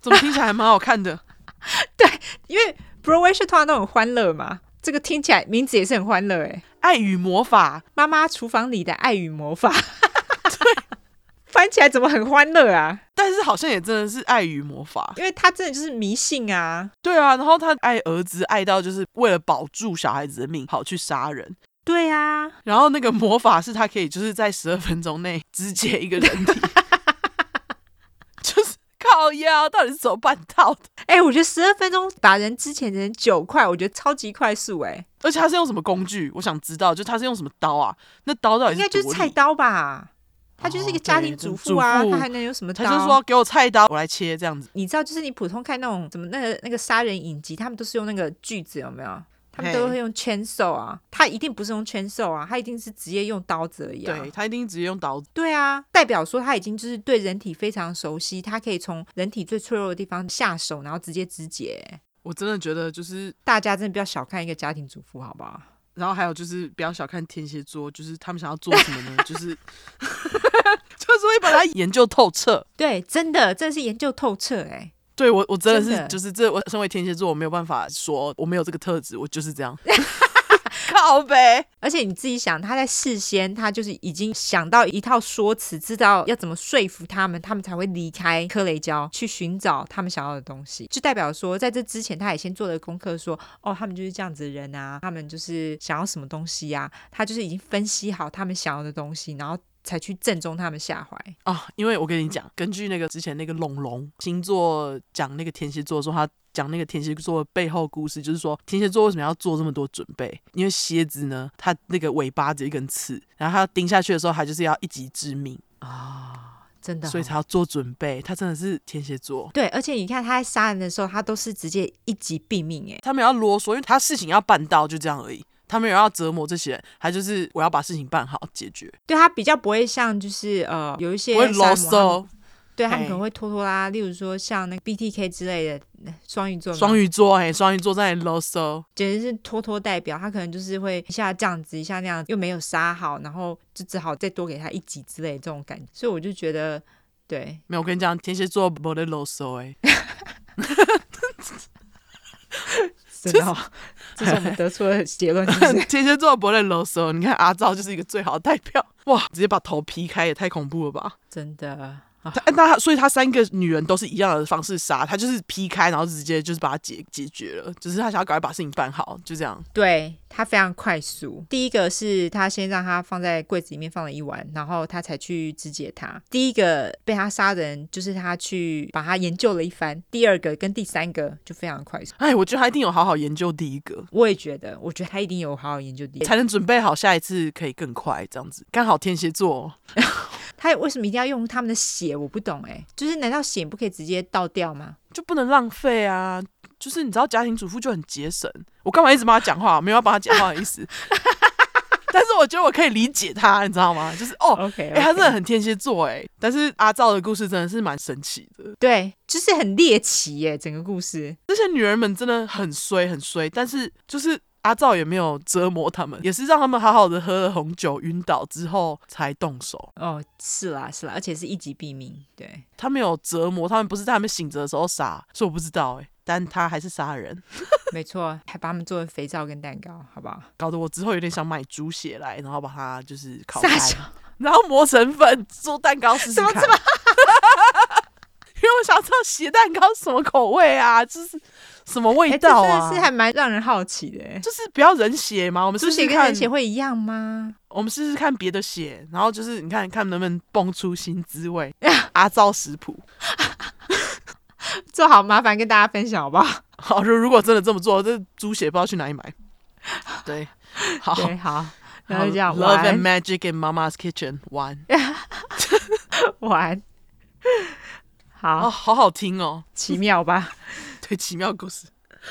怎么听起来还蛮好看的？对，因为 Broadway show 通常都很欢乐嘛。这个听起来名字也是很欢乐哎，爱与魔法，妈妈厨房里的爱与魔法，对，翻起来怎么很欢乐啊？但是好像也真的是爱与魔法，因为他真的就是迷信啊。对啊，然后他爱儿子爱到就是为了保住小孩子的命跑去杀人。对啊，然后那个魔法是他可以就是在十二分钟内肢解一个人体。靠腰到底是怎么办到的？哎、欸，我觉得十二分钟把人之前的人九块，我觉得超级快速哎、欸！而且他是用什么工具？我想知道，就他是用什么刀啊？那刀到底是应该就是菜刀吧？他就是一个家庭主妇啊，他还能有什么刀？他就是说给我菜刀，我来切这样子。你知道，就是你普通看那种什么那个那个杀人影集，他们都是用那个锯子，有没有？他们都会用 chainsaw 啊，他一定不是用 chainsaw 啊，他一定是直接用刀子而已啊。对，他一定直接用刀子。对啊，代表说他已经就是对人体非常熟悉，他可以从人体最脆弱的地方下手，然后直接肢解。我真的觉得就是大家真的不要小看一个家庭主妇，好不好？然后还有就是不要小看天蝎座，就是他们想要做什么呢？就是 就是会把它研究透彻。对，真的，真的是研究透彻哎。对我，我真的是的就是这，我身为天蝎座，我没有办法说我没有这个特质，我就是这样。靠呗。而且你自己想，他在事先，他就是已经想到一套说辞，知道要怎么说服他们，他们才会离开科雷焦去寻找他们想要的东西。就代表说，在这之前，他也先做了功课，说哦，他们就是这样子的人啊，他们就是想要什么东西呀、啊，他就是已经分析好他们想要的东西，然后。才去正中他们下怀啊！因为我跟你讲，根据那个之前那个龙龙星座讲那个天蝎座说，他讲那个天蝎座的背后故事，就是说天蝎座为什么要做这么多准备？因为蝎子呢，它那个尾巴只有一根刺，然后它要钉下去的时候，它就是要一击致命啊！真的，所以才要做准备。他真的是天蝎座，对，而且你看他在杀人的时候，他都是直接一击毙命，哎，他没有要啰嗦，因为他事情要办到，就这样而已。他没有要折磨这些人，他就是我要把事情办好解决。对，他比较不会像就是呃有一些不会啰嗦，对他们可能会拖拖拉拉，例如说像那个 BTK 之类的双鱼座。双鱼座哎，双鱼座在啰嗦，简直是拖拖代表。他可能就是会一下这样子，一下那样，又没有杀好，然后就只好再多给他一集之类的这种感觉。所以我就觉得，对，没有我跟你讲，天蝎座不会啰嗦哎。真的、哦，这是我们得出的结论？天蝎座不会啰嗦，你看阿赵就是一个最好的代表。哇，直接把头劈开也太恐怖了吧！真的。他那他，所以他三个女人都是一样的方式杀，他就是劈开，然后直接就是把它解解决了，只、就是他想要赶快把事情办好，就这样。对，他非常快速。第一个是他先让他放在柜子里面放了一晚，然后他才去肢解他。第一个被他杀的人就是他去把他研究了一番。第二个跟第三个就非常快速。哎，我觉得他一定有好好研究第一个。我也觉得，我觉得他一定有好好研究第一个，才能准备好下一次可以更快这样子。刚好天蝎座。他为什么一定要用他们的血？我不懂哎、欸，就是难道血不可以直接倒掉吗？就不能浪费啊？就是你知道家庭主妇就很节省，我干嘛一直帮他讲话？没有要帮他讲话的意思。但是我觉得我可以理解他，你知道吗？就是哦，OK，哎、okay. 欸，他真的很天蝎座哎。但是阿赵的故事真的是蛮神奇的，对，就是很猎奇耶，整个故事。这些女人们真的很衰很衰，但是就是。阿赵也没有折磨他们，也是让他们好好的喝了红酒，晕倒之后才动手。哦，是啦，是啦，而且是一击毙命。对，他没有折磨他们，不是在他们醒着的时候杀，所以我不知道哎，但他还是杀人。没错，还把他们做成肥皂跟蛋糕，好不好？搞得我之后有点想买猪血来，然后把它就是烤开，然后磨成粉做蛋糕试试看。怎么这么？因为我想知道血蛋糕什么口味啊，就是。什么味道啊？欸、是还蛮让人好奇的。就是不要人血吗？我们试试看，猪血跟人血会一样吗？我们试试看别的血，然后就是你看看能不能蹦出新滋味。阿造食谱，做好麻烦跟大家分享好不好？好，如如果真的这么做，这猪血不知道去哪里买。对，好，对好，然后这样。Love and Magic in Mama's Kitchen one 玩，好，哦，好好听哦，奇妙吧？对奇妙故事，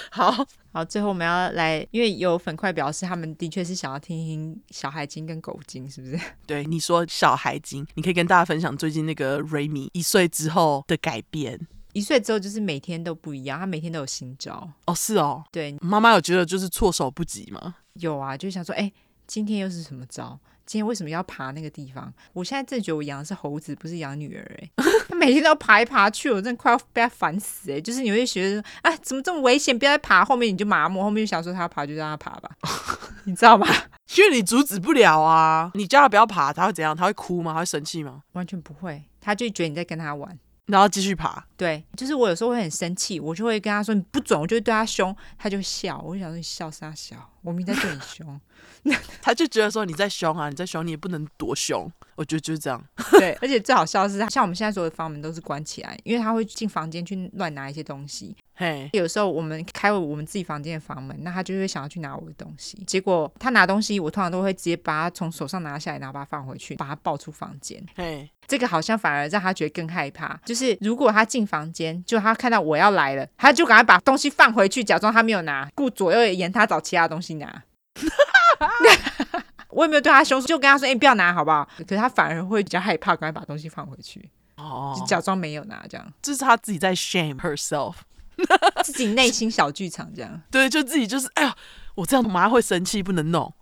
好好，最后我们要来，因为有粉块表示他们的确是想要听听小孩经跟狗经，是不是？对，你说小孩经，你可以跟大家分享最近那个瑞米一岁之后的改变。一岁之后就是每天都不一样，他每天都有新招。哦，是哦，对，妈妈有觉得就是措手不及吗？有啊，就想说，哎、欸，今天又是什么招？今天为什么要爬那个地方？我现在真觉得我养的是猴子，不是养女儿哎、欸。他每天都要爬来爬去，我真的快要被他烦死哎、欸。就是你会觉得，啊，怎么这么危险？不要再爬，后面你就麻木，后面就想说他要爬就让他爬吧，你知道吗？因为你阻止不了啊。你叫他不要爬，他会怎样？他会哭吗？他会生气吗？完全不会，他就觉得你在跟他玩。然后继续爬，对，就是我有时候会很生气，我就会跟他说你不准，我就会对他凶，他就笑，我就想说你笑啥笑？我明明在对你凶，他就觉得说你在凶啊，你在凶，你也不能多凶，我觉得就是这样。对，而且最好笑的是，像我们现在所有的房门都是关起来，因为他会进房间去乱拿一些东西。嘿，有时候我们开我们自己房间的房门，那他就会想要去拿我的东西，结果他拿东西，我通常都会直接把他从手上拿下来，然后把他放回去，把他抱出房间。嘿。这个好像反而让他觉得更害怕。就是如果他进房间，就他看到我要来了，他就赶快把东西放回去，假装他没有拿，顾左右而言他找其他东西拿。我也没有对他凶，就跟他说：“哎，不要拿，好不好？”可是他反而会比较害怕，赶快把东西放回去，哦，就假装没有拿，这样。这是他自己在 shame herself，自己内心小剧场这样。对，就自己就是，哎呀，我这样妈会生气，不能弄。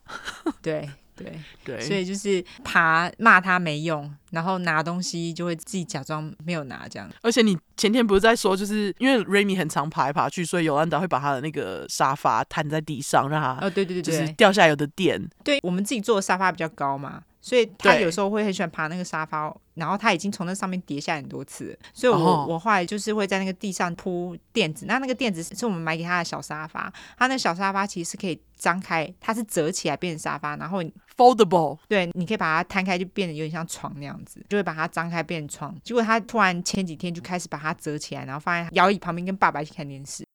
对。对对，所以就是爬骂他没用，然后拿东西就会自己假装没有拿这样。而且你前天不是在说，就是因为 Remy 很常爬来爬去，所以尤安达会把他的那个沙发摊在地上，让他哦对对对，就是掉下来有的垫。对，我们自己坐的沙发比较高嘛。所以他有时候会很喜欢爬那个沙发，然后他已经从那上面跌下很多次。所以我，我、oh. 我后来就是会在那个地上铺垫子。那那个垫子是我们买给他的小沙发，他那小沙发其实是可以张开，它是折起来变成沙发，然后 foldable。对，你可以把它摊开，就变得有点像床那样子，就会把它张开变成床。结果他突然前几天就开始把它折起来，然后放在摇椅旁边跟爸爸一起看电视。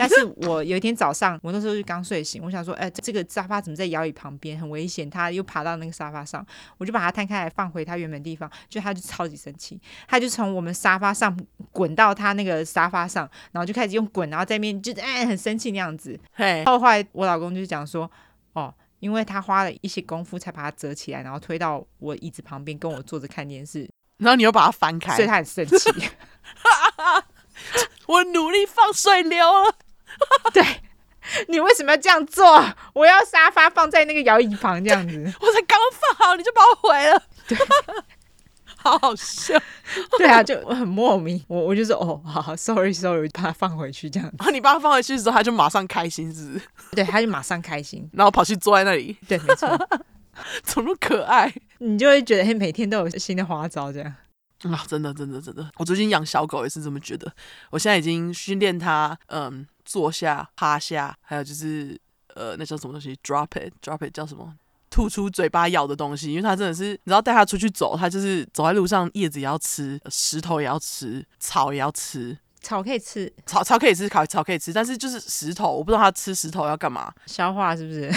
但是我有一天早上，我那时候就刚睡醒，我想说，哎、欸，这个沙发怎么在摇椅旁边，很危险，他又爬到那个沙发上，我就把它摊开来放回他原本地方，就他就超级生气，他就从我们沙发上滚到他那个沙发上，然后就开始用滚，然后在那边就哎很生气那样子。嘿，后来我老公就讲说，哦，因为他花了一些功夫才把它折起来，然后推到我椅子旁边跟我坐着看电视，然后你又把它翻开，所以他很生气。我努力放水流了。对，你为什么要这样做？我要沙发放在那个摇椅旁这样子，我才刚放好你就把我毁了。对，好好笑。对啊，就很莫名，我我就说哦，好好，sorry sorry，把它放回去这样。然后你把它放回去的时候，他就马上开心，是不是？对，他就马上开心，然后跑去坐在那里。对，没错，怎么可爱？你就会觉得，嘿，每天都有新的花招这样。啊，真的，真的，真的，我最近养小狗也是这么觉得。我现在已经训练它，嗯，坐下、趴下，还有就是，呃，那叫什么东西？Drop it，Drop it 叫什么？吐出嘴巴咬的东西。因为它真的是，你知道带它出去走，它就是走在路上，叶子也要吃，石头也要吃，草也要吃。草可以吃，草草可以吃，草草可以吃，但是就是石头，我不知道它吃石头要干嘛。消化是不是？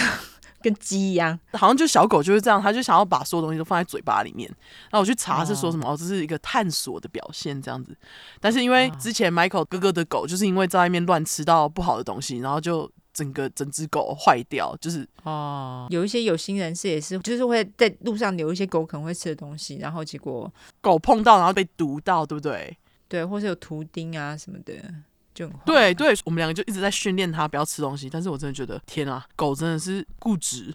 跟鸡一样，好像就小狗就是这样，它就想要把所有东西都放在嘴巴里面。然后我去查是说什么，哦，这是一个探索的表现这样子。但是因为之前 Michael 哥哥的狗就是因为在外面乱吃到不好的东西，然后就整个整只狗坏掉，就是哦，有一些有心人士也是，就是会在路上留一些狗可能会吃的东西，然后结果狗碰到然后被毒到，对不对？对，或是有图钉啊什么的。就对对，我们两个就一直在训练它不要吃东西，但是我真的觉得天啊，狗真的是固执。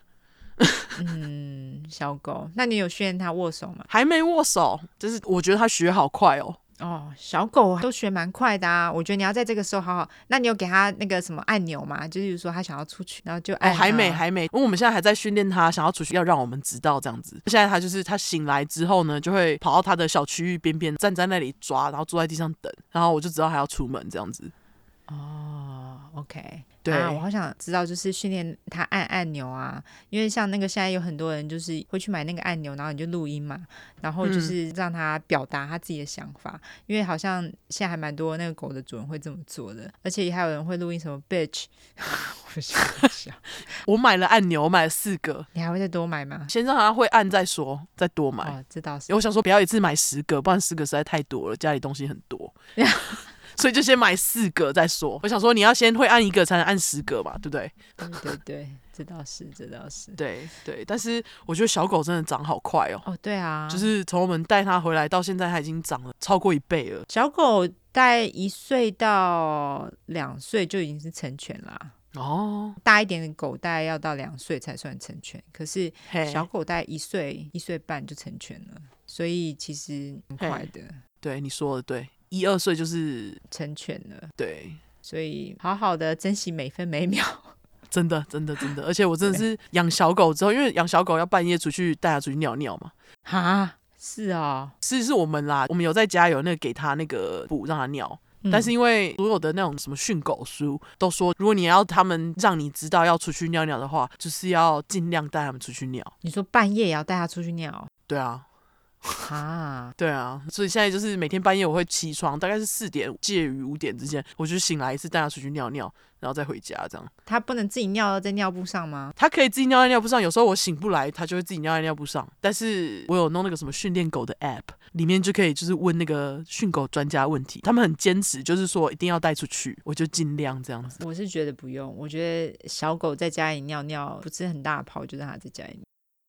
嗯，小狗，那你有训练它握手吗？还没握手，就是我觉得它学好快哦。哦，小狗都学蛮快的啊，我觉得你要在这个时候好好。那你有给它那个什么按钮吗？就是说它想要出去，然后就按。哦，还没还没，因为我们现在还在训练它，想要出去要让我们知道这样子。现在它就是它醒来之后呢，就会跑到它的小区域边边，站在那里抓，然后坐在地上等，然后我就知道它要出门这样子。哦，OK。对啊，我好想知道，就是训练他按按钮啊，因为像那个现在有很多人就是会去买那个按钮，然后你就录音嘛，然后就是让他表达他自己的想法，嗯、因为好像现在还蛮多那个狗的主人会这么做的，而且还有人会录音什么 bitch，我想想，我买了按钮，我买了四个，你还会再多买吗？先让他会按再说，再多买。哦，这倒是，我想说不要一次买十个，不然十个实在太多了，家里东西很多。所以就先买四个再说。我想说，你要先会按一个，才能按十个嘛，对不对？对对对，这倒是，这倒是。对对，但是我觉得小狗真的长好快哦。哦，对啊，就是从我们带它回来到现在，它已经长了超过一倍了。小狗带一岁到两岁就已经是成犬啦。哦，大一点的狗大概要到两岁才算成犬，可是小狗带一岁一岁半就成犬了，所以其实很快的。对，你说的对。一二岁就是成全了，对，所以好好的珍惜每分每秒，真的，真的，真的，而且我真的是养小狗之后，因为养小狗要半夜出去带它出去尿尿嘛，哈，是啊，是是我们啦，我们有在家有那个给它那个布让它尿，嗯、但是因为所有的那种什么训狗书都说，如果你要他们让你知道要出去尿尿的话，就是要尽量带他们出去尿。你说半夜也要带它出去尿？对啊。啊，对啊，所以现在就是每天半夜我会起床，大概是四点，介于五点之间，我就醒来一次，带他出去尿尿，然后再回家这样。他不能自己尿在尿布上吗？他可以自己尿在尿布上，有时候我醒不来，他就会自己尿在尿布上。但是我有弄那个什么训练狗的 app，里面就可以就是问那个训狗专家问题，他们很坚持，就是说一定要带出去，我就尽量这样子。我是觉得不用，我觉得小狗在家里尿尿不是很大的泡，就让它在家里。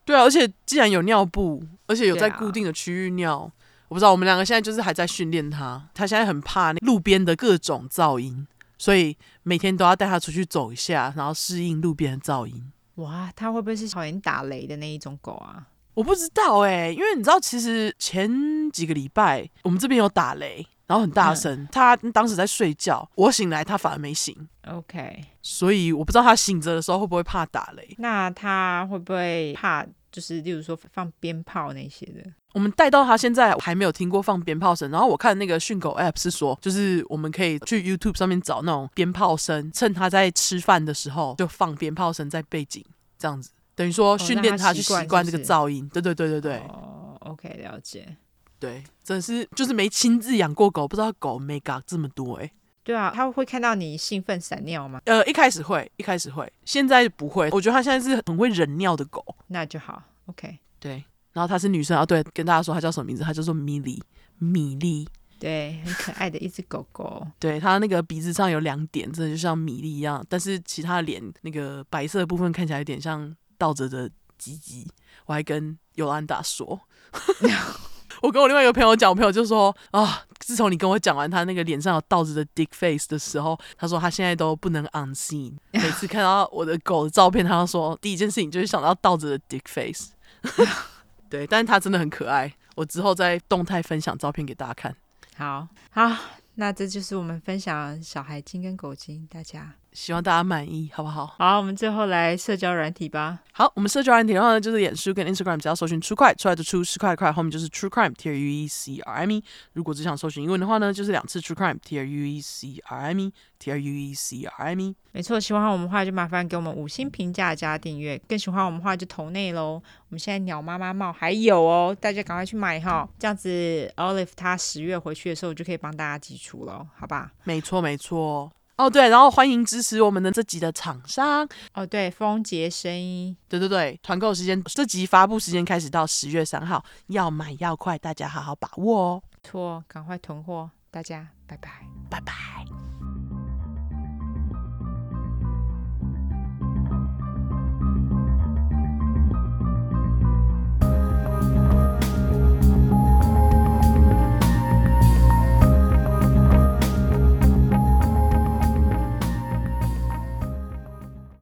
对啊，而且既然有尿布，而且有在固定的区域尿，啊、我不知道我们两个现在就是还在训练它。它现在很怕那路边的各种噪音，所以每天都要带它出去走一下，然后适应路边的噪音。哇，它会不会是讨厌打雷的那一种狗啊？我不知道哎、欸，因为你知道，其实前几个礼拜我们这边有打雷，然后很大声。它、嗯、当时在睡觉，我醒来它反而没醒。OK，所以我不知道它醒着的时候会不会怕打雷。那它会不会怕？就是，例如说放鞭炮那些的，我们带到他现在还没有听过放鞭炮声。然后我看那个训狗 App 是说，就是我们可以去 YouTube 上面找那种鞭炮声，趁他在吃饭的时候就放鞭炮声在背景，这样子等于说训练他去习惯这个噪音。对对对对对。哦，OK，了解。对，真的是就是没亲自养过狗，不知道狗没搞这么多哎、欸。对啊，他会看到你兴奋闪尿吗？呃，一开始会，一开始会，现在不会。我觉得他现在是很会忍尿的狗，那就好。OK，对。然后她是女生啊，对，跟大家说她叫什么名字？她叫做米莉，米莉，对，很可爱的一只狗狗。对，它那个鼻子上有两点，真的就像米粒一样，但是其他的脸那个白色的部分看起来有点像倒着的鸡鸡。我还跟尤安达说。我跟我另外一个朋友讲，我朋友就说啊，自从你跟我讲完他那个脸上有倒着的 dick face 的时候，他说他现在都不能 unseen。每次看到我的狗的照片，他都说第一件事情就是想到倒着的 dick face。对，但是他真的很可爱，我之后再动态分享照片给大家看。好，好，那这就是我们分享小孩精跟狗精，大家。希望大家满意，好不好？好，我们最后来社交软体吧。好，我们社交软体的话呢，就是脸书跟 Instagram，只要搜寻 True Crime 出来的出，十块的块，后面就是 True Crime，T R U E C R M E。如果只想搜寻英文的话呢，就是两次 True Crime，T R U E C R M E，T R U E C R M E。没错，喜欢我们的话就麻烦给我们五星评价加订阅，更喜欢我们的话就投内喽。我们现在鸟妈妈帽还有哦，大家赶快去买哈，这样子 Olive 他十月回去的时候，我就可以帮大家寄出了，好吧？没错，没错。哦，对，然后欢迎支持我们的这集的厂商。哦，对，丰杰声音。对对对，团购时间，这集发布时间开始到十月三号，要买要快，大家好好把握哦。错，赶快囤货，大家拜拜，拜拜。